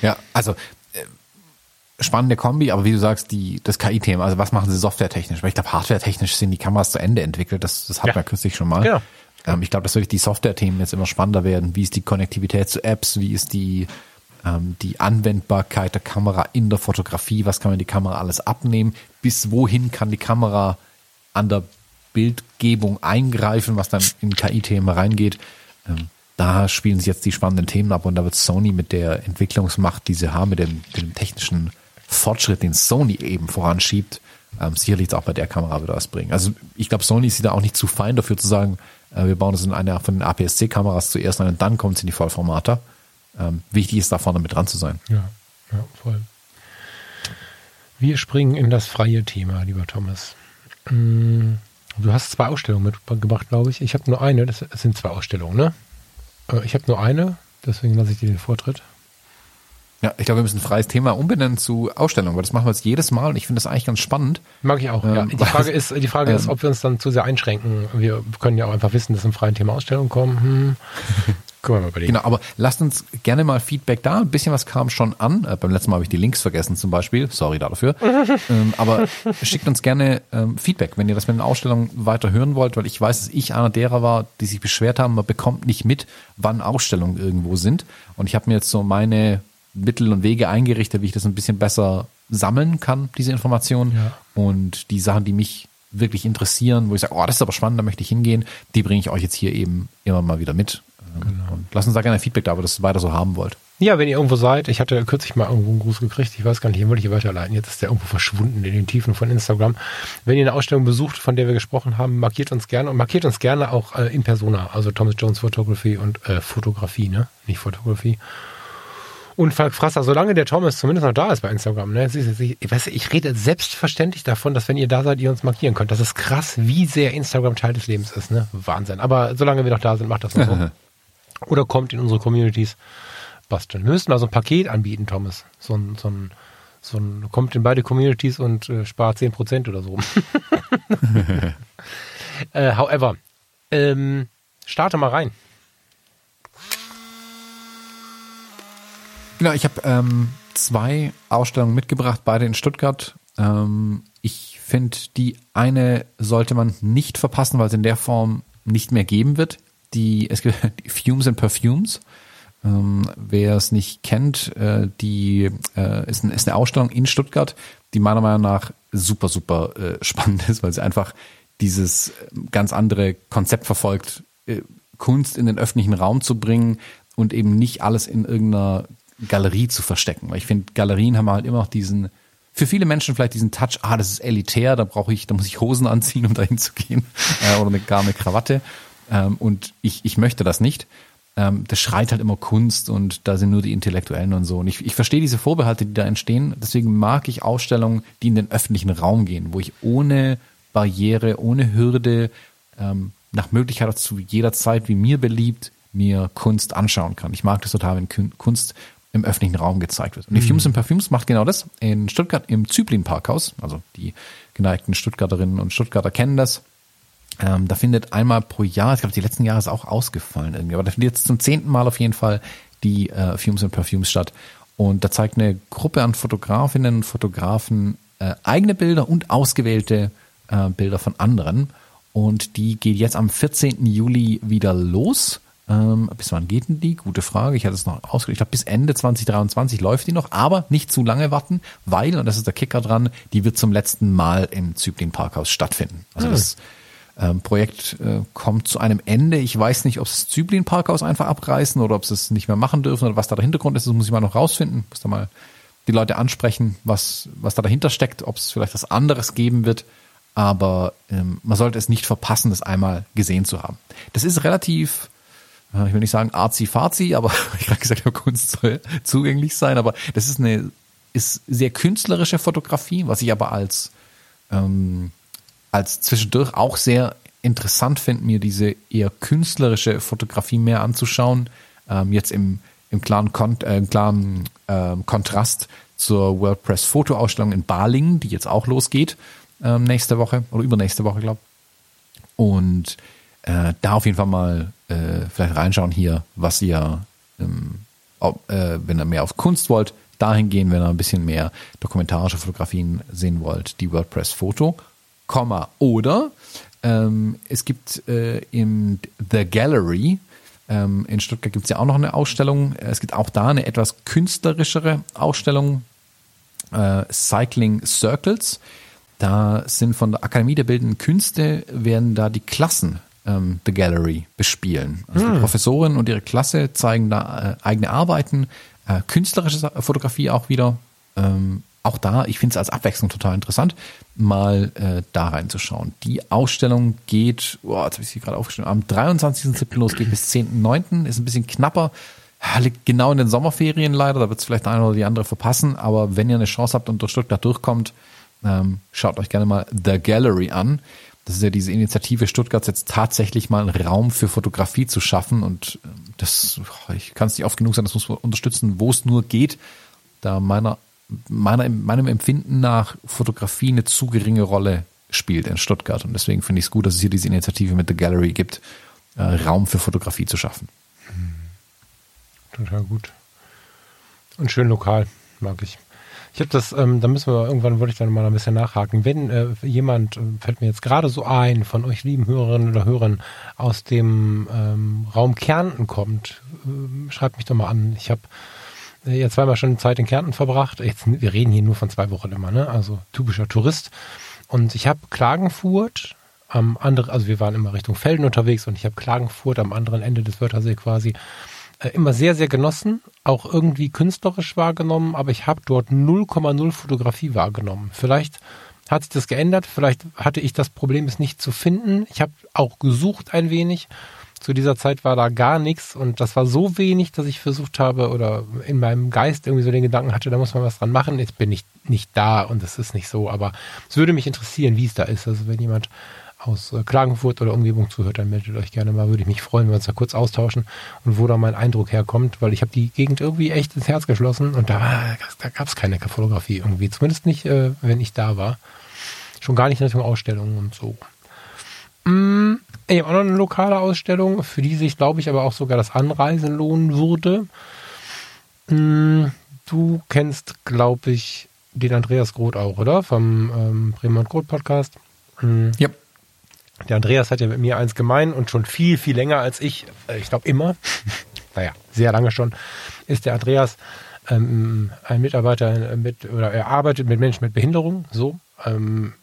Speaker 1: Ja, also äh, spannende Kombi, aber wie du sagst, die das KI-Thema, also was machen sie softwaretechnisch? Weil ich glaube, hardwaretechnisch sind die Kameras zu Ende entwickelt, das, das hat
Speaker 2: Ja.
Speaker 1: man kürzlich schon mal.
Speaker 2: Genau.
Speaker 1: Ähm, ich glaube, dass wirklich die Software-Themen jetzt immer spannender werden. Wie ist die Konnektivität zu Apps? Wie ist die, ähm, die Anwendbarkeit der Kamera in der Fotografie? Was kann man die Kamera alles abnehmen? Bis wohin kann die Kamera an der Bildgebung eingreifen, was dann in KI-Themen reingeht? Ähm, da spielen sich jetzt die spannenden Themen ab und da wird Sony mit der Entwicklungsmacht, die sie haben, mit dem, dem technischen Fortschritt, den Sony eben voranschiebt, ähm, sicherlich auch bei der Kamera wieder was bringen. Also ich glaube, Sony ist da auch nicht zu fein dafür zu sagen, äh, wir bauen das in einer von den APS-C-Kameras zuerst ein und dann kommt es in die Vollformate. Ähm, wichtig ist da vorne mit dran zu sein.
Speaker 2: Ja, ja, voll. Wir springen in das freie Thema, lieber Thomas. Mm, Du hast zwei Ausstellungen mitgebracht, glaube ich. Ich habe nur eine. Das das sind zwei Ausstellungen, ne? Äh, Ich habe nur eine, deswegen lasse ich dir den Vortritt.
Speaker 1: Ja, ich glaube, wir müssen ein freies Thema umbenennen zu Ausstellung, weil das machen wir jetzt jedes Mal und ich finde das eigentlich ganz spannend.
Speaker 2: Mag ich auch, ja.
Speaker 1: Ähm,
Speaker 2: Die Frage ist, die Frage ist,
Speaker 1: ähm,
Speaker 2: ob wir uns dann zu sehr einschränken. Wir können ja auch einfach wissen, dass im freien Thema Ausstellungen kommen. Hm. Können wir mal überlegen.
Speaker 1: Genau, aber lasst uns gerne mal Feedback da. Ein bisschen was kam schon an. Äh, beim letzten Mal habe ich die Links vergessen zum Beispiel. Sorry dafür. [laughs] ähm, aber schickt uns gerne ähm, Feedback, wenn ihr das mit den Ausstellungen weiter hören wollt, weil ich weiß, dass ich einer derer war, die sich beschwert haben, man bekommt nicht mit, wann Ausstellungen irgendwo sind. Und ich habe mir jetzt so meine Mittel und Wege eingerichtet, wie ich das ein bisschen besser sammeln kann, diese Informationen.
Speaker 2: Ja.
Speaker 1: Und die Sachen, die mich wirklich interessieren, wo ich sage, oh, das ist aber spannend, da möchte ich hingehen, die bringe ich euch jetzt hier eben immer mal wieder mit. Ähm, Und lasst uns da gerne Feedback da, ihr das weiter so haben wollt.
Speaker 2: Ja, wenn ihr irgendwo seid, ich hatte kürzlich mal irgendwo einen Gruß gekriegt, ich weiß gar nicht, den wollte ich hier weiterleiten, jetzt ist der irgendwo verschwunden in den Tiefen von Instagram. Wenn ihr eine Ausstellung besucht, von der wir gesprochen haben, markiert uns gerne und markiert uns gerne auch äh, in Persona, also Thomas Jones Photography und äh, Fotografie, ne? Nicht Fotografie. Und Falk Frasser, solange der Thomas zumindest noch da ist bei Instagram, ne? Ich, weiß, ich rede selbstverständlich davon, dass wenn ihr da seid, ihr uns markieren könnt. Das ist krass, wie sehr Instagram Teil des Lebens ist, ne? Wahnsinn. Aber solange wir noch da sind, macht das noch so. [laughs] Oder kommt in unsere Communities. Basteln. Wir müssten mal so ein Paket anbieten, Thomas. So ein, so ein, so ein kommt in beide Communities und äh, spart 10% oder so. [laughs] äh, however, ähm, starte mal rein.
Speaker 1: Genau, ich habe ähm, zwei Ausstellungen mitgebracht, beide in Stuttgart. Ähm, ich finde, die eine sollte man nicht verpassen, weil es in der Form nicht mehr geben wird. Die, es gibt [laughs] Fumes and Perfumes. Ähm, wer es nicht kennt, äh, die äh, ist, ein, ist eine Ausstellung in Stuttgart, die meiner Meinung nach super, super äh, [laughs] spannend ist, weil sie einfach dieses äh, ganz andere Konzept verfolgt, äh, Kunst in den öffentlichen Raum zu bringen und eben nicht alles in irgendeiner Galerie zu verstecken. Weil ich finde, Galerien haben halt immer noch diesen, für viele Menschen vielleicht diesen Touch, ah, das ist elitär, da brauche ich, da muss ich Hosen anziehen, um dahin zu gehen, [laughs] äh, oder eine, gar eine Krawatte. Ähm, und ich, ich möchte das nicht. Ähm, das schreit halt immer Kunst und da sind nur die Intellektuellen und so. Und ich, ich verstehe diese Vorbehalte, die da entstehen. Deswegen mag ich Ausstellungen, die in den öffentlichen Raum gehen, wo ich ohne Barriere, ohne Hürde, ähm, nach Möglichkeit auch zu jeder Zeit, wie mir beliebt, mir Kunst anschauen kann. Ich mag das total, wenn Kun- Kunst im öffentlichen Raum gezeigt wird. Und die Fumes and Perfumes macht genau das. In Stuttgart im Zyplin Parkhaus, also die geneigten Stuttgarterinnen und Stuttgarter kennen das. Ähm, da findet einmal pro Jahr, ich glaube, die letzten Jahre ist auch ausgefallen irgendwie, aber da findet jetzt zum zehnten Mal auf jeden Fall die äh, Fumes and Perfumes statt. Und da zeigt eine Gruppe an Fotografinnen und Fotografen äh, eigene Bilder und ausgewählte äh, Bilder von anderen. Und die geht jetzt am 14. Juli wieder los. Ähm, bis wann geht denn die? Gute Frage. Ich hatte es noch ausgerechnet. Ich glaube, bis Ende 2023 läuft die noch, aber nicht zu lange warten, weil, und das ist der Kicker dran, die wird zum letzten Mal im Zyplin Parkhaus stattfinden. Also das ähm, Projekt äh, kommt zu einem Ende. Ich weiß nicht, ob sie das Zyplin Parkhaus einfach abreißen oder ob sie es nicht mehr machen dürfen oder was da der Hintergrund ist. Das muss ich mal noch rausfinden. Muss da mal die Leute ansprechen, was, was da dahinter steckt, ob es vielleicht was anderes geben wird. Aber ähm, man sollte es nicht verpassen, das einmal gesehen zu haben. Das ist relativ, äh, ich will nicht sagen arzi-fazi, aber [laughs] ich habe gesagt, ja, Kunst soll zugänglich sein. Aber das ist eine ist sehr künstlerische Fotografie, was ich aber als ähm, als zwischendurch auch sehr interessant finde, mir diese eher künstlerische Fotografie mehr anzuschauen. Ähm, jetzt im, im klaren, Kon äh, klaren ähm, Kontrast zur WordPress Fotoausstellung in Balingen, die jetzt auch losgeht ähm, nächste Woche oder übernächste Woche, glaube Und äh, da auf jeden Fall mal äh, vielleicht reinschauen hier, was ihr ähm, ob, äh, wenn ihr mehr auf Kunst wollt, dahin gehen, wenn ihr ein bisschen mehr dokumentarische Fotografien sehen wollt, die WordPress Foto, Komma, oder ähm, es gibt äh, im The Gallery, ähm, in Stuttgart gibt es ja auch noch eine Ausstellung, es gibt auch da eine etwas künstlerischere Ausstellung, äh, Cycling Circles. Da sind von der Akademie der Bildenden Künste werden da die Klassen ähm, The Gallery bespielen. Also hm. die Professoren und ihre Klasse zeigen da äh, eigene Arbeiten, äh, künstlerische Fotografie auch wieder. Ähm, auch da, ich finde es als Abwechslung total interessant, mal äh, da reinzuschauen. Die Ausstellung geht, oh, jetzt habe ich sie gerade aufgeschrieben, am 23.07. los, geht bis 10.09., ist ein bisschen knapper, liegt genau in den Sommerferien leider, da wird es vielleicht eine oder die andere verpassen, aber wenn ihr eine Chance habt und durch Stuttgart durchkommt, ähm, schaut euch gerne mal The Gallery an. Das ist ja diese Initiative Stuttgarts jetzt tatsächlich mal einen Raum für Fotografie zu schaffen und ähm, das, ich kann es nicht oft genug sagen, das muss man unterstützen, wo es nur geht, da meiner, meiner, meinem Empfinden nach Fotografie eine zu geringe Rolle spielt in Stuttgart und deswegen finde ich es gut, dass es hier diese Initiative mit The Gallery gibt, äh, Raum für Fotografie zu schaffen.
Speaker 2: Total gut. Und schön lokal, mag ich. Ich habe das, ähm, da müssen wir, irgendwann wollte ich dann mal ein bisschen nachhaken. Wenn äh, jemand, äh, fällt mir jetzt gerade so ein, von euch lieben Hörerinnen oder Hörern aus dem ähm, Raum Kärnten kommt, äh, schreibt mich doch mal an. Ich habe ja zweimal schon Zeit in Kärnten verbracht. Jetzt, wir reden hier nur von zwei Wochen immer, ne? Also typischer Tourist. Und ich habe Klagenfurt am anderen, also wir waren immer Richtung Felden unterwegs und ich habe Klagenfurt am anderen Ende des Wörthersee quasi äh, immer sehr, sehr genossen, auch irgendwie künstlerisch wahrgenommen, aber ich habe dort 0,0 Fotografie wahrgenommen. Vielleicht hat sich das geändert, vielleicht hatte ich das Problem, es nicht zu finden. Ich habe auch gesucht ein wenig. Zu dieser Zeit war da gar nichts und das war so wenig, dass ich versucht habe oder in meinem Geist irgendwie so den Gedanken hatte, da muss man was dran machen. Jetzt bin ich nicht da und es ist nicht so, aber es würde mich interessieren, wie es da ist. Also wenn jemand aus äh, Klagenfurt oder Umgebung zuhört, dann meldet euch gerne mal. Würde ich mich freuen, wenn wir uns da kurz austauschen und wo da mein Eindruck herkommt, weil ich habe die Gegend irgendwie echt ins Herz geschlossen und da, war, da gab es keine Fotografie irgendwie. Zumindest nicht, äh, wenn ich da war. Schon gar nicht in Richtung Ausstellungen und so. Mm, ich habe auch noch eine lokale Ausstellung, für die sich, glaube ich, aber auch sogar das Anreisen lohnen würde. Mm, du kennst, glaube ich, den Andreas Groth auch, oder? Vom ähm, Bremer und Groth Podcast.
Speaker 1: Mm. Ja.
Speaker 2: Der Andreas hat ja mit mir eins gemein und schon viel, viel länger als ich, äh, ich glaube immer, [laughs] naja, sehr lange schon, ist der Andreas ähm, ein Mitarbeiter mit, oder er arbeitet mit Menschen mit Behinderung, so, ähm,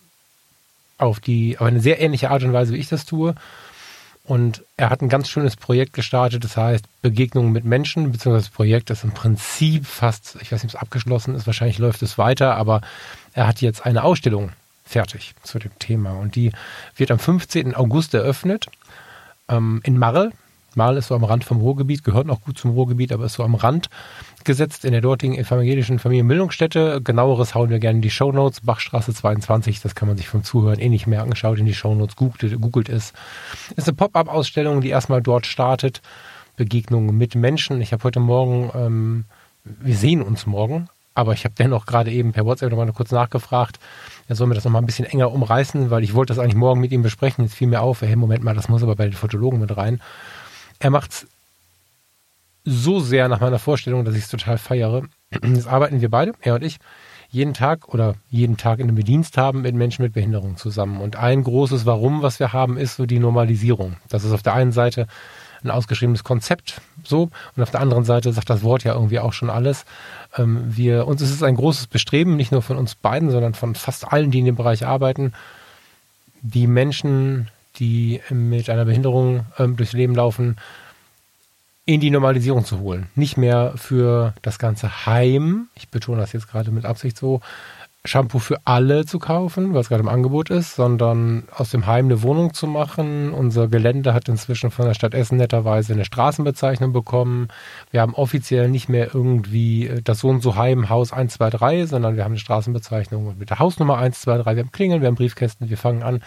Speaker 2: auf die, auf eine sehr ähnliche Art und Weise, wie ich das tue. Und er hat ein ganz schönes Projekt gestartet, das heißt Begegnungen mit Menschen, beziehungsweise das Projekt ist im Prinzip fast, ich weiß nicht, ob es abgeschlossen ist, wahrscheinlich läuft es weiter, aber er hat jetzt eine Ausstellung fertig zu dem Thema. Und die wird am 15. August eröffnet ähm, in Marl. Marl ist so am Rand vom Ruhrgebiet, gehört noch gut zum Ruhrgebiet, aber ist so am Rand gesetzt in der dortigen evangelischen Familienbildungsstätte. Genaueres hauen wir gerne in die Shownotes. Bachstraße 22, das kann man sich vom Zuhören eh nicht merken. Schaut in die Shownotes, googelt, googelt es. Ist eine Pop-up-Ausstellung, die erstmal dort startet. Begegnungen mit Menschen. Ich habe heute Morgen, ähm, wir sehen uns morgen, aber ich habe dennoch gerade eben per WhatsApp nochmal kurz nachgefragt, er soll mir das nochmal ein bisschen enger umreißen, weil ich wollte das eigentlich morgen mit ihm besprechen. Jetzt fiel mir auf, hey, Moment mal, das muss aber bei den Fotologen mit rein. Er macht's so sehr nach meiner Vorstellung, dass ich es total feiere. [clears throat] Jetzt arbeiten wir beide, er und ich, jeden Tag oder jeden Tag in einem Dienst haben mit Menschen mit Behinderung zusammen. Und ein großes Warum, was wir haben, ist so die Normalisierung. Das ist auf der einen Seite ein ausgeschriebenes Konzept so und auf der anderen Seite sagt das Wort ja irgendwie auch schon alles. Ähm, wir, uns ist es ein großes Bestreben, nicht nur von uns beiden, sondern von fast allen, die in dem Bereich arbeiten, die Menschen, die mit einer Behinderung ähm, durchs Leben laufen, in die Normalisierung zu holen. Nicht mehr für das ganze Heim, ich betone das jetzt gerade mit Absicht so, Shampoo für alle zu kaufen, es gerade im Angebot ist, sondern aus dem Heim eine Wohnung zu machen. Unser Gelände hat inzwischen von der Stadt Essen netterweise eine Straßenbezeichnung bekommen. Wir haben offiziell nicht mehr irgendwie das so und so Heim Haus 123, sondern wir haben eine Straßenbezeichnung mit der Hausnummer 123. Wir haben Klingeln, wir haben Briefkästen, wir fangen an,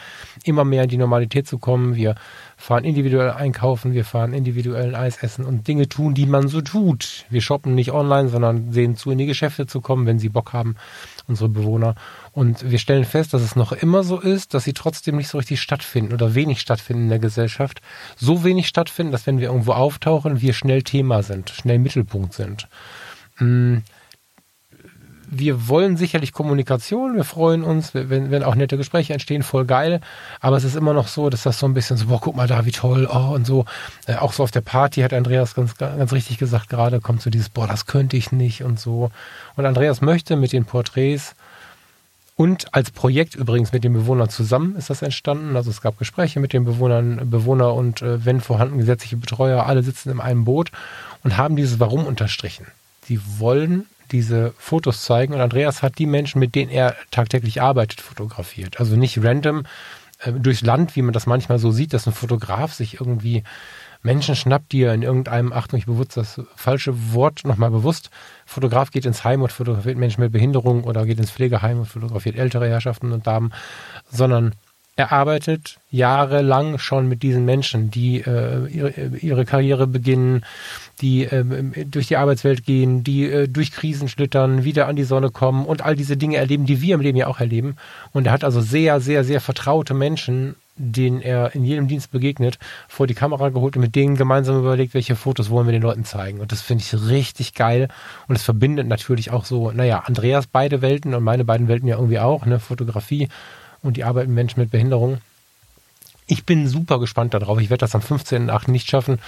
Speaker 2: immer mehr in die Normalität zu kommen. Wir fahren individuell einkaufen, wir fahren individuell Eis essen und Dinge tun, die man so tut. Wir shoppen nicht online, sondern sehen zu, in die Geschäfte zu kommen, wenn sie Bock haben unsere Bewohner. Und wir stellen fest, dass es noch immer so ist, dass sie trotzdem nicht so richtig stattfinden oder wenig stattfinden in der Gesellschaft. So wenig stattfinden, dass wenn wir irgendwo auftauchen, wir schnell Thema sind, schnell Mittelpunkt sind. Wir wollen sicherlich Kommunikation, wir freuen uns, wenn, wenn auch nette Gespräche entstehen, voll geil. Aber es ist immer noch so, dass das so ein bisschen so, boah, guck mal da, wie toll, oh, und so. Äh, auch so auf der Party hat Andreas ganz, ganz richtig gesagt, gerade kommt so dieses, boah, das könnte ich nicht und so. Und Andreas möchte mit den Porträts und als Projekt übrigens mit den Bewohnern zusammen ist das entstanden. Also es gab Gespräche mit den Bewohnern, Bewohner und äh, wenn vorhanden gesetzliche Betreuer, alle sitzen in einem Boot und haben dieses Warum unterstrichen. Sie wollen diese Fotos zeigen. Und Andreas hat die Menschen, mit denen er tagtäglich arbeitet, fotografiert. Also nicht random äh, durchs Land, wie man das manchmal so sieht, dass ein Fotograf sich irgendwie Menschen schnappt, die er in irgendeinem, Achtung, ich bewusst das falsche Wort nochmal bewusst, Fotograf geht ins Heim und fotografiert Menschen mit Behinderung oder geht ins Pflegeheim und fotografiert ältere Herrschaften und Damen, sondern er arbeitet jahrelang schon mit diesen Menschen, die äh, ihre, ihre Karriere beginnen, die äh, durch die Arbeitswelt gehen, die äh, durch Krisen schlittern, wieder an die Sonne kommen und all diese Dinge erleben, die wir im Leben ja auch erleben. Und er hat also sehr, sehr, sehr vertraute Menschen, denen er in jedem Dienst begegnet, vor die Kamera geholt und mit denen gemeinsam überlegt, welche Fotos wollen wir den Leuten zeigen. Und das finde ich richtig geil. Und es verbindet natürlich auch so, naja, Andreas beide Welten und meine beiden Welten ja irgendwie auch, ne, Fotografie und die Arbeit mit Menschen mit Behinderung. Ich bin super gespannt darauf. Ich werde das am 15.8. nicht schaffen.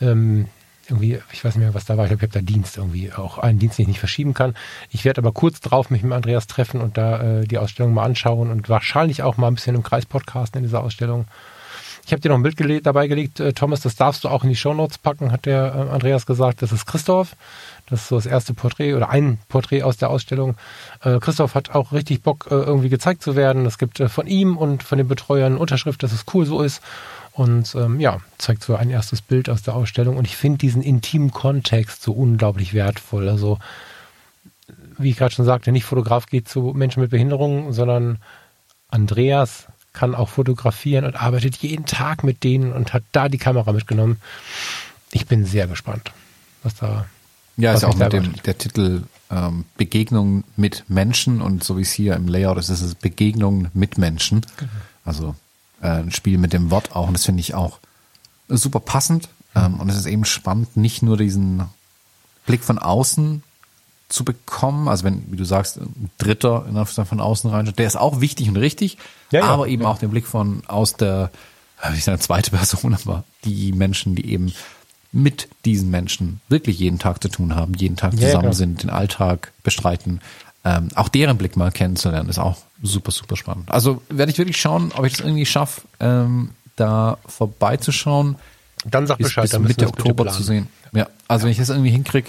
Speaker 2: Ähm, irgendwie, ich weiß nicht mehr, was da war. Ich glaube, ich habe da Dienst irgendwie, auch einen Dienst, den ich nicht verschieben kann. Ich werde aber kurz drauf mich mit Andreas treffen und da äh, die Ausstellung mal anschauen und wahrscheinlich auch mal ein bisschen im Kreis podcasten in dieser Ausstellung. Ich habe dir noch ein Bild gele dabei gelegt, äh, Thomas, das darfst du auch in die Shownotes packen, hat der äh, Andreas gesagt. Das ist Christoph. Das ist so das erste Porträt oder ein Porträt aus der Ausstellung. Äh, Christoph hat auch richtig Bock, äh, irgendwie gezeigt zu werden. Es gibt äh, von ihm und von den Betreuern Unterschrift, dass es cool so ist. Und ähm, ja, zeigt so ein erstes Bild aus der Ausstellung. Und ich finde diesen intimen Kontext so unglaublich wertvoll. Also, wie ich gerade schon sagte, nicht Fotograf geht zu Menschen mit Behinderungen, sondern Andreas kann auch fotografieren und arbeitet jeden Tag mit denen und hat da die Kamera mitgenommen. Ich bin sehr gespannt, was da
Speaker 1: ja, ist auch mit dem der Titel ähm, Begegnung mit Menschen und so wie es hier im Layout ist, ist es Begegnung mit Menschen. Genau. Also äh, ein Spiel mit dem Wort auch und das finde ich auch super passend. Mhm. Ähm, und es ist eben spannend, nicht nur diesen Blick von außen zu bekommen, also wenn, wie du sagst, ein Dritter von außen rein, der ist auch wichtig und richtig, ja, ja, aber eben ja. auch den Blick von aus der, wie ich sage, zweite [laughs] Person, aber die Menschen, die eben mit diesen Menschen wirklich jeden Tag zu tun haben, jeden Tag zusammen ja, sind, den Alltag bestreiten. Ähm, auch deren Blick mal kennenzulernen, ist auch super, super spannend. Also werde ich wirklich schauen, ob ich das irgendwie schaffe, ähm, da vorbeizuschauen.
Speaker 2: Dann sag bis, Bescheid, bis
Speaker 1: dann Mitte Oktober zu sehen. Ja, also ja. wenn ich das irgendwie hinkriege,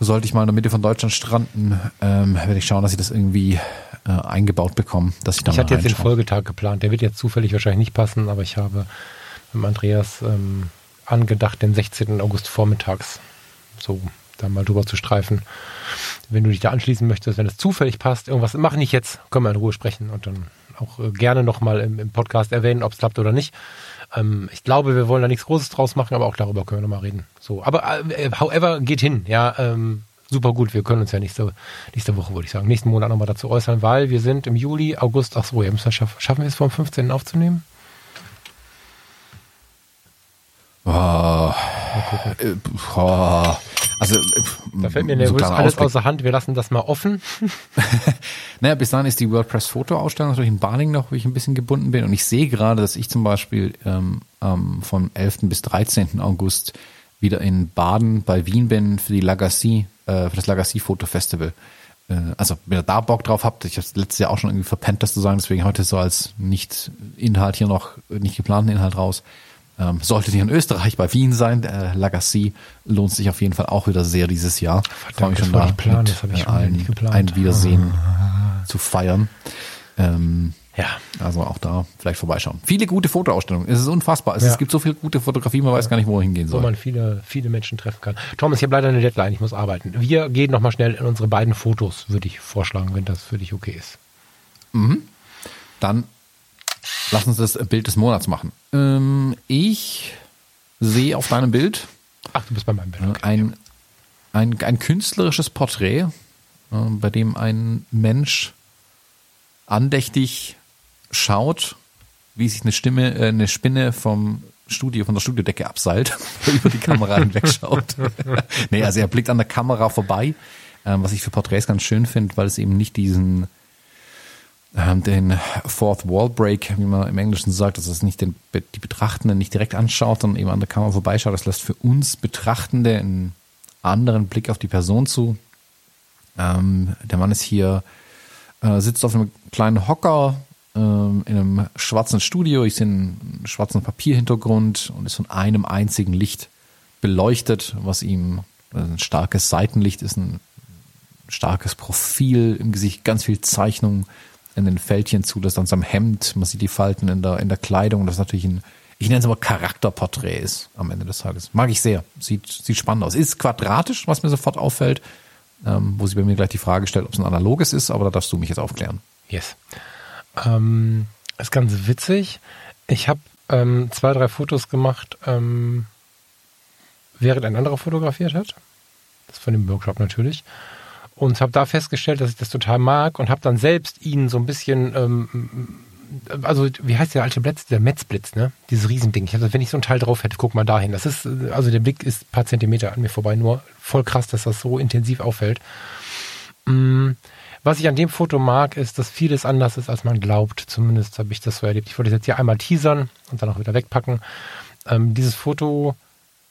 Speaker 1: sollte ich mal in der Mitte von Deutschland stranden, ähm, werde ich schauen, dass ich das irgendwie äh, eingebaut bekomme, dass ich da
Speaker 2: Ich hatte jetzt den Folgetag geplant. Der wird jetzt zufällig wahrscheinlich nicht passen, aber ich habe mit Andreas ähm, angedacht, den 16. August vormittags so da mal drüber zu streifen. Wenn du dich da anschließen möchtest, wenn es zufällig passt, irgendwas mache nicht jetzt, können wir in Ruhe sprechen und dann auch äh, gerne nochmal im, im Podcast erwähnen, ob es klappt oder nicht. Ähm, ich glaube, wir wollen da nichts Großes draus machen, aber auch darüber können wir nochmal reden. So, aber äh, however, geht hin, ja, ähm, super gut. Wir können uns ja nächste, nächste Woche, würde ich sagen, nächsten Monat nochmal dazu äußern, weil wir sind im Juli, August, ach so, ja, müssen wir schaffen, schaffen wir es vom 15. aufzunehmen?
Speaker 1: Oh, oh, also äh,
Speaker 2: da fällt mir nervös so alles Ausblick. außer Hand. Wir lassen das mal offen. [laughs]
Speaker 1: naja, bis dahin ist die WordPress Foto-Ausstellung natürlich in Baling noch, wo ich ein bisschen gebunden bin. Und ich sehe gerade, dass ich zum Beispiel ähm, ähm, vom 11. bis 13. August wieder in Baden bei Wien bin für die Lagacy, äh, für das Lagacy Foto Festival. Äh, also, wenn ihr da Bock drauf habt, ich habe letztes Jahr auch schon irgendwie verpennt, das zu sagen, deswegen heute so als nicht Inhalt hier noch, nicht geplanten Inhalt raus. Ähm, solltet ihr in Österreich bei Wien sein, der Lagacy lohnt sich auf jeden Fall auch wieder sehr dieses Jahr.
Speaker 2: Freue mich schon da
Speaker 1: plan, mit äh, ein, ein Wiedersehen ah. zu feiern. Ähm, ja. Also auch da vielleicht vorbeischauen. Viele gute Fotoausstellungen. Es ist unfassbar. Es, ja. gibt so viele gute Fotografie, man weiß gar nicht, wo hingehen soll.
Speaker 2: Wo man viele, viele Menschen treffen kann. Thomas, ich habe leider eine Deadline, ich muss arbeiten. Wir gehen nochmal schnell in unsere beiden Fotos, würde ich vorschlagen, wenn das für dich okay ist.
Speaker 1: Mhm. Dann Lass uns das Bild des Monats machen. Ähm, ich sehe auf deinem Bild.
Speaker 2: Ach, du bist bei meinem Bild.
Speaker 1: Okay. Ein, ein, ein künstlerisches Porträt äh, bei dem ein Mensch andächtig schaut, wie sich eine Stimme, äh, eine Spinne vom Studio, von der Studiodecke abseilt, [laughs] über die Kamera [laughs] hinwegschaut. [laughs] nee, also er blickt an der Kamera vorbei, ähm, was ich für Porträts ganz schön finde, weil es eben nicht diesen den Fourth Wall Break, wie man im Englischen sagt, dass es nicht den, die Betrachtenden nicht direkt anschaut, sondern eben an der Kamera vorbeischaut. Das lässt für uns Betrachtende einen anderen Blick auf die Person zu. Ähm, der Mann ist hier, äh, sitzt auf einem kleinen Hocker ähm, in einem schwarzen Studio. Ich sehe einen schwarzen Papierhintergrund und ist von einem einzigen Licht beleuchtet, was ihm also ein starkes Seitenlicht ist, ein starkes Profil im Gesicht, ganz viel Zeichnung in den Fältchen zu, das an seinem Hemd, man sieht die Falten in der, in der Kleidung, das ist natürlich ein, ich nenne es aber Charakterporträt ist am Ende des Tages. Mag ich sehr. Sieht, sieht spannend aus. Ist quadratisch, was mir sofort auffällt, ähm, wo sie bei mir gleich die Frage stellt, ob es ein analoges ist, aber da darfst du mich jetzt aufklären.
Speaker 2: Yes. Ähm, ist ganz witzig. Ich habe ähm, zwei, drei Fotos gemacht, ähm, während ein anderer fotografiert hat. Das von dem Workshop natürlich und habe da festgestellt, dass ich das total mag und habe dann selbst ihn so ein bisschen, ähm, also wie heißt der alte Blitz, der Metzblitz, ne? Dieses Riesending. Ich hatte, wenn ich so ein Teil drauf hätte, guck mal dahin. Das ist, also der Blick ist ein paar Zentimeter an mir vorbei, nur voll krass, dass das so intensiv auffällt. Mm, was ich an dem Foto mag, ist, dass vieles anders ist, als man glaubt. Zumindest habe ich das so erlebt. Ich wollte es jetzt hier einmal teasern und dann auch wieder wegpacken. Ähm, dieses Foto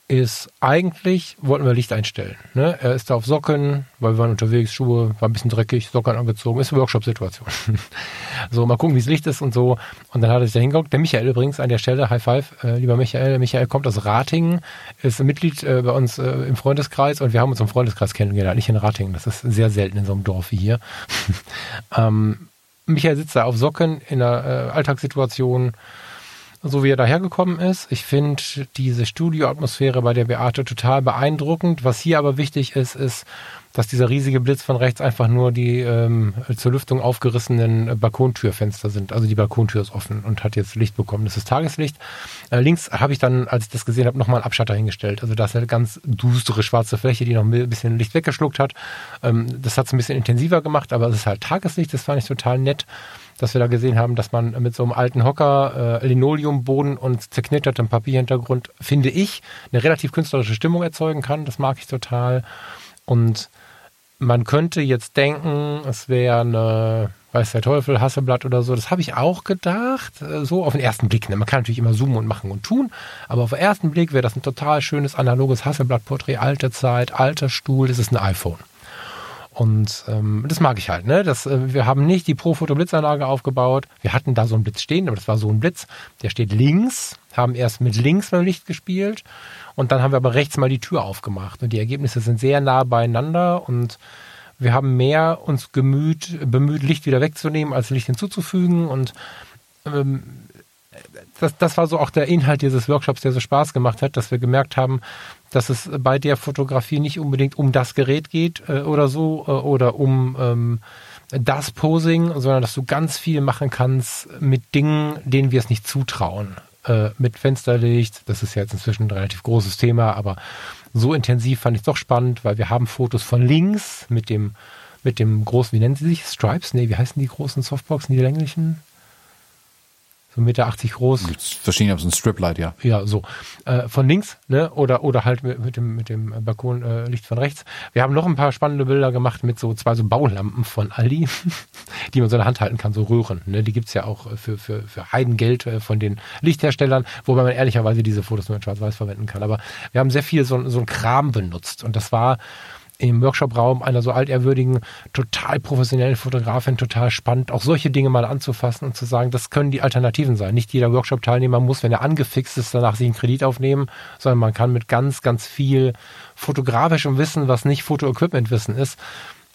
Speaker 2: ist eigentlich, wollten wir Licht einstellen. Ne? Er ist da auf Socken, weil wir waren unterwegs, Schuhe, war ein bisschen dreckig, Socken angezogen, ist eine Workshop-Situation. [laughs] so, mal gucken, wie das Licht ist und so. Und dann hat er sich da hingeguckt. Der Michael übrigens an der Stelle, High Five, äh, lieber Michael. Michael kommt aus Ratingen, ist Mitglied äh, bei uns äh, im Freundeskreis und wir haben uns im Freundeskreis kennengelernt, nicht in Ratingen. Das ist sehr selten in so einem Dorf wie hier. [laughs] ähm, Michael sitzt da auf Socken in einer äh, Alltagssituation, so wie er dahergekommen ist. Ich finde diese Studioatmosphäre bei der Beate total beeindruckend. Was hier aber wichtig ist, ist, dass dieser riesige Blitz von rechts einfach nur die ähm, zur Lüftung aufgerissenen Balkontürfenster sind. Also die Balkontür ist offen und hat jetzt Licht bekommen. Das ist Tageslicht. Äh, links habe ich dann, als ich das gesehen habe, nochmal einen Abschatter hingestellt. Also das ist eine ganz düstere schwarze Fläche, die noch ein bisschen Licht weggeschluckt hat. Ähm, das hat es ein bisschen intensiver gemacht, aber es ist halt Tageslicht. Das fand ich total nett dass wir da gesehen haben, dass man mit so einem alten Hocker, äh, Linoleumboden und zerknittertem Papierhintergrund, finde ich, eine relativ künstlerische Stimmung erzeugen kann. Das mag ich total. Und man könnte jetzt denken, es wäre eine, weiß der Teufel, Hasseblatt oder so. Das habe ich auch gedacht, äh, so auf den ersten Blick. Ne? Man kann natürlich immer zoomen und machen und tun, aber auf den ersten Blick wäre das ein total schönes analoges Hasseblatt-Porträt, alte Zeit, alter Stuhl, das ist ein iPhone. Und ähm, das mag ich halt. Ne? Das, äh, wir haben nicht die Pro-Foto-Blitzanlage aufgebaut. Wir hatten da so einen Blitz stehen, aber das war so ein Blitz. Der steht links, haben erst mit links beim Licht gespielt und dann haben wir aber rechts mal die Tür aufgemacht. Und die Ergebnisse sind sehr nah beieinander und wir haben mehr uns gemüht, bemüht, Licht wieder wegzunehmen, als Licht hinzuzufügen. Und ähm, das, das war so auch der Inhalt dieses Workshops, der so Spaß gemacht hat, dass wir gemerkt haben, dass es bei der Fotografie nicht unbedingt um das Gerät geht äh, oder so äh, oder um ähm, das Posing, sondern dass du ganz viel machen kannst mit Dingen, denen wir es nicht zutrauen. Äh, mit Fensterlicht, das ist ja jetzt inzwischen ein relativ großes Thema, aber so intensiv fand ich es doch spannend, weil wir haben Fotos von links mit dem mit dem großen, wie nennen sie sich? Stripes? Nee, wie heißen die großen Softboxen, die länglichen? So 1,80 Meter groß.
Speaker 1: Verschieden, ob es ein Striplight, ja.
Speaker 2: Ja, so. Äh, von links, ne? Oder, oder halt mit, mit dem, mit dem Balkonlicht äh, von rechts. Wir haben noch ein paar spannende Bilder gemacht mit so zwei so Baulampen von Aldi, [laughs] die man so in der Hand halten kann, so Röhren. Ne? Die gibt's ja auch für, für, für Heidengeld äh, von den Lichtherstellern, wobei man ehrlicherweise diese Fotos nur in Schwarz-Weiß verwenden kann. Aber wir haben sehr viel so, so ein Kram benutzt. Und das war im Workshop-Raum einer so alterwürdigen, total professionellen Fotografin total spannend, auch solche Dinge mal anzufassen und zu sagen, das können die Alternativen sein. Nicht jeder Workshop-Teilnehmer muss, wenn er angefixt ist, danach sich einen Kredit aufnehmen, sondern man kann mit ganz, ganz viel fotografischem Wissen, was nicht Foto-Equipment-Wissen ist,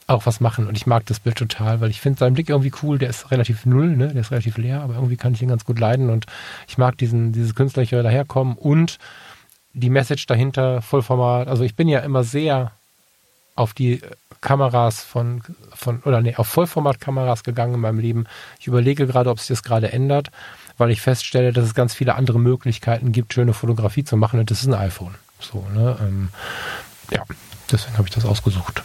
Speaker 2: auch was machen. Und ich mag das Bild total, weil ich finde seinen Blick irgendwie cool. Der ist relativ null, ne? der ist relativ leer, aber irgendwie kann ich ihn ganz gut leiden. Und ich mag diesen, dieses künstlerische daherkommen und die Message dahinter, Vollformat. Also ich bin ja immer sehr auf die Kameras von, von oder nee, auf Vollformatkameras gegangen in meinem Leben. Ich überlege gerade, ob sich das gerade ändert, weil ich feststelle, dass es ganz viele andere Möglichkeiten gibt, schöne Fotografie zu machen und das ist ein iPhone. So, ne? Ähm, ja, deswegen habe ich das ausgesucht.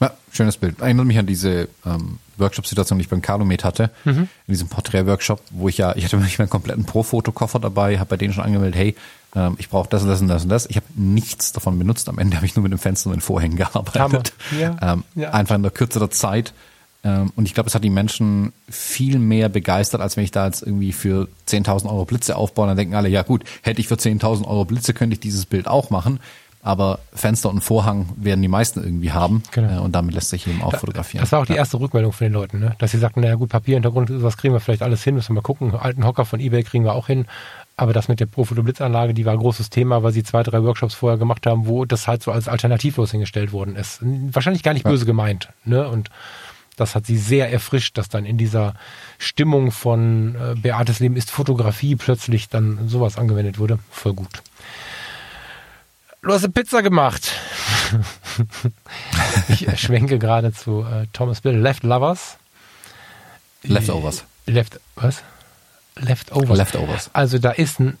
Speaker 1: Ja, schönes Bild. Erinnert mich an diese ähm, Workshop-Situation, die ich beim Calumet hatte, mhm. in diesem Porträt-Workshop, wo ich ja, ich hatte wirklich meinen kompletten Pro-Fotokoffer dabei, habe bei denen schon angemeldet, hey, ähm, ich brauche das und das und das und das. Ich habe nichts davon benutzt. Am Ende habe ich nur mit dem Fenster und den Vorhängen gearbeitet. Ja. [laughs] Ähm, ja. Einfach in der Kürze der Zeit. Ähm, und ich glaube, es hat die Menschen viel mehr begeistert, als wenn ich da jetzt irgendwie für 10.000 Euro Blitze aufbaue. Dann denken alle, ja gut, hätte ich für 10.000 Euro Blitze, könnte ich dieses Bild auch machen aber Fenster und Vorhang werden die meisten irgendwie haben genau. äh, und damit lässt sich eben auch fotografieren.
Speaker 2: Das war auch die erste Rückmeldung von den Leuten, ne? dass sie sagten, naja gut, Papierhintergrund, was kriegen wir vielleicht alles hin, müssen wir mal gucken, alten Hocker von Ebay kriegen wir auch hin, aber das mit der Profoto-Blitzanlage, die war ein großes Thema, weil sie zwei, drei Workshops vorher gemacht haben, wo das halt so als alternativlos hingestellt worden ist. Wahrscheinlich gar nicht ja. böse gemeint. Ne? Und das hat sie sehr erfrischt, dass dann in dieser Stimmung von äh, Beates Leben ist Fotografie plötzlich dann sowas angewendet wurde. Voll gut. Du hast eine Pizza gemacht. [laughs] ich schwenke gerade zu äh, Thomas Bill. Left Lovers.
Speaker 1: Leftovers.
Speaker 2: Left, was? Leftovers.
Speaker 1: Leftovers.
Speaker 2: Also da ist ein,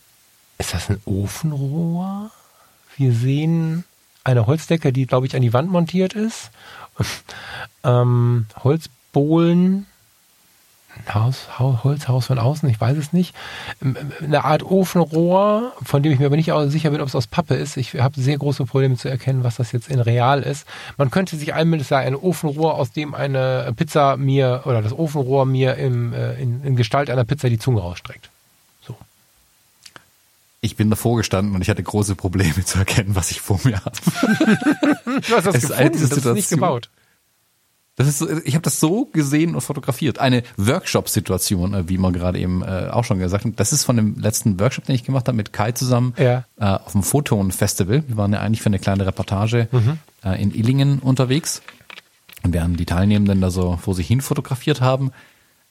Speaker 2: ist das ein Ofenrohr? Wir sehen eine Holzdecke, die, glaube ich, an die Wand montiert ist. [laughs] ähm, Holzbohlen Haus, Holzhaus von außen, ich weiß es nicht. Ähm, eine Art Ofenrohr, von dem ich mir aber nicht sicher bin, ob es aus Pappe ist. Ich habe sehr große Probleme zu erkennen, was das jetzt in real ist. Man könnte sich einmal sagen, ein Ofenrohr, aus dem eine Pizza mir oder das Ofenrohr mir im, äh, in, in Gestalt einer Pizza die Zunge rausstreckt. So.
Speaker 1: Ich bin davor gestanden und ich hatte große Probleme zu erkennen, was ich vor mir habe. [laughs]
Speaker 2: du hast das es gefunden, das ist nicht gebaut.
Speaker 1: Das ist, ich habe das so gesehen und fotografiert. Eine Workshop-Situation, äh, wie man gerade eben äh, auch schon gesagt hat. Das ist von dem letzten Workshop, den ich gemacht habe mit Kai zusammen ja. äh, auf dem Photon-Festival. Wir waren ja eigentlich für eine kleine Reportage mhm. äh, in Illingen unterwegs. Und während die Teilnehmenden da so vor sich hin fotografiert haben,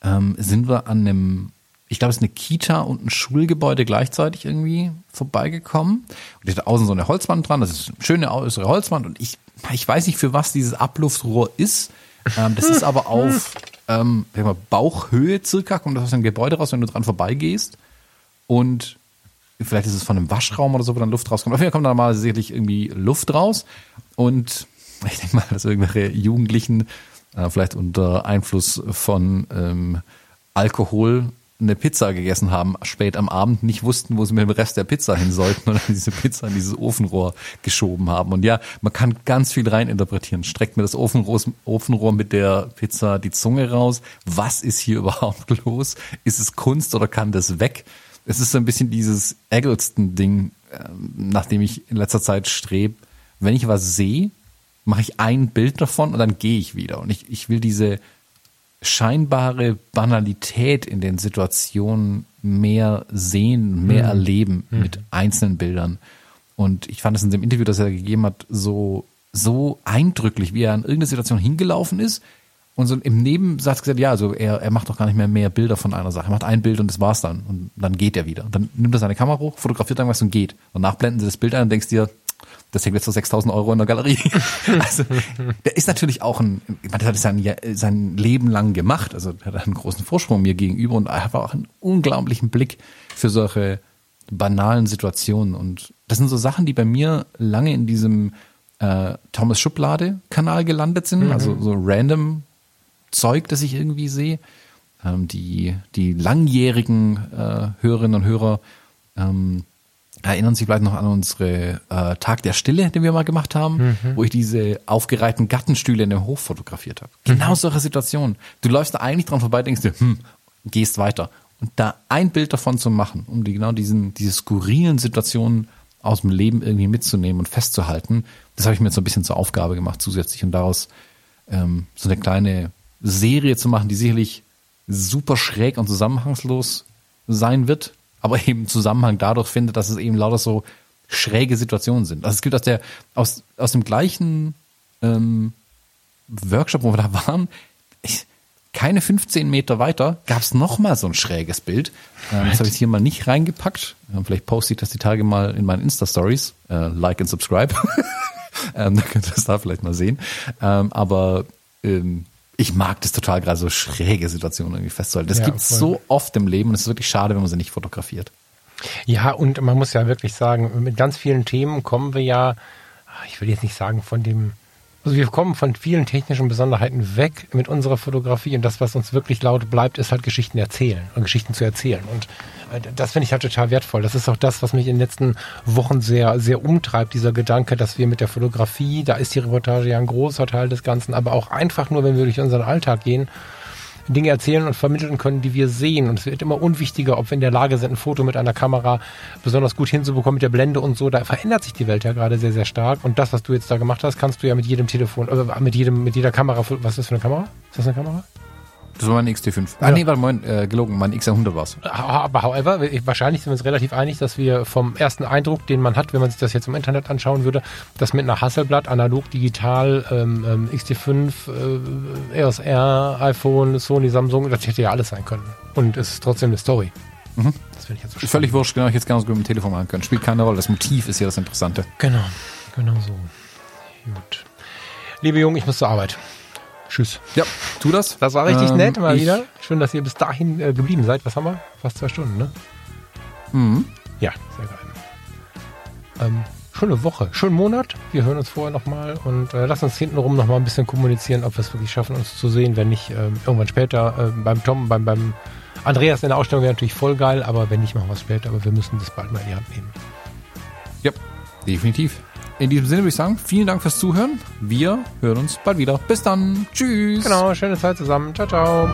Speaker 1: ähm, sind wir an einem, ich glaube, es ist eine Kita und ein Schulgebäude gleichzeitig irgendwie vorbeigekommen. Und ich hatte außen so eine Holzwand dran, das ist eine schöne äußere Holzwand und ich, ich weiß nicht, für was dieses Abluftrohr ist ähm, das ist aber auf ähm, Bauchhöhe circa, kommt das aus dem Gebäude raus, wenn du dran vorbeigehst. Und vielleicht ist es von einem Waschraum oder so, wo dann Luft rauskommt. Auf jeden Fall kommt da mal sicherlich irgendwie Luft raus. Und [laughs] ich denke mal, dass irgendwelche Jugendlichen äh, vielleicht unter Einfluss von ähm, Alkohol eine Pizza gegessen haben, spät am Abend, nicht wussten, wo sie mit dem Rest der Pizza hin sollten [laughs] und diese Pizza in dieses Ofenrohr geschoben haben. Und ja, man kann ganz viel reininterpretieren. Streckt mir das Ofenrohr, Ofenrohr mit der Pizza die Zunge raus? Was ist hier [laughs] überhaupt los? Ist es Kunst oder kann das weg? Es ist so ein bisschen dieses Eggleston-Ding, ähm, nach dem ich in letzter Zeit strebe. Wenn ich was sehe, mache ich ein Bild davon und dann gehe ich wieder. Und ich, ich will diese scheinbare Banalität in den Situationen mehr sehen, mehr mhm. erleben mhm. mit einzelnen Bildern. Und ich fand es in dem Interview, das er gegeben hat, so, so eindrücklich, wie er in irgendeine Situation hingelaufen ist und so im Nebensatz gesagt, ja, also er, er macht doch gar nicht mehr mehr Bilder von einer Sache. Er macht ein Bild und das war's dann. Und dann geht er wieder. Und dann nimmt er seine Kamera hoch, fotografiert irgendwas und geht. Danach blenden sie das Bild ein und denkst dir, das hängt jetzt für 6000 Euro in der Galerie. [laughs] also, der ist natürlich auch ein, ich meine, das hat es sein, sein Leben lang gemacht. Also, er hat einen großen Vorsprung mir gegenüber und er hat auch einen unglaublichen Blick für solche banalen Situationen. Und das sind so Sachen, die bei mir lange in diesem äh, Thomas Schublade-Kanal gelandet sind. Mhm. Also, so random Zeug, das ich irgendwie sehe. Ähm, die, die langjährigen äh, Hörerinnen und Hörer, ähm, erinnern sich vielleicht noch an unsere äh, Tag der Stille, den wir mal gemacht haben, mhm. wo ich diese aufgereihten Gattenstühle in dem Hof fotografiert habe. Genau mhm. solche Situationen. Du läufst da eigentlich dran vorbei, denkst dir, hm, gehst weiter. Und da ein Bild davon zu machen, um die genau diesen, diese skurrilen Situationen aus dem Leben irgendwie mitzunehmen und festzuhalten, das habe ich mir jetzt so ein bisschen zur Aufgabe gemacht zusätzlich und daraus ähm, so eine kleine Serie zu machen, die sicherlich super schräg und zusammenhangslos sein wird, aber eben Zusammenhang dadurch findet, dass es eben lauter so schräge Situationen sind. Also es gibt aus der, aus, aus dem gleichen ähm, Workshop, wo wir da [laughs] waren, ich, keine 15 Meter weiter gab es nochmal so ein schräges Bild. Ähm, das habe ich hier mal nicht reingepackt. Ähm, vielleicht poste ich das die Tage mal in meinen Insta-Stories. Äh, like and subscribe. [laughs] ähm, da könnt ihr das da vielleicht mal sehen. Ähm, aber ähm, ich mag das total gerade so schräge Situationen irgendwie festzuhalten. Das ja, gibt so oft im Leben und es ist wirklich schade, wenn man sie nicht fotografiert.
Speaker 2: Ja, und man muss ja wirklich sagen, mit ganz vielen Themen kommen wir ja, ich will jetzt nicht sagen von dem Also wir kommen von vielen technischen Besonderheiten weg mit unserer Fotografie und das, was uns wirklich laut bleibt, ist halt Geschichten erzählen und Geschichten zu erzählen. Und das finde ich halt total wertvoll. Das ist auch das, was mich in den letzten Wochen sehr, sehr umtreibt, dieser Gedanke, dass wir mit der Fotografie, da ist die Reportage ja ein großer Teil des Ganzen, aber auch einfach nur, wenn wir durch unseren Alltag gehen, Dinge erzählen und vermitteln können, die wir sehen. Und es wird immer unwichtiger, ob wir in der Lage sind, ein Foto mit einer Kamera besonders gut hinzubekommen, mit der Blende und so. Da verändert sich die Welt ja gerade sehr, sehr stark. Und das, was du jetzt da gemacht hast, kannst du ja mit jedem Telefon, äh, mit jedem, mit jeder Kamera, was ist das für eine Kamera? Ist das eine Kamera?
Speaker 1: Das war mein XT5. Ah, ja. nee, warte, mein, äh, gelogen, mein X100 war's.
Speaker 2: Aber however, wahrscheinlich sind wir uns relativ einig, dass wir vom ersten Eindruck, den man hat, wenn man sich das jetzt im Internet anschauen würde, dass mit einer Hasselblatt, analog, digital, ähm, ähm XT5, äh, EOS R, iPhone, Sony, Samsung, das hätte ja alles sein können. Und es ist trotzdem eine Story.
Speaker 1: Mhm. Das finde ich jetzt so spannend. Völlig wurscht, genau, ich jetzt gerne so mit dem Telefon machen können. Spielt keine Rolle. Das Motiv ist ja das Interessante.
Speaker 2: Genau, genau so. Gut. Liebe Jungen, ich muss zur Arbeit. Tschüss.
Speaker 1: Ja, tu das.
Speaker 2: Das war richtig ähm, nett mal wieder. Schön, dass ihr bis dahin äh, geblieben seid. Was haben wir? Fast zwei Stunden, ne?
Speaker 1: Mhm.
Speaker 2: Ja, sehr geil. Ähm, schöne Woche, schönen Monat. Wir hören uns vorher nochmal und äh, lasst uns hintenrum nochmal ein bisschen kommunizieren, ob wir es wirklich schaffen, uns zu sehen. Wenn nicht, äh, irgendwann später äh, beim Tom, beim, beim Andreas in der Ausstellung wäre natürlich voll geil, aber wenn nicht, machen wir es später. Aber wir müssen das bald mal in die Hand nehmen.
Speaker 1: Ja, definitiv. In diesem Sinne würde ich sagen, vielen Dank fürs Zuhören. Wir hören uns bald wieder. Bis dann. Tschüss.
Speaker 2: Genau, schöne Zeit zusammen. Ciao, ciao.